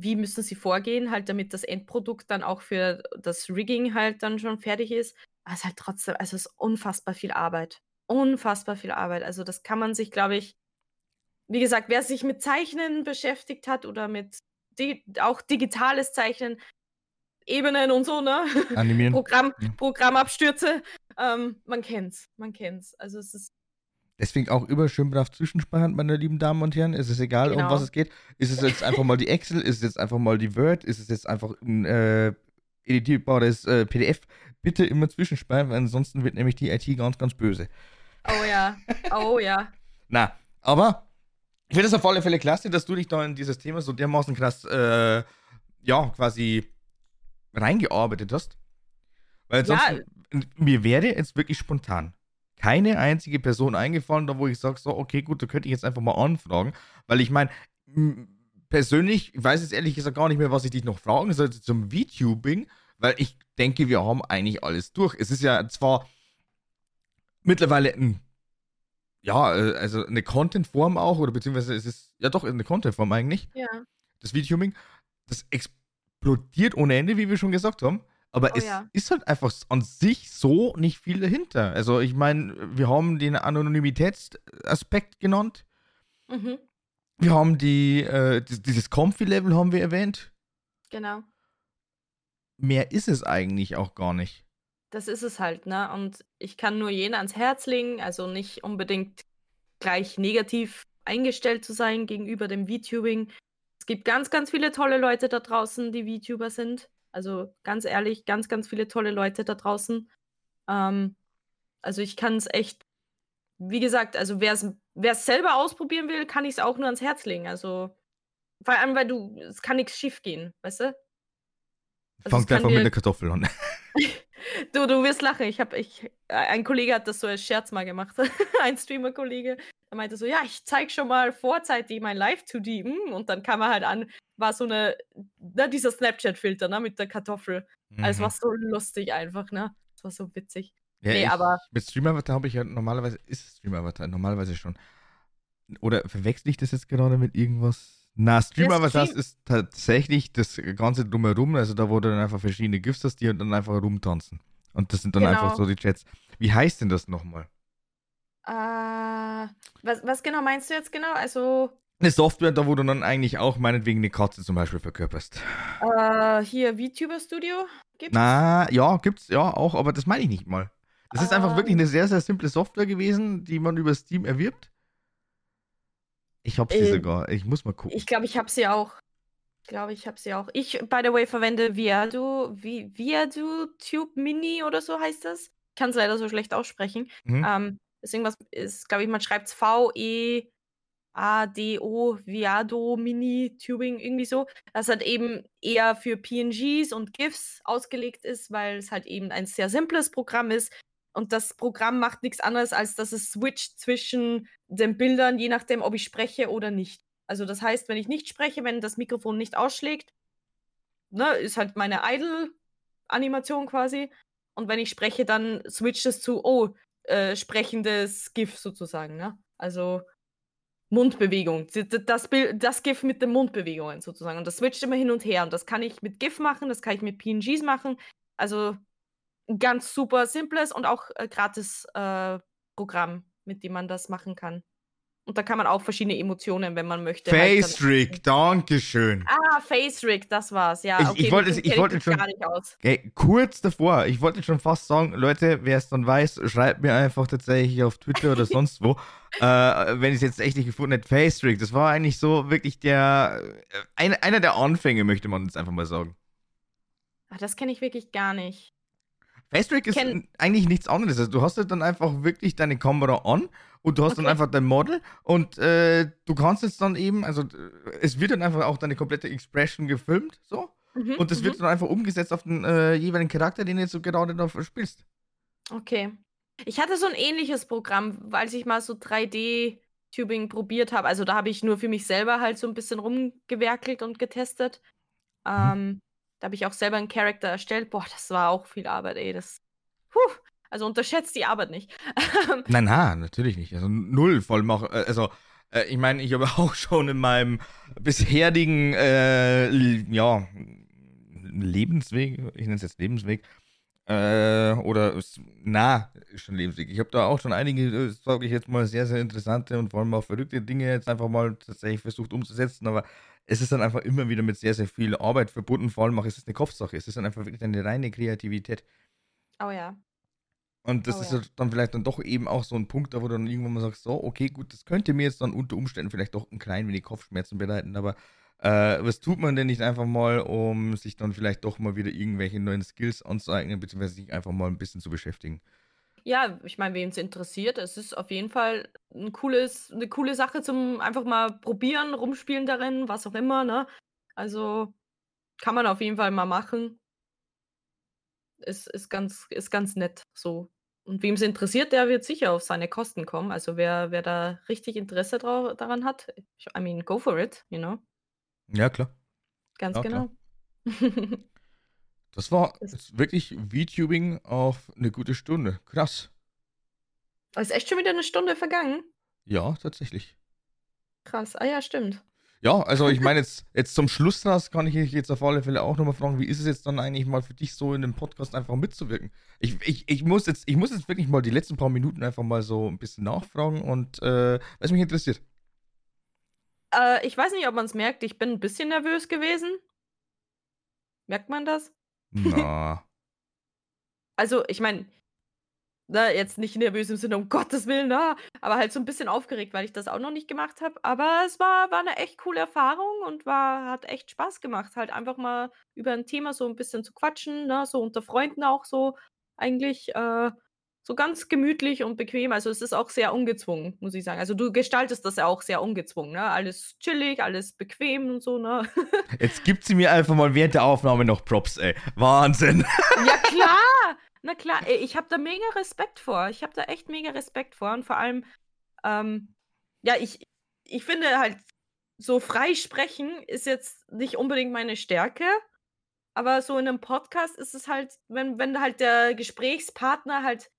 wie müssen sie vorgehen, halt, damit das Endprodukt dann auch für das Rigging halt dann schon fertig ist. Aber es ist halt trotzdem, also es ist unfassbar viel Arbeit. Unfassbar viel Arbeit. Also das kann man sich, glaube ich, wie gesagt, wer sich mit Zeichnen beschäftigt hat oder mit di auch digitales Zeichnen, Ebenen und so, ne? animieren. *laughs* Programm, Ja. Programmabstürze, ähm, man kennt's, man kennt's. Also es ist Deswegen auch immer schön brav zwischenspeichern, meine lieben Damen und Herren. Es ist egal, um Genau. was es geht. Ist es jetzt einfach mal die Excel? Ist es jetzt einfach mal die Word? Ist es jetzt einfach ein äh, editierbares äh, PDF? Bitte immer zwischenspeichern, weil ansonsten wird nämlich die IT ganz, ganz böse. Oh ja, oh ja. *laughs* Na, aber ich finde es auf alle Fälle klasse, dass du dich da in dieses Thema so dermaßen krass, äh, ja, quasi reingearbeitet hast. Weil Ja. ansonsten, mir wäre jetzt wirklich spontan keine einzige Person eingefallen, da wo ich sage, so, okay, gut, da könnte ich jetzt einfach mal anfragen. Weil ich meine, persönlich, ich weiß jetzt ehrlich gesagt gar nicht mehr, was ich dich noch fragen sollte zum VTubing, weil ich denke, wir haben eigentlich alles durch. Es ist ja zwar mittlerweile ein ja, äh, also eine Content-Form auch, oder beziehungsweise es ist, ja doch, eine Content-Form eigentlich, Ja. das VTubing, das explodiert ohne Ende, wie wir schon gesagt haben, aber Oh es ja. ist halt einfach an sich so nicht viel dahinter. Also ich meine, wir haben den Anonymitätsaspekt genannt, Mhm, wir haben die, äh, dies- dieses Comfy-Level haben wir erwähnt, genau. mehr ist es eigentlich auch gar nicht. Das ist es halt, ne? Und ich kann nur jenen ans Herz legen, also nicht unbedingt gleich negativ eingestellt zu sein gegenüber dem VTubing. Es gibt ganz, ganz viele tolle Leute da draußen, die VTuber sind. Also ganz ehrlich, ganz, ganz viele tolle Leute da draußen. Ähm, also ich kann es echt, wie gesagt, also wer es selber ausprobieren will, kann ich es auch nur ans Herz legen. Also vor allem, weil du, es kann nichts schief gehen, weißt du? Also Fangt einfach mit der Kartoffel an. *laughs* *laughs* Du, du wirst lachen. Ich habe, ich, äh, ein Kollege hat das so als Scherz mal gemacht. *laughs* ein Streamer-Kollege. Er meinte so, ja, ich zeig schon mal vorzeitig mein Live-2D. mm, Und dann kam er halt an, war so eine, na, dieser Snapchat-Filter, ne, mit der Kartoffel. Also es Mhm. war so lustig einfach, ne? Es war so witzig. Ja, Nee, ich, aber- Mit Stream-Avatar habe ich ja normalerweise, ist es Stream-Avatar, normalerweise schon. Oder verwechsel ich das jetzt gerade mit irgendwas? Na, Stream- ist tatsächlich das Ganze drumherum, also da, wo du dann einfach verschiedene GIFs hast, die dann einfach rumtanzen. Und das sind dann einfach Genau. so die Chats. Wie heißt denn das nochmal? Äh, was, was genau meinst du jetzt genau? Also, Eine Software, da wo du dann eigentlich auch meinetwegen eine Katze zum Beispiel verkörperst. äh, hier VTuber Studio gibt's? Na, ja, gibt's ja auch, aber das meine ich nicht mal. Das ist einfach wirklich Ähm. eine sehr, sehr simple Software gewesen, die man über Steam erwirbt. Ich hab's sie Äh, sogar. Ich muss mal gucken. Ich glaube, ich habe sie auch. Ich glaube, ich habe sie auch. Ich, by the way, verwende Viadu, Vi, Viadu Tube Mini oder so heißt das. Ich kann es leider so schlecht aussprechen. Mhm. Ähm, ist irgendwas, ist, glaube ich, man schreibt es V-E-A-D-O, Viado Mini Tubing, irgendwie so. Das halt eben eher für PNGs und GIFs ausgelegt ist, weil es halt eben ein sehr simples Programm ist. Und das Programm macht nichts anderes, als dass es switcht zwischen den Bildern, je nachdem, ob ich spreche oder nicht. Also das heißt, wenn ich nicht spreche, wenn das Mikrofon nicht ausschlägt, ne, ist halt meine Idle-Animation quasi. Und wenn ich spreche, dann switcht es zu, oh, äh, sprechendes GIF sozusagen. Ne? Also Mundbewegung. Das, Bild, das GIF mit den Mundbewegungen sozusagen. Und das switcht immer hin und her. Und das kann ich mit GIF machen, das kann ich mit PNGs machen. Also ein ganz super simples und auch äh, gratis äh, Programm, mit dem man das machen kann. Und da kann man auch verschiedene Emotionen, wenn man möchte. halt Face Rig, Dankeschön. Ah, Face Rig, das war's. Ja, Ich- okay, ich wollte ich wollte schon- gar nicht aus. Okay, kurz davor, ich wollte schon fast sagen, Leute, wer es dann weiß, schreibt mir einfach tatsächlich auf Twitter oder *laughs* sonst wo, äh, wenn ich es jetzt echt nicht gefunden hätte, Face Rig, das war eigentlich so wirklich der, äh, ein, einer der Anfänge, möchte man jetzt einfach mal sagen. Ach, das kenne ich wirklich gar nicht. Face Rig ist eigentlich nichts anderes. Also du hast halt dann einfach wirklich deine Kamera an und du hast dann Okay. einfach dein Model und äh, du kannst jetzt dann eben, also äh, es wird dann einfach auch deine komplette Expression gefilmt, so. Mhm, und das mhm. wird dann einfach umgesetzt auf den äh, jeweiligen Charakter, den du jetzt so gerade noch spielst. Okay. Ich hatte so ein ähnliches Programm, weil ich mal so 3D-Tubing probiert habe. Also da habe ich nur für mich selber halt so ein bisschen rumgewerkelt und getestet. Mhm. Ähm, da habe ich auch selber einen Charakter erstellt. Boah, das war auch viel Arbeit, ey. Das. Puh. Also unterschätzt die Arbeit nicht. *laughs* nein, nein, natürlich nicht. Also null voll mach, äh, Also äh, ich meine, ich habe *laughs* auch schon in meinem bisherigen äh, ja, Lebensweg, ich nenne es jetzt Lebensweg, äh, oder na, schon Lebensweg. Ich habe da auch schon einige, äh, sage ich jetzt mal, sehr, sehr interessante und vor allem auch verrückte Dinge jetzt einfach mal tatsächlich versucht umzusetzen, aber es ist dann einfach immer wieder mit sehr, sehr viel Arbeit verbunden, vor allem auch es ist eine Kopfsache, es ist dann einfach wirklich eine reine Kreativität. Oh ja. Und das oh, ist ja. dann vielleicht dann doch eben auch so ein Punkt, da wo du dann irgendwann mal sagst, so, okay, gut, das könnte mir jetzt dann unter Umständen vielleicht doch ein klein wenig Kopfschmerzen bereiten, aber äh, was tut man denn nicht einfach mal, um sich dann vielleicht doch mal wieder irgendwelche neuen Skills anzueignen, beziehungsweise sich einfach mal ein bisschen zu beschäftigen? Ja, ich meine, wen es interessiert, es ist auf jeden Fall ein cooles, eine coole Sache zum einfach mal probieren, rumspielen darin, was auch immer, ne? Also kann man auf jeden Fall mal machen. Ist, ist, ganz, ist ganz nett so. Und wem es interessiert, der wird sicher auf seine Kosten kommen. Also wer, wer da richtig Interesse drau daran hat, I mean, go for it, you know. Ja, klar. Ganz ja, genau. *laughs* das war das wirklich VTubing auf eine gute Stunde. Krass. Ist echt schon wieder eine Stunde vergangen? Ja, tatsächlich. Krass. Ah ja, stimmt. Ja, also ich *laughs* meine, jetzt, jetzt zum Schluss das kann ich jetzt auf alle Fälle auch nochmal fragen, wie ist es jetzt dann eigentlich mal für dich so in dem Podcast einfach mitzuwirken? Ich, ich, ich, muss, jetzt, ich muss jetzt wirklich mal die letzten paar Minuten einfach mal so ein bisschen nachfragen und äh, was mich interessiert. Äh, ich weiß nicht, ob man es merkt, ich bin ein bisschen nervös gewesen. Merkt man das? Na. *laughs* also, ich meine, Ne, jetzt nicht nervös im Sinne, um Gottes Willen, ne, aber halt so ein bisschen aufgeregt, weil ich das auch noch nicht gemacht habe. Aber es war war 'ne echt coole Erfahrung und war hat echt Spaß gemacht, halt einfach mal über ein Thema so ein bisschen zu quatschen, ne, so unter Freunden auch so eigentlich, äh, so ganz gemütlich und bequem. Also, es ist auch sehr ungezwungen, muss ich sagen. Also, du gestaltest das ja auch sehr ungezwungen, ne? Alles chillig, alles bequem und so, ne? Jetzt gibt sie mir einfach mal während der Aufnahme noch Props, ey. Wahnsinn. Ja klar. Na klar, ich habe da mega Respekt vor. Ich habe da echt mega Respekt vor. Und vor allem, ähm, ja, ich, ich finde halt, so frei sprechen ist jetzt nicht unbedingt meine Stärke. Aber so in einem Podcast ist es halt, wenn, wenn halt der Gesprächspartner halt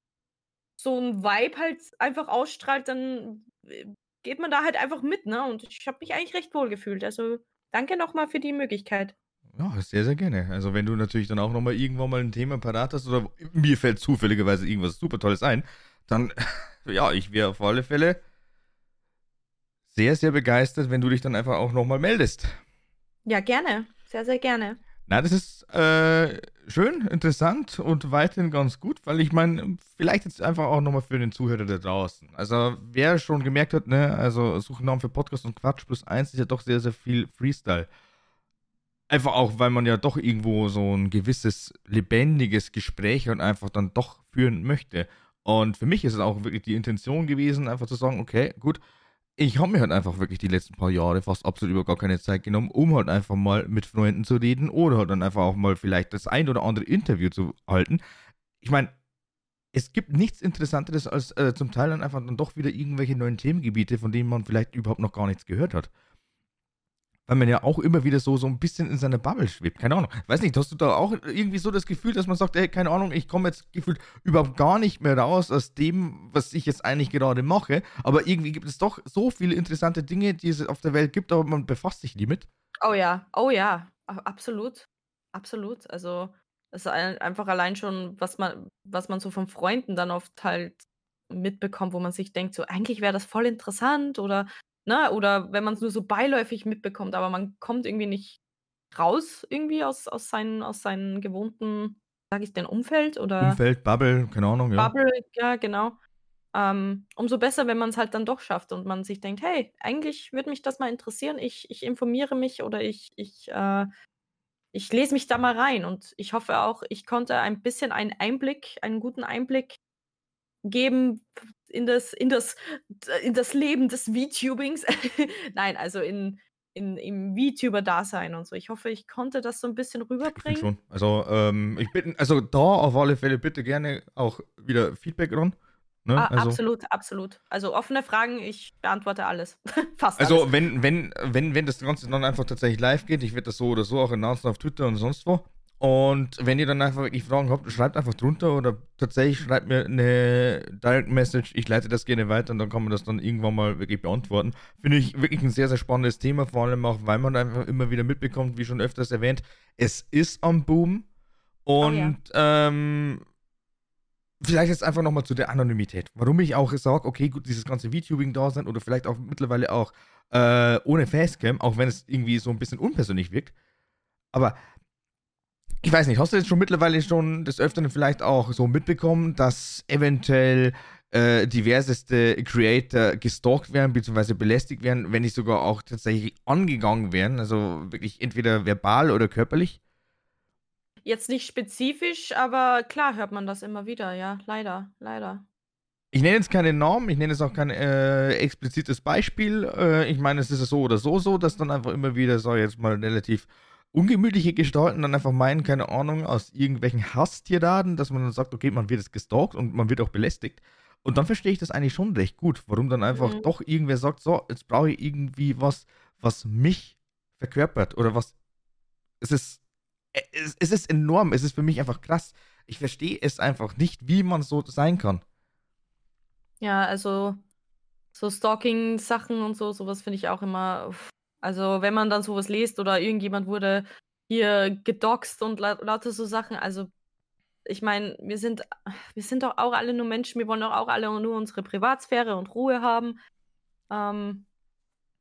so ein Vibe halt einfach ausstrahlt, dann äh, geht man da halt einfach mit, ne? Und ich habe mich eigentlich recht wohl gefühlt. Also danke nochmal für die Möglichkeit. Ja, sehr, sehr gerne. Also wenn du natürlich dann auch nochmal irgendwann mal ein Thema parat hast oder mir fällt zufälligerweise irgendwas super Tolles ein, dann, *laughs* ja, ich wäre auf alle Fälle sehr, sehr begeistert, wenn du dich dann einfach auch nochmal meldest. Ja, gerne. Sehr, sehr gerne. Na, das ist äh, schön, interessant und weiterhin ganz gut, weil ich meine, vielleicht jetzt einfach auch nochmal für den Zuhörer da draußen. Also, wer schon gemerkt hat, ne, also Suchnamen für Podcast und Quatsch plus eins ist ja doch sehr, sehr viel Freestyle. Einfach auch, weil man ja doch irgendwo so ein gewisses lebendiges Gespräch und einfach dann doch führen möchte. Und für mich ist es auch wirklich die Intention gewesen, einfach zu sagen, okay, gut, ich habe mir halt einfach wirklich die letzten paar Jahre fast absolut über gar keine Zeit genommen, um halt einfach mal mit Freunden zu reden oder halt dann einfach auch mal vielleicht das ein oder andere Interview zu halten. Ich meine, es gibt nichts Interessanteres als äh, zum Teil dann einfach dann doch wieder irgendwelche neuen Themengebiete, von denen man vielleicht überhaupt noch gar nichts gehört hat weil man ja auch immer wieder so, so ein bisschen in seiner Bubble schwebt. Keine Ahnung. Weiß nicht, hast du da auch irgendwie so das Gefühl, dass man sagt, ey, keine Ahnung, ich komme jetzt gefühlt überhaupt gar nicht mehr raus aus dem, was ich jetzt eigentlich gerade mache. Aber irgendwie gibt es doch so viele interessante Dinge, die es auf der Welt gibt, aber man befasst sich nie mit. Oh ja, oh ja, absolut. Absolut. Also, es ist einfach allein schon, was man, was man so von Freunden dann oft halt mitbekommt, wo man sich denkt, so eigentlich wäre das voll interessant oder Ne? Oder wenn man es nur so beiläufig mitbekommt, aber man kommt irgendwie nicht raus irgendwie aus aus seinen aus seinen gewohnten, sage ich denn, Umfeld oder Umfeld, Bubble, keine Ahnung, ja. Bubble, ja, genau. Ähm, umso besser, wenn man es halt dann doch schafft und man sich denkt: „Hey, eigentlich würde mich das mal interessieren. Ich ich informiere mich oder ich ich, äh ich lese mich da mal rein.“ Und ich hoffe auch, ich konnte ein bisschen einen Einblick einen guten Einblick geben in das in das in das Leben des VTubings. *laughs* Nein, also in in, im VTuber-Dasein und so. Ich hoffe, ich konnte das so ein bisschen rüberbringen. schon. Also, ähm, ich bin, also da auf alle Fälle bitte gerne auch wieder Feedback ran. Ne? Ah, Also, absolut, absolut. Also offene Fragen, ich beantworte alles. *laughs* Fast also alles. wenn, wenn, wenn, wenn das Ganze dann einfach tatsächlich live geht, ich werde das so oder so auch announcen auf Twitter und sonst wo. Und wenn ihr dann einfach wirklich Fragen habt, schreibt einfach drunter oder tatsächlich schreibt mir eine Direct Message. Ich leite das gerne weiter und dann kann man das dann irgendwann mal wirklich beantworten. Finde ich wirklich ein sehr, sehr spannendes Thema, vor allem auch, weil man einfach immer wieder mitbekommt, wie schon öfters erwähnt, es ist am Boom. Oh ja. Und ähm, vielleicht jetzt einfach nochmal zu der Anonymität. Warum ich auch sage, okay, gut, dieses ganze VTubing da sein oder vielleicht auch mittlerweile auch äh, ohne Facecam, auch wenn es irgendwie so ein bisschen unpersönlich wirkt. Aber ich weiß nicht, hast du jetzt schon mittlerweile schon des Öfteren vielleicht auch so mitbekommen, dass eventuell äh, diverseste Creator gestalkt werden, beziehungsweise belästigt werden, wenn nicht sogar auch tatsächlich angegangen werden, also wirklich entweder verbal oder körperlich? Jetzt nicht spezifisch, aber klar hört man das immer wieder, ja. Leider, leider. Ich nenne jetzt keine Namen, ich nenne jetzt auch kein äh, explizites Beispiel. Äh, ich meine, es ist so oder so so, dass dann einfach immer wieder, ich jetzt mal, relativ ungemütliche Gestalten dann einfach meinen, keine Ahnung, aus irgendwelchen Hasstiraden, dass man dann sagt, okay, man wird jetzt gestalkt und man wird auch belästigt. Und dann verstehe ich das eigentlich schon recht gut, warum dann einfach Mhm. doch irgendwer sagt, so, jetzt brauche ich irgendwie was, was mich verkörpert oder was. Es ist, äh, es, es ist enorm, es ist für mich einfach krass. Ich verstehe es einfach nicht, wie man so sein kann. Ja, also so Stalking-Sachen und so, sowas finde ich auch immer. uff. Also, wenn man dann sowas liest oder irgendjemand wurde hier gedoxt und lau lauter so Sachen, also ich meine, wir sind, wir sind doch auch alle nur Menschen, wir wollen doch auch alle nur unsere Privatsphäre und Ruhe haben. Ähm,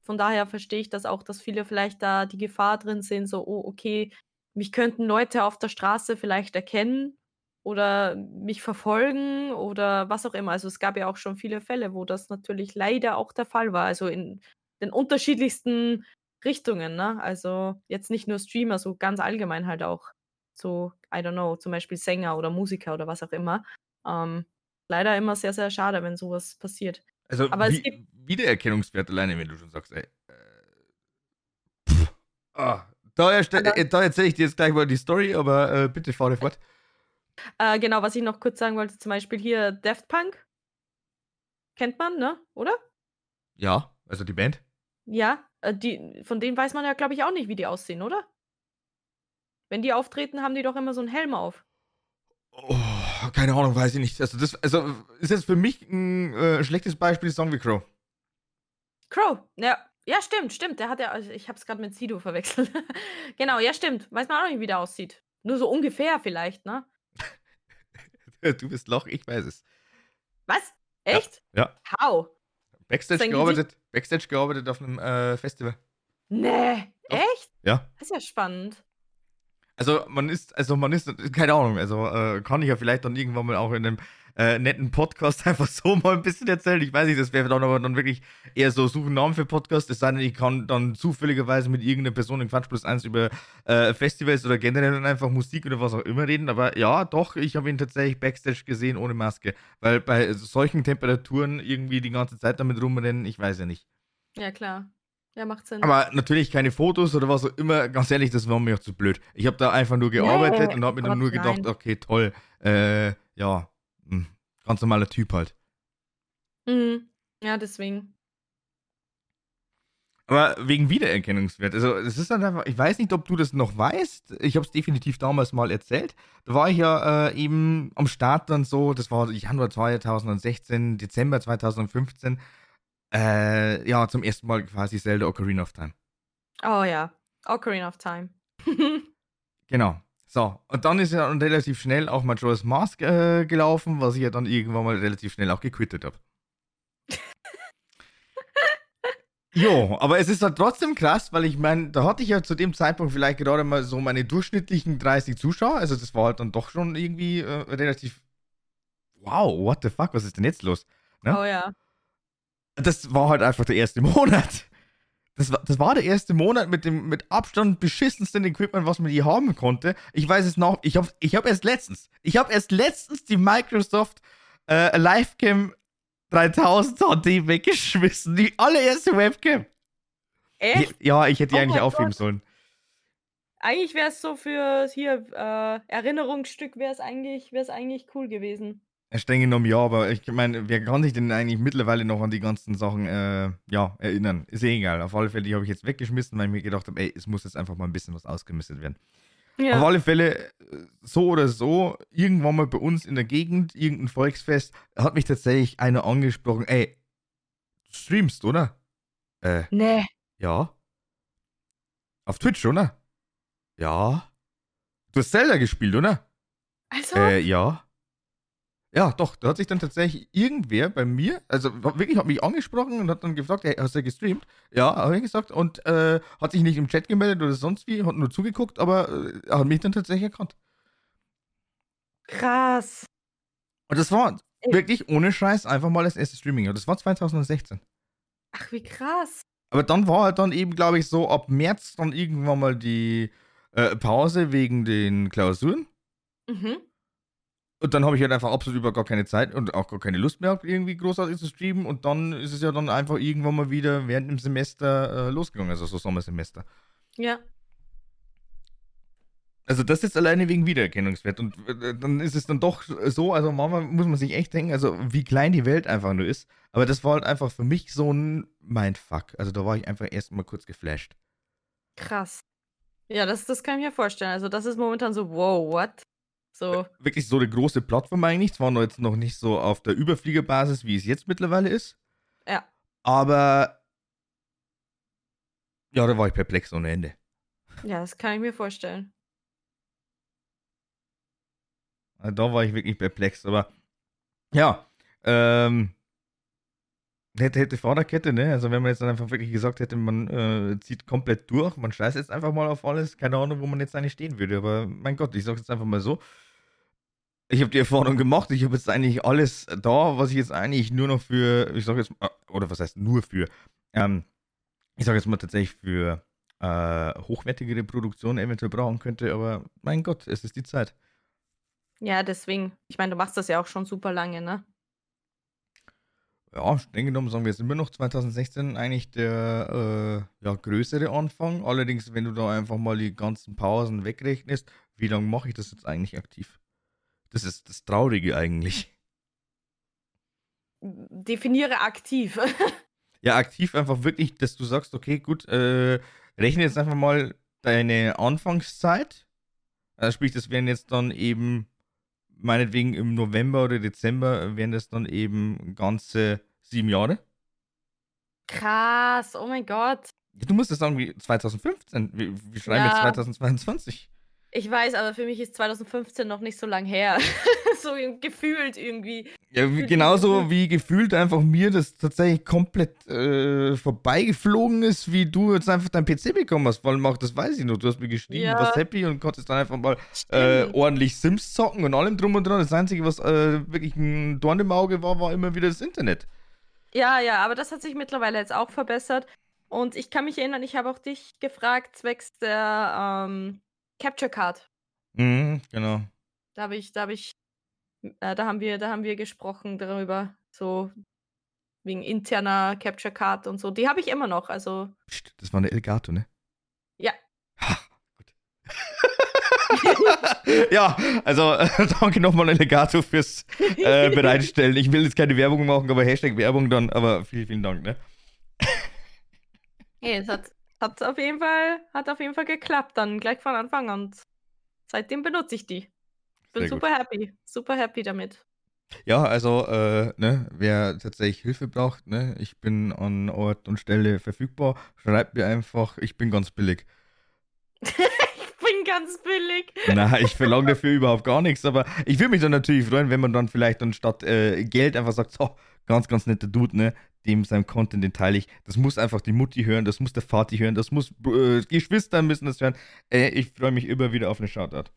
von daher verstehe ich das auch, dass viele vielleicht da die Gefahr drin sehen, so, oh, okay, mich könnten Leute auf der Straße vielleicht erkennen oder mich verfolgen oder was auch immer. Also es gab ja auch schon viele Fälle, wo das natürlich leider auch der Fall war. Also in den unterschiedlichsten Richtungen, ne? Also jetzt nicht nur Streamer, so ganz allgemein halt auch so, I don't know, zum Beispiel Sänger oder Musiker oder was auch immer. Ähm, leider immer sehr, sehr schade, wenn sowas passiert. Also Aber es wie, gibt, Wiedererkennungswert alleine, wenn du schon sagst, ey. Äh, pff, ah, da, äh, da erzähle ich dir jetzt gleich mal die Story, aber äh, bitte fahre fort. äh, genau, was ich noch kurz sagen wollte, zum Beispiel hier Daft Punk, kennt man, ne? Oder? Ja, also die Band. Ja, äh, die, von denen weiß man ja, glaube ich, auch nicht, wie die aussehen, oder? Wenn die auftreten, haben die doch immer so einen Helm auf. Oh, keine Ahnung, weiß ich nicht. Also das also ist jetzt für mich ein äh, schlechtes Beispiel Song wie Crow. Crow, ja. Ja, stimmt, stimmt. Der hat ja, also ich habe es gerade mit Sido verwechselt. *laughs* genau, ja, stimmt. Weiß man auch nicht, wie der aussieht. Nur so ungefähr vielleicht, ne? *laughs* du bist Loch, ich weiß es. Was? Ja, Echt? ja. How? Backstage Sein Gesicht? gearbeitet, Backstage gearbeitet auf einem äh, Festival. Nee, Doch. echt? Ja. Das ist ja spannend. Also man ist, also man ist, keine Ahnung, also äh, kann ich ja vielleicht dann irgendwann mal auch in einem äh, netten Podcast *laughs* einfach so mal ein bisschen erzählen. Ich weiß nicht, das wäre dann aber dann wirklich eher so suchen Namen für Podcast. Es sei denn, ich kann dann zufälligerweise mit irgendeiner Person in Quatsch plus eins über äh, Festivals oder generell dann einfach Musik oder was auch immer reden. Aber ja, doch, ich habe ihn tatsächlich Backstage gesehen ohne Maske. Weil bei solchen Temperaturen irgendwie die ganze Zeit damit rumrennen, ich weiß ja nicht. Ja, klar. Ja, macht Sinn. Aber natürlich keine Fotos oder was auch immer. Ganz ehrlich, das war mir auch zu blöd. Ich habe da einfach nur gearbeitet Nee, und habe mir dann Gott, nur gedacht, nein. okay, toll. Äh, ja, hm, ganz normaler Typ halt. Mhm. Ja, deswegen. Aber wegen Wiedererkennungswert. Also, es ist dann einfach, ich weiß nicht, ob du das noch weißt. Ich habe es definitiv damals mal erzählt. Da war ich ja äh, eben am Start dann so, das war Januar 2016, Dezember 2015. Äh, ja, zum ersten Mal quasi Zelda Ocarina of Time. Oh ja. Ocarina of Time. *laughs* Genau. So, und dann ist ja relativ schnell auch Majora's Mask äh, gelaufen, was ich ja dann irgendwann mal relativ schnell auch gequittet habe. *laughs* Jo, aber es ist dann trotzdem krass, weil ich meine, da hatte ich ja zu dem Zeitpunkt vielleicht gerade mal so meine durchschnittlichen 30 Zuschauer. Also das war halt dann doch schon irgendwie äh, relativ. Wow, what the fuck, was ist denn jetzt los? Ne? Oh ja. Das war halt einfach der erste Monat. Das war, das war der erste Monat mit dem mit Abstand beschissensten Equipment, was man je haben konnte. Ich weiß es noch, ich habe ich hab erst letztens, ich habe erst letztens die Microsoft äh, Livecam 3000 HD weggeschmissen. Die allererste Webcam. Echt? Ja, ich hätte die Oh eigentlich aufheben Gott. sollen. Eigentlich wäre es so für hier äh, Erinnerungsstück wäre es eigentlich, wäre es eigentlich cool gewesen. Ja, Streng genommen ja, aber ich meine, wer kann sich denn eigentlich mittlerweile noch an die ganzen Sachen äh, ja, erinnern? Ist eh egal. Auf alle Fälle, die habe ich jetzt weggeschmissen, weil ich mir gedacht habe, ey, es muss jetzt einfach mal ein bisschen was ausgemistet werden. Auf Ja. alle Fälle, äh, so oder so, irgendwann mal bei uns in der Gegend, irgendein Volksfest, hat mich tatsächlich einer angesprochen, ey, du streamst, oder? Äh, Nee. ja. Auf Twitch, oder? Ja. Du hast Zelda gespielt, oder? Also, Äh, ja. Ja, doch, da hat sich dann tatsächlich irgendwer bei mir, also wirklich hat mich angesprochen und hat dann gefragt, hey, hast du gestreamt? Ja, habe ich gesagt und äh, hat sich nicht im Chat gemeldet oder sonst wie, hat nur zugeguckt, aber äh, hat mich dann tatsächlich erkannt. krass. Und das war Ey. wirklich ohne Scheiß einfach mal das erste Streaming. Und das war 2016. Ach, wie krass. Aber dann war halt dann eben, glaube ich, so ab März dann irgendwann mal die äh, Pause wegen den Klausuren. Mhm. Und dann habe ich halt einfach absolut über gar keine Zeit und auch gar keine Lust mehr irgendwie großartig zu streamen. Und dann ist es ja dann einfach irgendwann mal wieder während dem Semester äh, losgegangen, also so Sommersemester. Ja. Also das ist alleine wegen Wiedererkennungswert. Und äh, dann ist es dann doch so, also manchmal muss man sich echt denken, also wie klein die Welt einfach nur ist. Aber das war halt einfach für mich so ein Mindfuck. Also da war ich einfach erstmal kurz geflasht. Krass. Ja, das, das kann ich mir vorstellen. Also, das ist momentan so, wow, what? So, Wirklich so eine große Plattform eigentlich. Zwar noch jetzt noch nicht so auf der Überfliegerbasis, wie es jetzt mittlerweile ist. ja. Aber ja, da war ich perplex ohne Ende. Ja, das kann ich mir vorstellen. Da war ich wirklich perplex. Aber ja, ähm, hätte, hätte Vorderkette, ne? Also wenn man jetzt dann einfach wirklich gesagt hätte, man äh, zieht komplett durch, man scheißt jetzt einfach mal auf alles, keine Ahnung, wo man jetzt eigentlich stehen würde. Aber mein Gott, ich sag's jetzt einfach mal so. Ich habe die Erfahrung gemacht, ich habe jetzt eigentlich alles da, was ich jetzt eigentlich nur noch für, ich sag jetzt, mal, oder was heißt nur für, ähm, ich sage jetzt mal tatsächlich für äh, hochwertigere Produktion eventuell brauchen könnte, aber mein Gott, es ist die Zeit. Ja, deswegen. Ich meine, du machst das ja auch schon super lange, ne? Ja, streng genommen sagen wir jetzt immer noch 2016 eigentlich der äh, ja, größere Anfang. Allerdings, wenn du da einfach mal die ganzen Pausen wegrechnest, wie lange mache ich das jetzt eigentlich aktiv? Das ist das Traurige eigentlich. Definiere aktiv. *laughs* Ja, aktiv einfach wirklich, dass du sagst, okay, gut, äh, rechne jetzt einfach mal deine Anfangszeit. Also sprich, das wären jetzt dann eben, meinetwegen im November oder Dezember, wären das dann eben ganze sieben Jahre. Krass, oh mein Gott. Du musst das sagen wie 2015. Wir, wir schreiben jetzt Ja. 2022. Ich weiß, aber für mich ist 2015 noch nicht so lang her. *laughs* so gefühlt irgendwie. Ja, wie, genauso wie- gefühlt einfach mir das tatsächlich komplett äh, vorbeigeflogen ist, wie du jetzt einfach dein PC bekommen hast. Vor allem auch, das weiß ich noch. Du hast mir geschrieben, Ja. du warst happy und konntest dann einfach mal äh, ordentlich Sims zocken und allem drum und dran. Das Einzige, was äh, wirklich ein Dorn im Auge war, war immer wieder das Internet. Ja, ja, aber das hat sich mittlerweile jetzt auch verbessert. Und ich kann mich erinnern, ich habe auch dich gefragt, zwecks der ähm, Capture Card. Mhm, genau. Da habe ich, da habe ich, äh, da haben wir, da haben wir gesprochen darüber, so wegen interner Capture Card und so. Die habe ich immer noch, also Psst, das war eine Elgato, ne? ja. Ha, gut. *laughs* ja, also äh, *laughs* danke nochmal Elgato fürs äh, *laughs* Bereitstellen. Ich will jetzt keine Werbung machen, aber Hashtag Werbung dann, aber vielen, vielen Dank, ne? Nee, es hat, hat auf jeden Fall, hat auf jeden Fall geklappt, dann gleich von Anfang an. Und seitdem benutze ich die. Bin Sehr gut. super happy, super happy damit. Ja, also, äh, ne, wer tatsächlich Hilfe braucht, ne, ich bin an Ort und Stelle verfügbar. Schreibt mir einfach, ich bin ganz billig. *laughs* ganz billig. *laughs* Na, ich verlange dafür überhaupt gar nichts, aber ich würde mich dann natürlich freuen, wenn man dann vielleicht anstatt äh, Geld einfach sagt, so, ganz, ganz netter Dude, ne, dem seinem Content, den teile ich. Das muss einfach die Mutti hören, das muss der Vati hören, das muss, äh, Geschwister müssen das hören. Äh, ich freue mich immer wieder auf eine Shoutout.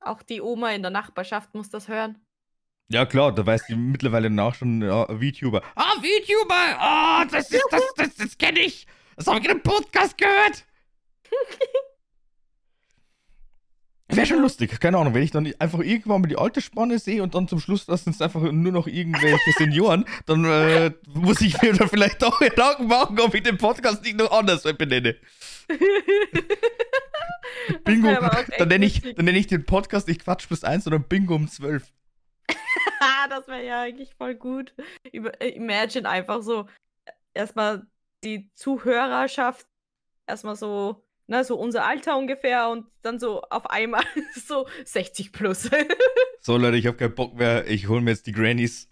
Auch die Oma in der Nachbarschaft muss das hören. Ja, klar, da weiß die mittlerweile nach schon, ja, VTuber. Ah, VTuber! Ah, das ist, das, das, das kenne ich! Das habe ich in einem Podcast gehört! *laughs* Wäre schon lustig, keine Ahnung, wenn ich dann einfach irgendwann mal die alte Spanne sehe und dann zum Schluss das sind es einfach nur noch irgendwelche *laughs* Senioren, dann äh, muss ich mir dann vielleicht auch Gedanken machen, ob ich den Podcast nicht noch anders benenne. *laughs* Bingo, dann nenne ich, nenn ich den Podcast nicht Quatsch plus 1, sondern Bingo um 12. das wäre ja eigentlich voll gut. Äh, imagine einfach so erstmal die Zuhörerschaft, erstmal so ne, so unser Alter ungefähr und dann so auf einmal *laughs* so 60 plus. *laughs* so Leute, ich habe keinen Bock mehr, ich hole mir jetzt die Grannies.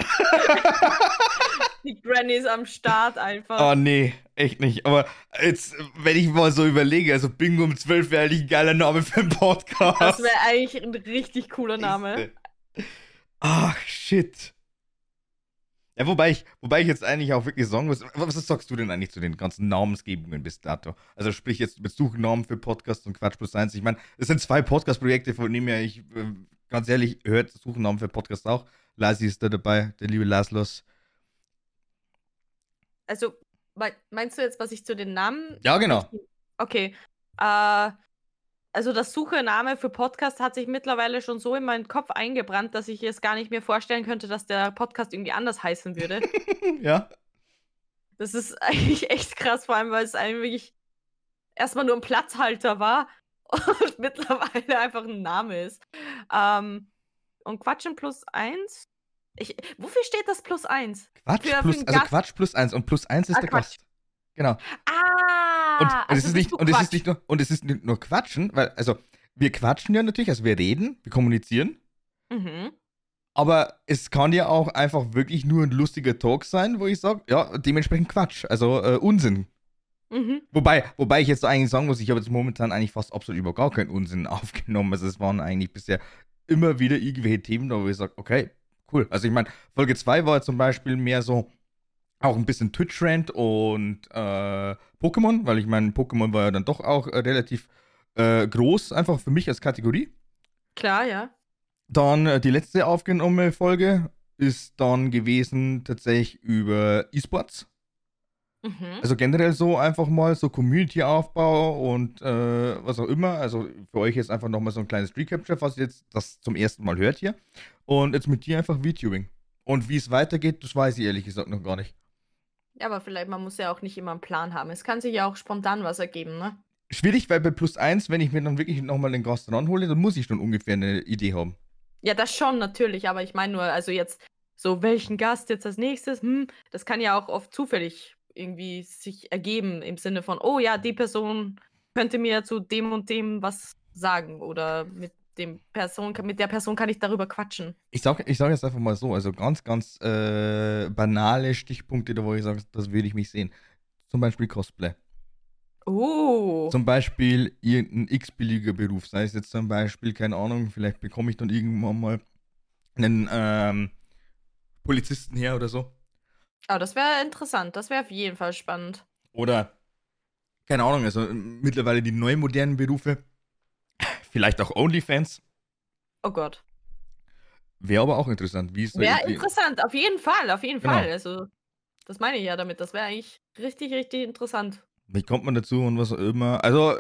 die Grannies am Start einfach. Oh nee, echt nicht. Aber jetzt, wenn ich mal so überlege, also Bingo um 12 wäre eigentlich ein geiler Name für einen Podcast. Das wäre eigentlich ein richtig cooler Name. Ach, shit. Ja, wobei ich, wobei ich jetzt eigentlich auch wirklich sagen muss, was sagst du denn eigentlich zu den ganzen Namensgebungen bis dato? Also sprich jetzt mit Suchnamen für Podcasts und Quatsch plus eins. Ich meine, es sind zwei Podcast-Projekte, von denen ja ich äh, ganz ehrlich hört Suchnamen für Podcasts auch. Lasi ist da dabei, der liebe Laszlos. Also, meinst du jetzt, was ich zu den Namen? Ja, genau. Okay. Äh, also das Suchename für Podcast hat sich mittlerweile schon so in meinen Kopf eingebrannt, dass ich es gar nicht mehr vorstellen könnte, dass der Podcast irgendwie anders heißen würde. *laughs* ja. Das ist *laughs* eigentlich echt krass, vor allem, weil es eigentlich erstmal nur ein Platzhalter war *laughs* und mittlerweile einfach ein Name ist. Ähm, und Quatschen plus eins? Ich, wofür steht das plus eins? Quatsch für, plus, für also Quatsch plus eins und plus eins ist ah, der Quatsch. Gast. Genau. Ah! Und, und also es ist nicht, und es ist nicht nur, und es ist nicht nur Quatschen, weil, also, wir quatschen ja natürlich, also wir reden, wir kommunizieren. Mhm. Aber es kann ja auch einfach wirklich nur ein lustiger Talk sein, wo ich sage, ja, dementsprechend Quatsch, also äh, Unsinn. Mhm. Wobei, wobei ich jetzt eigentlich sagen muss, ich habe jetzt momentan eigentlich fast absolut über gar keinen Unsinn *laughs* aufgenommen. Also es waren eigentlich bisher immer wieder irgendwelche Themen, wo ich sage, okay, cool. Also ich meine, Folge 2 war zum Beispiel mehr so, auch ein bisschen Twitch-Rant und äh, Pokémon, weil ich meine, Pokémon war ja dann doch auch äh, relativ äh, groß, einfach für mich als Kategorie. Klar, ja. Dann äh, die letzte aufgenommene Folge ist dann gewesen tatsächlich über E-Sports. Mhm. Also generell so einfach mal so Community-Aufbau und äh, was auch immer. Also für euch jetzt einfach nochmal so ein kleines Recapture, was ihr jetzt das zum ersten Mal hört hier. Und jetzt mit dir einfach VTubing. Und wie es weitergeht, das weiß ich ehrlich gesagt noch gar nicht. Ja, aber vielleicht, man muss ja auch nicht immer einen Plan haben. Es kann sich ja auch spontan was ergeben, ne? Schwierig, weil bei Plus 1, wenn ich mir dann wirklich nochmal den Gast ranhole, dann muss ich schon ungefähr eine Idee haben. Ja, das schon natürlich, aber ich meine nur, also jetzt so, welchen Gast jetzt als nächstes, hm, das kann ja auch oft zufällig irgendwie sich ergeben im Sinne von, oh ja, die Person könnte mir zu dem und dem was sagen oder mit dem Person, mit der Person kann ich darüber quatschen. Ich sage ich sag jetzt einfach mal so, also ganz, ganz äh, banale Stichpunkte, da wo ich sage, das würde ich mich sehen. Zum Beispiel Cosplay. Oh. Zum Beispiel irgendein x-beliebiger Beruf, sei es jetzt zum Beispiel, keine Ahnung, vielleicht bekomme ich dann irgendwann mal einen ähm, Polizisten her oder so. Oh, das wäre interessant, das wäre auf jeden Fall spannend. Oder, keine Ahnung, also mittlerweile die neuen modernen Berufe Vielleicht auch OnlyFans. Oh Gott. Wäre aber auch interessant. Wäre interessant, auf jeden Fall, auf jeden genau. Fall. Also, das meine ich ja damit. Das wäre eigentlich richtig, richtig interessant. Wie kommt man dazu und was auch immer? Also,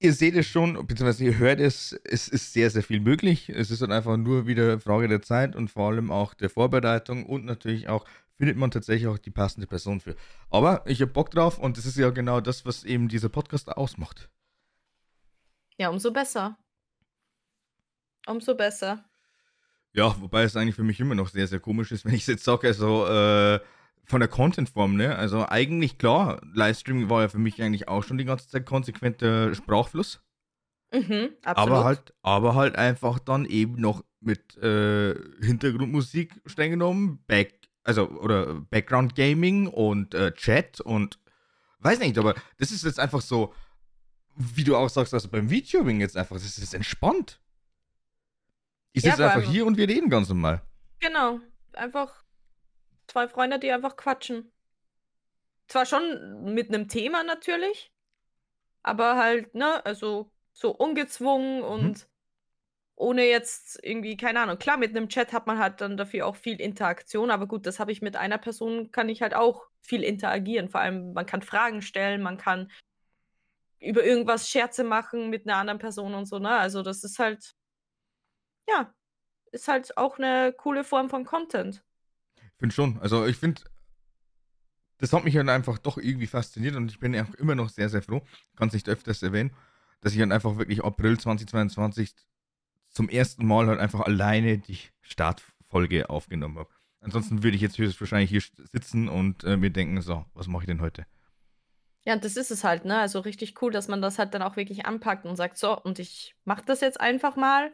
ihr seht es schon, beziehungsweise ihr hört es, es ist sehr, sehr viel möglich. Es ist dann einfach nur wieder Frage der Zeit und vor allem auch der Vorbereitung und natürlich auch findet man tatsächlich auch die passende Person für. Aber ich habe Bock drauf und das ist ja genau das, was eben dieser Podcast ausmacht. Ja, umso besser. Umso besser. Ja, wobei es eigentlich für mich immer noch sehr, sehr komisch ist, *laughs* wenn ich es jetzt sage, also äh, von der Content-Form, ne? Also eigentlich klar, Livestreaming war ja für mich eigentlich auch schon die ganze Zeit konsequenter Sprachfluss. Mhm, absolut. Aber halt, aber halt einfach dann eben noch mit äh, Hintergrundmusik streng genommen, Back, also oder Background Gaming und äh, Chat und weiß nicht, aber das ist jetzt einfach so, wie du auch sagst, also beim VTubing jetzt einfach, das ist entspannt. Ich sitze ja, einfach hier und wir reden ganz normal. Genau. Einfach zwei Freunde, die einfach quatschen. Zwar schon mit einem Thema natürlich, aber halt, ne, also so ungezwungen und mhm. ohne jetzt irgendwie, keine Ahnung. Klar, mit einem Chat hat man halt dann dafür auch viel Interaktion, aber gut, das habe ich mit einer Person, kann ich halt auch viel interagieren. Vor allem, man kann Fragen stellen, man kann über irgendwas Scherze machen mit einer anderen Person und so, ne? Also das ist halt, ja, ist halt auch eine coole Form von Content. Ich finde schon. Also ich finde, das hat mich dann einfach doch irgendwie fasziniert und ich bin auch immer noch sehr, sehr froh, kann es nicht öfters erwähnen, dass ich dann einfach wirklich April 2022 zum ersten Mal halt einfach alleine die Startfolge aufgenommen habe. Ansonsten würde ich jetzt höchstwahrscheinlich hier sitzen und äh, mir denken, so, was mache ich denn heute? Ja, und das ist es halt, ne? Also richtig cool, dass man das halt dann auch wirklich anpackt und sagt, so, und ich mache das jetzt einfach mal.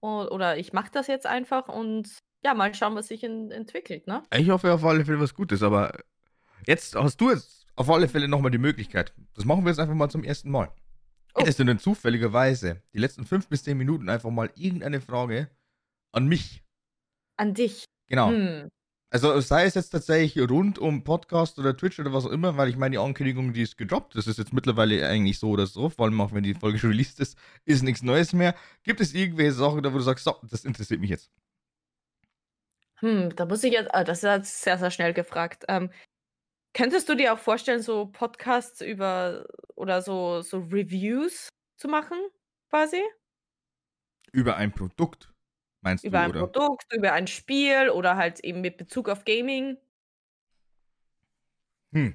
Oder ich mache das jetzt einfach und ja, mal schauen, was sich in, entwickelt, ne? Ich hoffe auf alle Fälle was Gutes, aber jetzt hast du jetzt auf alle Fälle nochmal die Möglichkeit. Das machen wir jetzt einfach mal zum ersten Mal. Oh. Hättest du denn zufälligerweise die letzten fünf bis zehn Minuten einfach mal irgendeine Frage an mich? An dich? Genau. Hm. Also sei es jetzt tatsächlich rund um Podcast oder Twitch oder was auch immer, weil ich meine, die Ankündigung, die ist gedroppt. Das ist jetzt mittlerweile eigentlich so oder so, vor allem auch wenn die Folge schon *laughs* released ist, ist nichts Neues mehr. Gibt es irgendwelche Sachen, da wo du sagst, so, das interessiert mich jetzt? Hm, da muss ich jetzt, ah, das ist jetzt sehr, sehr schnell gefragt. Ähm, könntest du dir auch vorstellen, so Podcasts über oder so, so Reviews zu machen, quasi? Über ein Produkt? Meinst über du, ein oder? Produkt, über ein Spiel oder halt eben mit Bezug auf Gaming. Hm.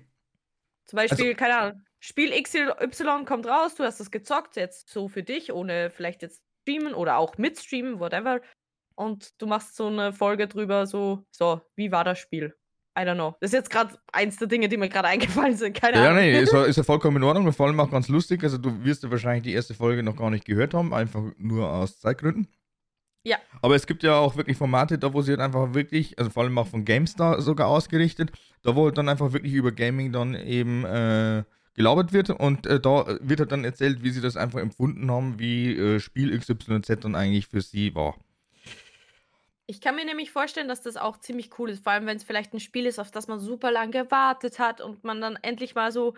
Zum Beispiel, also, keine Ahnung, Spiel XY kommt raus, du hast das gezockt, jetzt so für dich, ohne vielleicht jetzt streamen oder auch mit streamen, whatever. Und du machst so eine Folge drüber, so, so, wie war das Spiel? I don't know. Das ist jetzt gerade eins der Dinge, die mir gerade *laughs* eingefallen sind. Keine ja, Ahnung. Ja, nee, ist, *laughs* ist ja vollkommen in Ordnung vor allem auch ganz lustig. Also, du wirst ja wahrscheinlich die erste Folge noch gar nicht gehört haben, einfach nur aus Zeitgründen. Ja. Aber es gibt ja auch wirklich Formate, da wo sie halt einfach wirklich, also vor allem auch von GameStar sogar ausgerichtet, da wo halt dann einfach wirklich über Gaming dann eben äh, gelabert wird und äh, da wird halt dann erzählt, wie sie das einfach empfunden haben, wie äh, Spiel XYZ dann eigentlich für sie war. Ich kann mir nämlich vorstellen, dass das auch ziemlich cool ist, vor allem wenn es vielleicht ein Spiel ist, auf das man super lange gewartet hat und man dann endlich mal so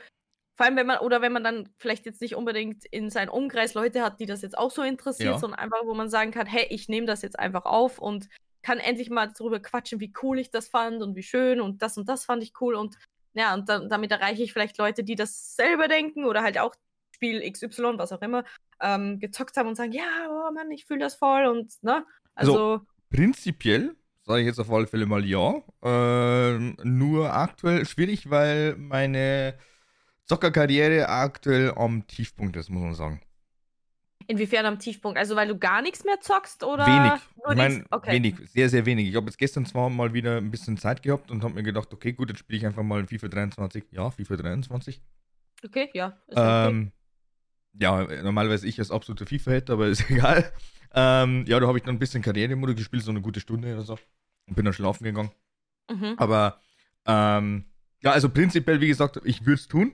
vor allem, wenn man, oder wenn man dann vielleicht jetzt nicht unbedingt in seinem Umkreis Leute hat, die das jetzt auch so interessiert, ja. sondern einfach, wo man sagen kann, hey, ich nehme das jetzt einfach auf und kann endlich mal darüber quatschen, wie cool ich das fand und wie schön und das und das fand ich cool und ja, und dann, damit erreiche ich vielleicht Leute, die das selber denken oder halt auch Spiel XY, was auch immer, ähm, gezockt haben und sagen, ja, oh Mann, ich fühle das voll und, ne? Also, also prinzipiell sage ich jetzt auf alle Fälle mal ja. Äh, nur aktuell schwierig, weil meine Zockerkarriere aktuell am Tiefpunkt ist, muss man sagen. Inwiefern am Tiefpunkt? Also weil du gar nichts mehr zockst oder? Wenig. Ich meine, okay. wenig, sehr, sehr wenig. Ich habe jetzt gestern zwar mal wieder ein bisschen Zeit gehabt und habe mir gedacht, okay, gut, jetzt spiele ich einfach mal FIFA 23. Ja, FIFA 23. Okay, ja. Ähm, okay. Ja, normalerweise ich als absoluter FIFA-Head, aber *laughs* ist egal. Ähm, ja, da habe ich dann ein bisschen Karrieremodus gespielt, so eine gute Stunde oder so. Und bin dann schlafen gegangen. Mhm. Aber ähm, ja, also prinzipiell, wie gesagt, ich würde es tun.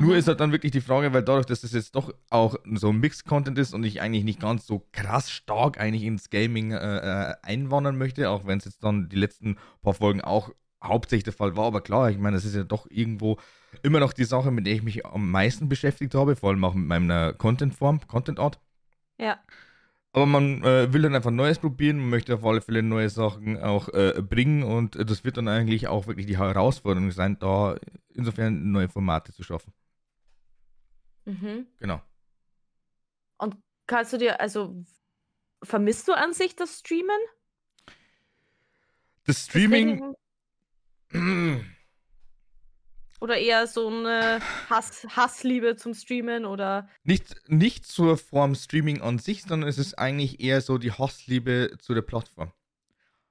Nur mhm. ist halt dann wirklich die Frage, weil dadurch, dass das jetzt doch auch so Mixed-Content ist und ich eigentlich nicht ganz so krass stark eigentlich ins Gaming äh, äh einwandern möchte, auch wenn es jetzt dann die letzten paar Folgen auch hauptsächlich der Fall war, aber klar, ich meine, das ist ja doch irgendwo immer noch die Sache, mit der ich mich am meisten beschäftigt habe, vor allem auch mit meiner Content-Form, Content-Art. Ja. Aber man äh, will dann einfach Neues probieren, man möchte auf alle Fälle neue Sachen auch äh, bringen und das wird dann eigentlich auch wirklich die Herausforderung sein, da insofern neue Formate zu schaffen. Mhm. Genau. Und kannst du dir, also vermisst du an sich das Streamen? Das Streaming. Oder eher so eine Hass, Hassliebe zum Streamen oder. Nicht, nicht zur Form Streaming an sich, sondern es ist eigentlich eher so die Hassliebe zu der Plattform.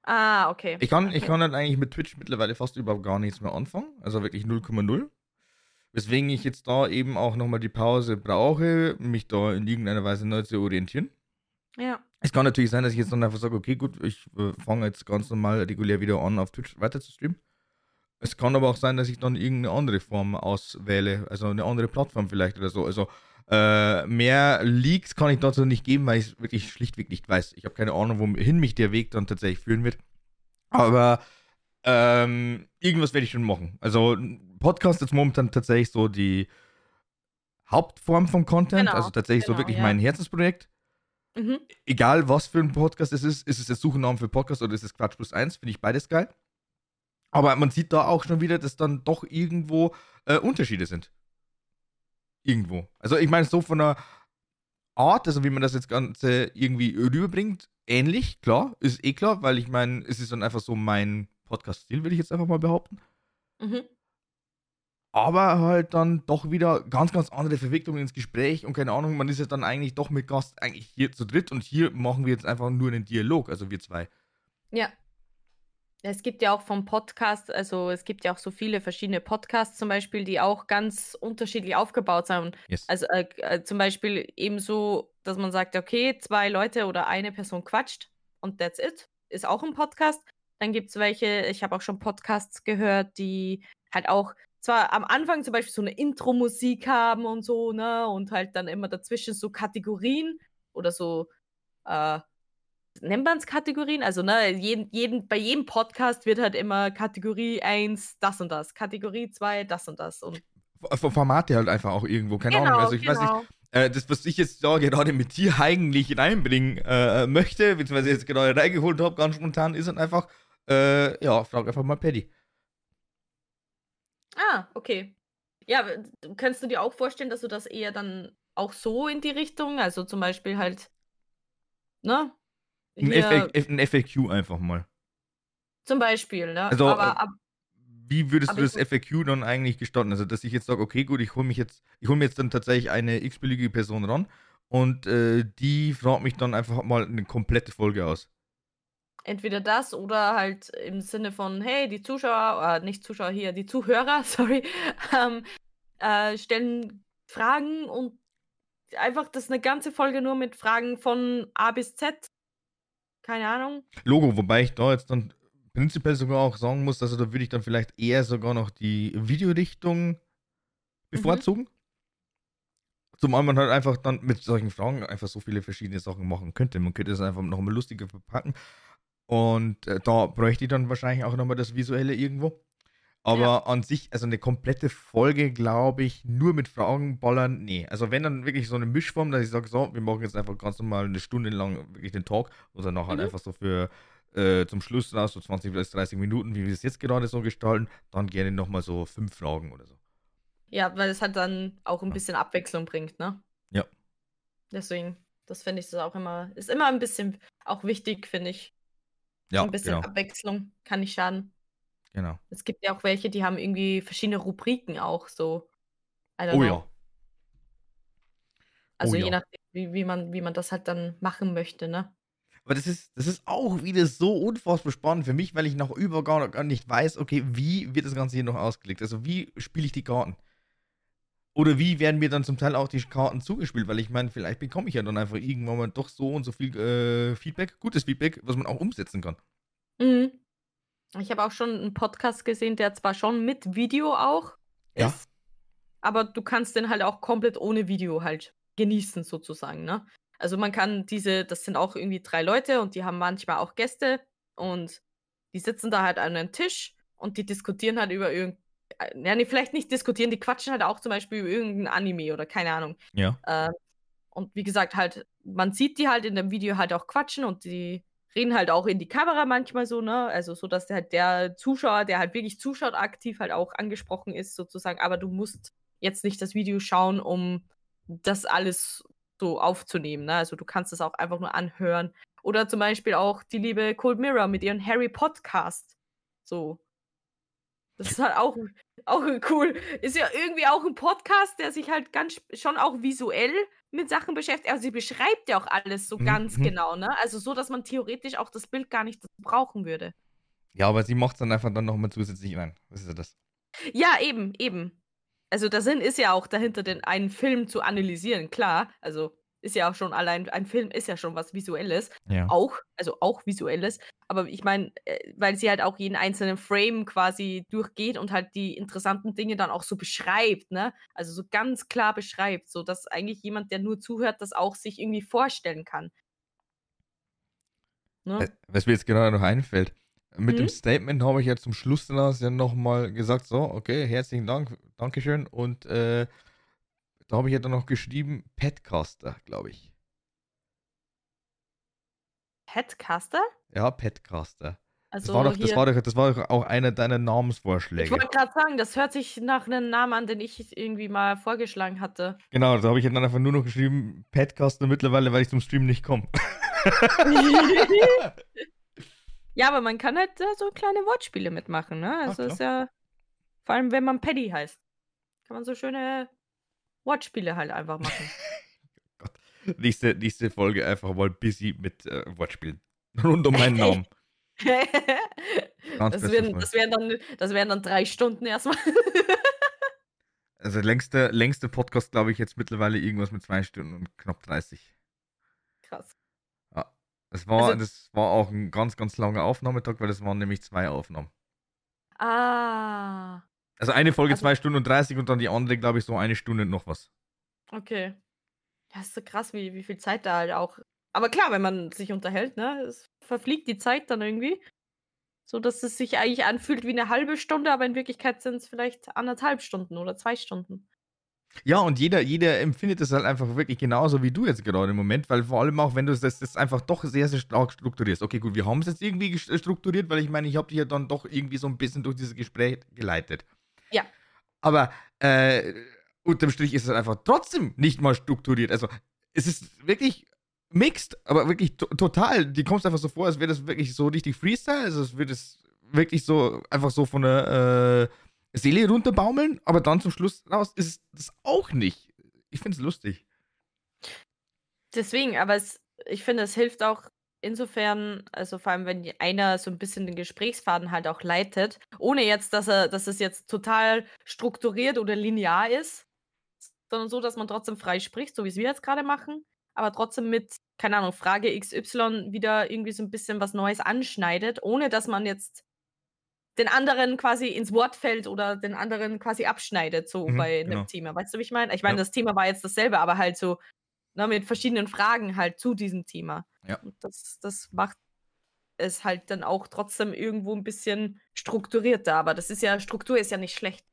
Ah, okay. Ich kann, okay. ich kann halt eigentlich mit Twitch mittlerweile fast überhaupt gar nichts mehr anfangen. Also wirklich 0,0. Weswegen ich jetzt da eben auch nochmal die Pause brauche, mich da in irgendeiner Weise neu zu orientieren. Ja. Es kann natürlich sein, dass ich jetzt dann einfach sage, okay, gut, ich äh, fange jetzt ganz normal regulär wieder an, auf Twitch weiter zu streamen. Es kann aber auch sein, dass ich dann irgendeine andere Form auswähle, also eine andere Plattform vielleicht oder so. Also äh, mehr Leaks kann ich dazu nicht geben, weil ich es wirklich schlichtweg nicht weiß. Ich habe keine Ahnung, wohin mich der Weg dann tatsächlich führen wird. Aber ähm, irgendwas werde ich schon machen. Also Podcast ist momentan tatsächlich so die Hauptform von Content, genau, also tatsächlich genau, so wirklich ja. mein Herzensprojekt. Mhm. Egal was für ein Podcast es ist, ist es der Suchennamen für Podcast oder ist es Quatsch plus eins, finde ich beides geil. Aber man sieht da auch schon wieder, dass dann doch irgendwo äh, Unterschiede sind. Irgendwo. Also ich meine, so von der Art, also wie man das jetzt Ganze irgendwie rüberbringt, ähnlich, klar, ist eh klar, weil ich meine, es ist dann einfach so mein Podcast-Stil, würde ich jetzt einfach mal behaupten. Mhm. Aber halt dann doch wieder ganz, ganz andere Verwicklungen ins Gespräch und keine Ahnung, man ist ja dann eigentlich doch mit Gast eigentlich hier zu dritt und hier machen wir jetzt einfach nur einen Dialog, also wir zwei. Ja. Es gibt ja auch vom Podcast, also es gibt ja auch so viele verschiedene Podcasts zum Beispiel, die auch ganz unterschiedlich aufgebaut sind. Yes. Also äh, äh, zum Beispiel ebenso, dass man sagt, okay, zwei Leute oder eine Person quatscht und that's it, ist auch ein Podcast. Dann gibt es welche, ich habe auch schon Podcasts gehört, die halt auch zwar am Anfang zum Beispiel so eine Intro-Musik haben und so, ne, und halt dann immer dazwischen so Kategorien oder so, äh, nennt man es Kategorien? Also, ne, jeden, jeden, bei jedem Podcast wird halt immer Kategorie 1 das und das, Kategorie 2 das und das. Und Vom Format halt einfach auch irgendwo, keine genau, Ahnung. Also ich genau. weiß nicht, genau. äh, das, was ich jetzt da gerade mit dir eigentlich reinbringen äh, möchte, beziehungsweise jetzt gerade reingeholt habe, ganz spontan, ist dann einfach, äh, ja, frag einfach mal Paddy. Ah, okay. Ja, kannst du dir auch vorstellen, dass du das eher dann auch so in die Richtung, also zum Beispiel halt, ne? Ein, FA, ein FAQ einfach mal. Zum Beispiel, ne? Also, aber, äh, ab, wie würdest du das FAQ dann eigentlich gestalten? Also, dass ich jetzt sage, okay, gut, ich hole mich jetzt, ich hole mir jetzt dann tatsächlich eine x-beliebige Person ran und äh, die fragt mich dann einfach mal eine komplette Folge aus. Entweder das oder halt im Sinne von, hey, die Zuschauer, äh, nicht Zuschauer hier, die Zuhörer, *laughs* sorry, ähm, äh, stellen Fragen und einfach das eine ganze Folge nur mit Fragen von A bis Z keine Ahnung. Logo, wobei ich da jetzt dann prinzipiell sogar auch sagen muss, dass also da würde ich dann vielleicht eher sogar noch die Videorichtung bevorzugen. Mhm. Zumal man halt einfach dann mit solchen Fragen einfach so viele verschiedene Sachen machen könnte. Man könnte es einfach nochmal lustiger verpacken. Und äh, da bräuchte ich dann wahrscheinlich auch nochmal das Visuelle irgendwo. Aber ja. an sich, also eine komplette Folge, glaube ich, nur mit Fragen ballern, nee. Also wenn dann wirklich so eine Mischform, dass ich sage, so, wir machen jetzt einfach ganz normal eine Stunde lang wirklich den Talk und dann nachher mhm. einfach so für äh, zum Schluss raus, so 20 bis 30 Minuten, wie wir es jetzt gerade so gestalten, dann gerne nochmal so fünf Fragen oder so. Ja, weil es halt dann auch ein bisschen Abwechslung bringt, ne? Ja. Deswegen, das finde ich das auch immer, ist immer ein bisschen auch wichtig, finde ich. Ja, ein bisschen genau. Abwechslung kann nicht schaden. Genau. Es gibt ja auch welche, die haben irgendwie verschiedene Rubriken auch so. Oh know. ja. Also oh je ja. nachdem, wie, wie, man, wie man das halt dann machen möchte, ne? Aber das ist, das ist auch wieder so unfassbar spannend für mich, weil ich noch über gar, gar nicht weiß, okay, wie wird das Ganze hier noch ausgelegt? Also wie spiele ich die Karten? Oder wie werden mir dann zum Teil auch die Karten zugespielt? Weil ich meine, vielleicht bekomme ich ja dann einfach irgendwann mal doch so und so viel äh, Feedback, gutes Feedback, was man auch umsetzen kann. Mhm. Ich habe auch schon einen Podcast gesehen, der zwar schon mit Video auch Ja. ist, aber du kannst den halt auch komplett ohne Video halt genießen sozusagen, ne? Also, man kann diese das sind auch irgendwie drei Leute und die haben manchmal auch Gäste und die sitzen da halt an einem Tisch und die diskutieren halt über irgend äh, ja, ne, vielleicht nicht diskutieren, die quatschen halt auch zum Beispiel über irgendein Anime oder keine Ahnung. Ja. Ähm, und wie gesagt, halt, man sieht die halt in dem Video halt auch quatschen und die reden halt auch in die Kamera manchmal so, ne? Also so, dass halt der Zuschauer, der halt wirklich zuschaut, aktiv halt auch angesprochen ist, sozusagen. Aber du musst jetzt nicht das Video schauen, um das alles so aufzunehmen. Ne? Also du kannst es auch einfach nur anhören. Oder zum Beispiel auch die liebe Cold Mirror mit ihrem Harry Podcast. So. Das ist halt auch, auch cool. Ist ja irgendwie auch ein Podcast, der sich halt ganz schon auch visuell mit Sachen beschäftigt. Also sie beschreibt ja auch alles so ganz mhm. genau, ne? Also so, dass man theoretisch auch das Bild gar nicht brauchen würde. Ja, aber sie macht es dann einfach dann nochmal zusätzlich rein. Was ist ja das? Ja, eben, eben. Also der Sinn ist ja auch dahinter, den einen Film zu analysieren, klar. Also ist ja auch schon allein, ein Film ist ja schon was Visuelles. Ja. Auch, also auch Visuelles. Aber ich meine, äh, weil sie halt auch jeden einzelnen Frame quasi durchgeht und halt die interessanten Dinge dann auch so beschreibt, ne? Also so ganz klar beschreibt, so dass eigentlich jemand, der nur zuhört, das auch sich irgendwie vorstellen kann. Ne? Äh, was mir jetzt gerade noch einfällt, mit mhm. dem Statement habe ich ja zum Schluss dann ja nochmal gesagt, so, okay, herzlichen Dank, Dankeschön und äh, da habe ich ja dann noch geschrieben, Petcaster, glaube ich. Petcaster? Ja, Petcaster. Also Das war, doch, das, war doch, das war doch auch einer deiner ich Namensvorschläge. wollte gerade sagen, das hört sich nach einem Namen an, den ich irgendwie mal vorgeschlagen hatte. Genau, da habe ich dann einfach nur noch geschrieben, Padcaster mittlerweile, weil ich zum Stream nicht komme. *laughs* *laughs* ja, aber man kann halt da so kleine Wortspiele mitmachen, ne? Also klar. ist ja, vor allem wenn man Paddy heißt, kann man so schöne Wortspiele halt einfach machen. *laughs* nächste, nächste Folge einfach mal busy mit äh, Wortspielen. Rund um meinen Namen. *laughs* Das, Folge. das, wären dann, das wären dann drei Stunden erstmal. *laughs* Also längste, längste Podcast, glaube ich, jetzt mittlerweile irgendwas mit zwei Stunden und knapp 30. Krass. Das war, Also- das war auch ein ganz, ganz langer Aufnahmetag, weil das waren nämlich zwei Aufnahmen. Ah, Also eine Folge Also- zwei Stunden und 30 und dann die andere, glaube ich, so eine Stunde und noch was. okay. Ja, ist so krass, wie, wie viel Zeit da halt auch. Aber klar, wenn man sich unterhält, ne, es verfliegt die Zeit dann irgendwie. So dass es sich eigentlich anfühlt wie eine halbe Stunde, aber in Wirklichkeit sind es vielleicht anderthalb Stunden oder zwei Stunden. Ja, und jeder, jeder empfindet es halt einfach wirklich genauso wie du jetzt gerade im Moment, weil vor allem auch, wenn du das, das einfach doch sehr, sehr stark strukturierst. Okay, gut, wir haben es jetzt irgendwie strukturiert, weil ich meine, ich habe dich ja dann doch irgendwie so ein bisschen durch dieses Gespräch geleitet. Ja. Aber äh, unterm Strich ist es einfach trotzdem nicht mal strukturiert. Also, es ist wirklich mixed, aber wirklich to total. Die kommst einfach so vor, als wäre das wirklich so richtig Freestyle. Also, es wird es wirklich so einfach so von der äh, Seele runterbaumeln, aber dann zum Schluss raus ist es das auch nicht. Ich finde es lustig. Deswegen, aber es, ich finde, es hilft auch insofern, also vor allem, wenn einer so ein bisschen den Gesprächsfaden halt auch leitet, ohne jetzt, dass er, dass es jetzt total strukturiert oder linear ist, sondern so, dass man trotzdem frei spricht, so wie es wir jetzt gerade machen, aber trotzdem mit, keine Ahnung, Frage XY wieder irgendwie so ein bisschen was Neues anschneidet, ohne dass man jetzt den anderen quasi ins Wort fällt oder den anderen quasi abschneidet, so Mhm, bei einem genau. Thema. Weißt du, wie ich meine? Ich meine, Ja. das Thema war jetzt dasselbe, aber halt so ne, mit verschiedenen Fragen halt zu diesem Thema. Ja. Und das, das macht es halt dann auch trotzdem irgendwo ein bisschen strukturierter. Aber das ist ja, Struktur ist ja nicht schlecht.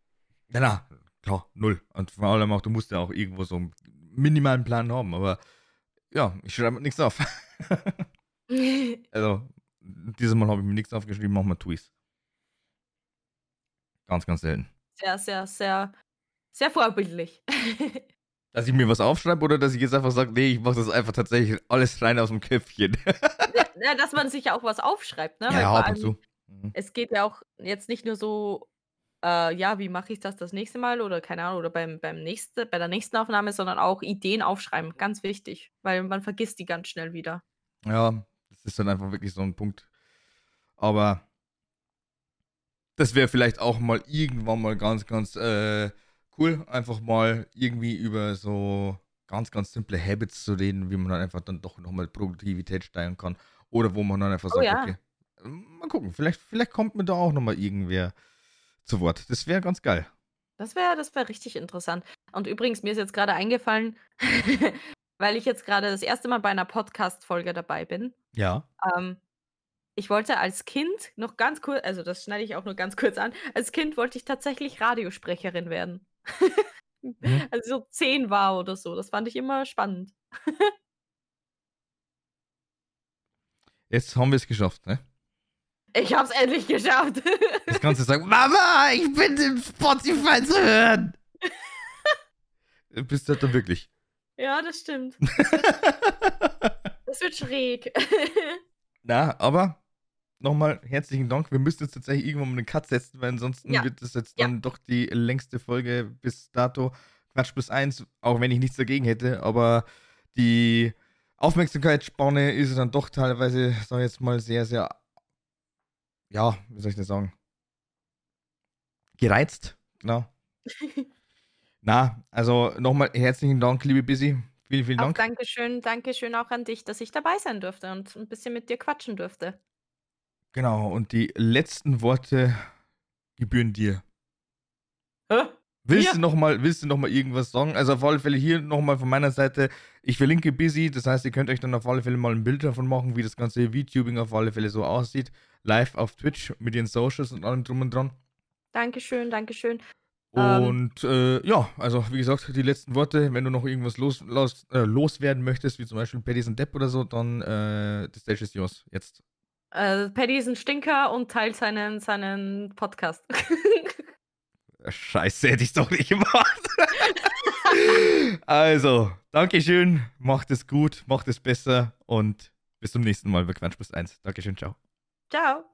Ja, na, klar, null. Und vor allem auch, du musst ja auch irgendwo so einen minimalen Plan haben, aber ja, ich schreibe nichts auf. *laughs* also, dieses Mal habe ich mir nichts aufgeschrieben, manchmal tue ich's. Ganz, ganz selten. sehr, sehr, sehr, sehr vorbildlich. *laughs* Dass ich mir was aufschreibe oder dass ich jetzt einfach sage, nee, ich mache das einfach tatsächlich alles rein aus dem Köpfchen. ja, *laughs* ja, dass man sich ja auch was aufschreibt, ne? Ja, vor ab und zu. Mhm. es geht ja auch jetzt nicht nur so, äh, ja, wie mache ich das das nächste Mal oder keine Ahnung, oder beim, beim nächste, bei der nächsten Aufnahme, sondern auch Ideen aufschreiben. Ganz wichtig, weil man vergisst die ganz schnell wieder. Ja, das ist dann einfach wirklich so ein Punkt. Aber das wäre vielleicht auch mal irgendwann mal ganz, ganz äh, cool, einfach mal irgendwie über so ganz, ganz simple Habits zu reden, wie man dann einfach dann doch nochmal Produktivität steigern kann. Oder wo man dann einfach Oh sagt, ja. okay, mal gucken, vielleicht, vielleicht kommt mir da auch nochmal irgendwer zu Wort. Das wäre ganz geil. Das wäre das wär richtig interessant. Und übrigens, mir ist jetzt gerade eingefallen, *laughs* weil ich jetzt gerade das erste Mal bei einer Podcast-Folge dabei bin. Ja. Ähm, ich wollte als Kind noch ganz kurz, also das schneide ich auch nur ganz kurz an, als Kind wollte ich tatsächlich Radiosprecherin werden. Mhm. *laughs* Also so zehn war oder so. Das fand ich immer spannend. Jetzt haben wir es geschafft, ne? Ich hab's endlich geschafft. *laughs* Das kannst du sagen, Mama, ich bin im Spotify zu hören. *laughs* Bist du dann wirklich? ja, das stimmt. Das wird schräg. Na, aber nochmal herzlichen Dank. Wir müssen jetzt tatsächlich irgendwann mal einen Cut setzen, weil ansonsten Ja. wird das jetzt Ja. dann doch die längste Folge bis dato. Quatsch plus eins, auch wenn ich nichts dagegen hätte, aber die Aufmerksamkeitsspanne ist dann doch teilweise, sag ich jetzt mal, sehr, sehr, ja, wie soll ich das sagen? Gereizt, genau. *laughs* Na, also nochmal herzlichen Dank, liebe Busy. Vielen, vielen auch Dank. Dankeschön, Dankeschön auch an dich, dass ich dabei sein durfte und ein bisschen mit dir quatschen durfte. Genau, und die letzten Worte gebühren dir. Hä? Willst Ja. du noch mal, willst du noch mal irgendwas sagen? Also auf alle Fälle hier noch mal von meiner Seite. Ich verlinke Busy, das heißt, ihr könnt euch dann auf alle Fälle mal ein Bild davon machen, wie das ganze VTubing auf alle Fälle so aussieht. Live auf Twitch mit den Socials und allem drum und dran. Dankeschön, Dankeschön. Ähm. Und äh, ja, also wie gesagt, die letzten Worte, wenn du noch irgendwas los, los, äh, loswerden möchtest, wie zum Beispiel Paddy's and Depp oder so, dann äh, the stage is yours. Jetzt. Äh, Paddy ist ein Stinker und teilt seinen, seinen Podcast. *laughs* Scheiße, hätte ich doch nicht gemacht. *laughs* also, Dankeschön, macht es gut, macht es besser und bis zum nächsten Mal bei Quatsch plus 1. Dankeschön, ciao. Ciao.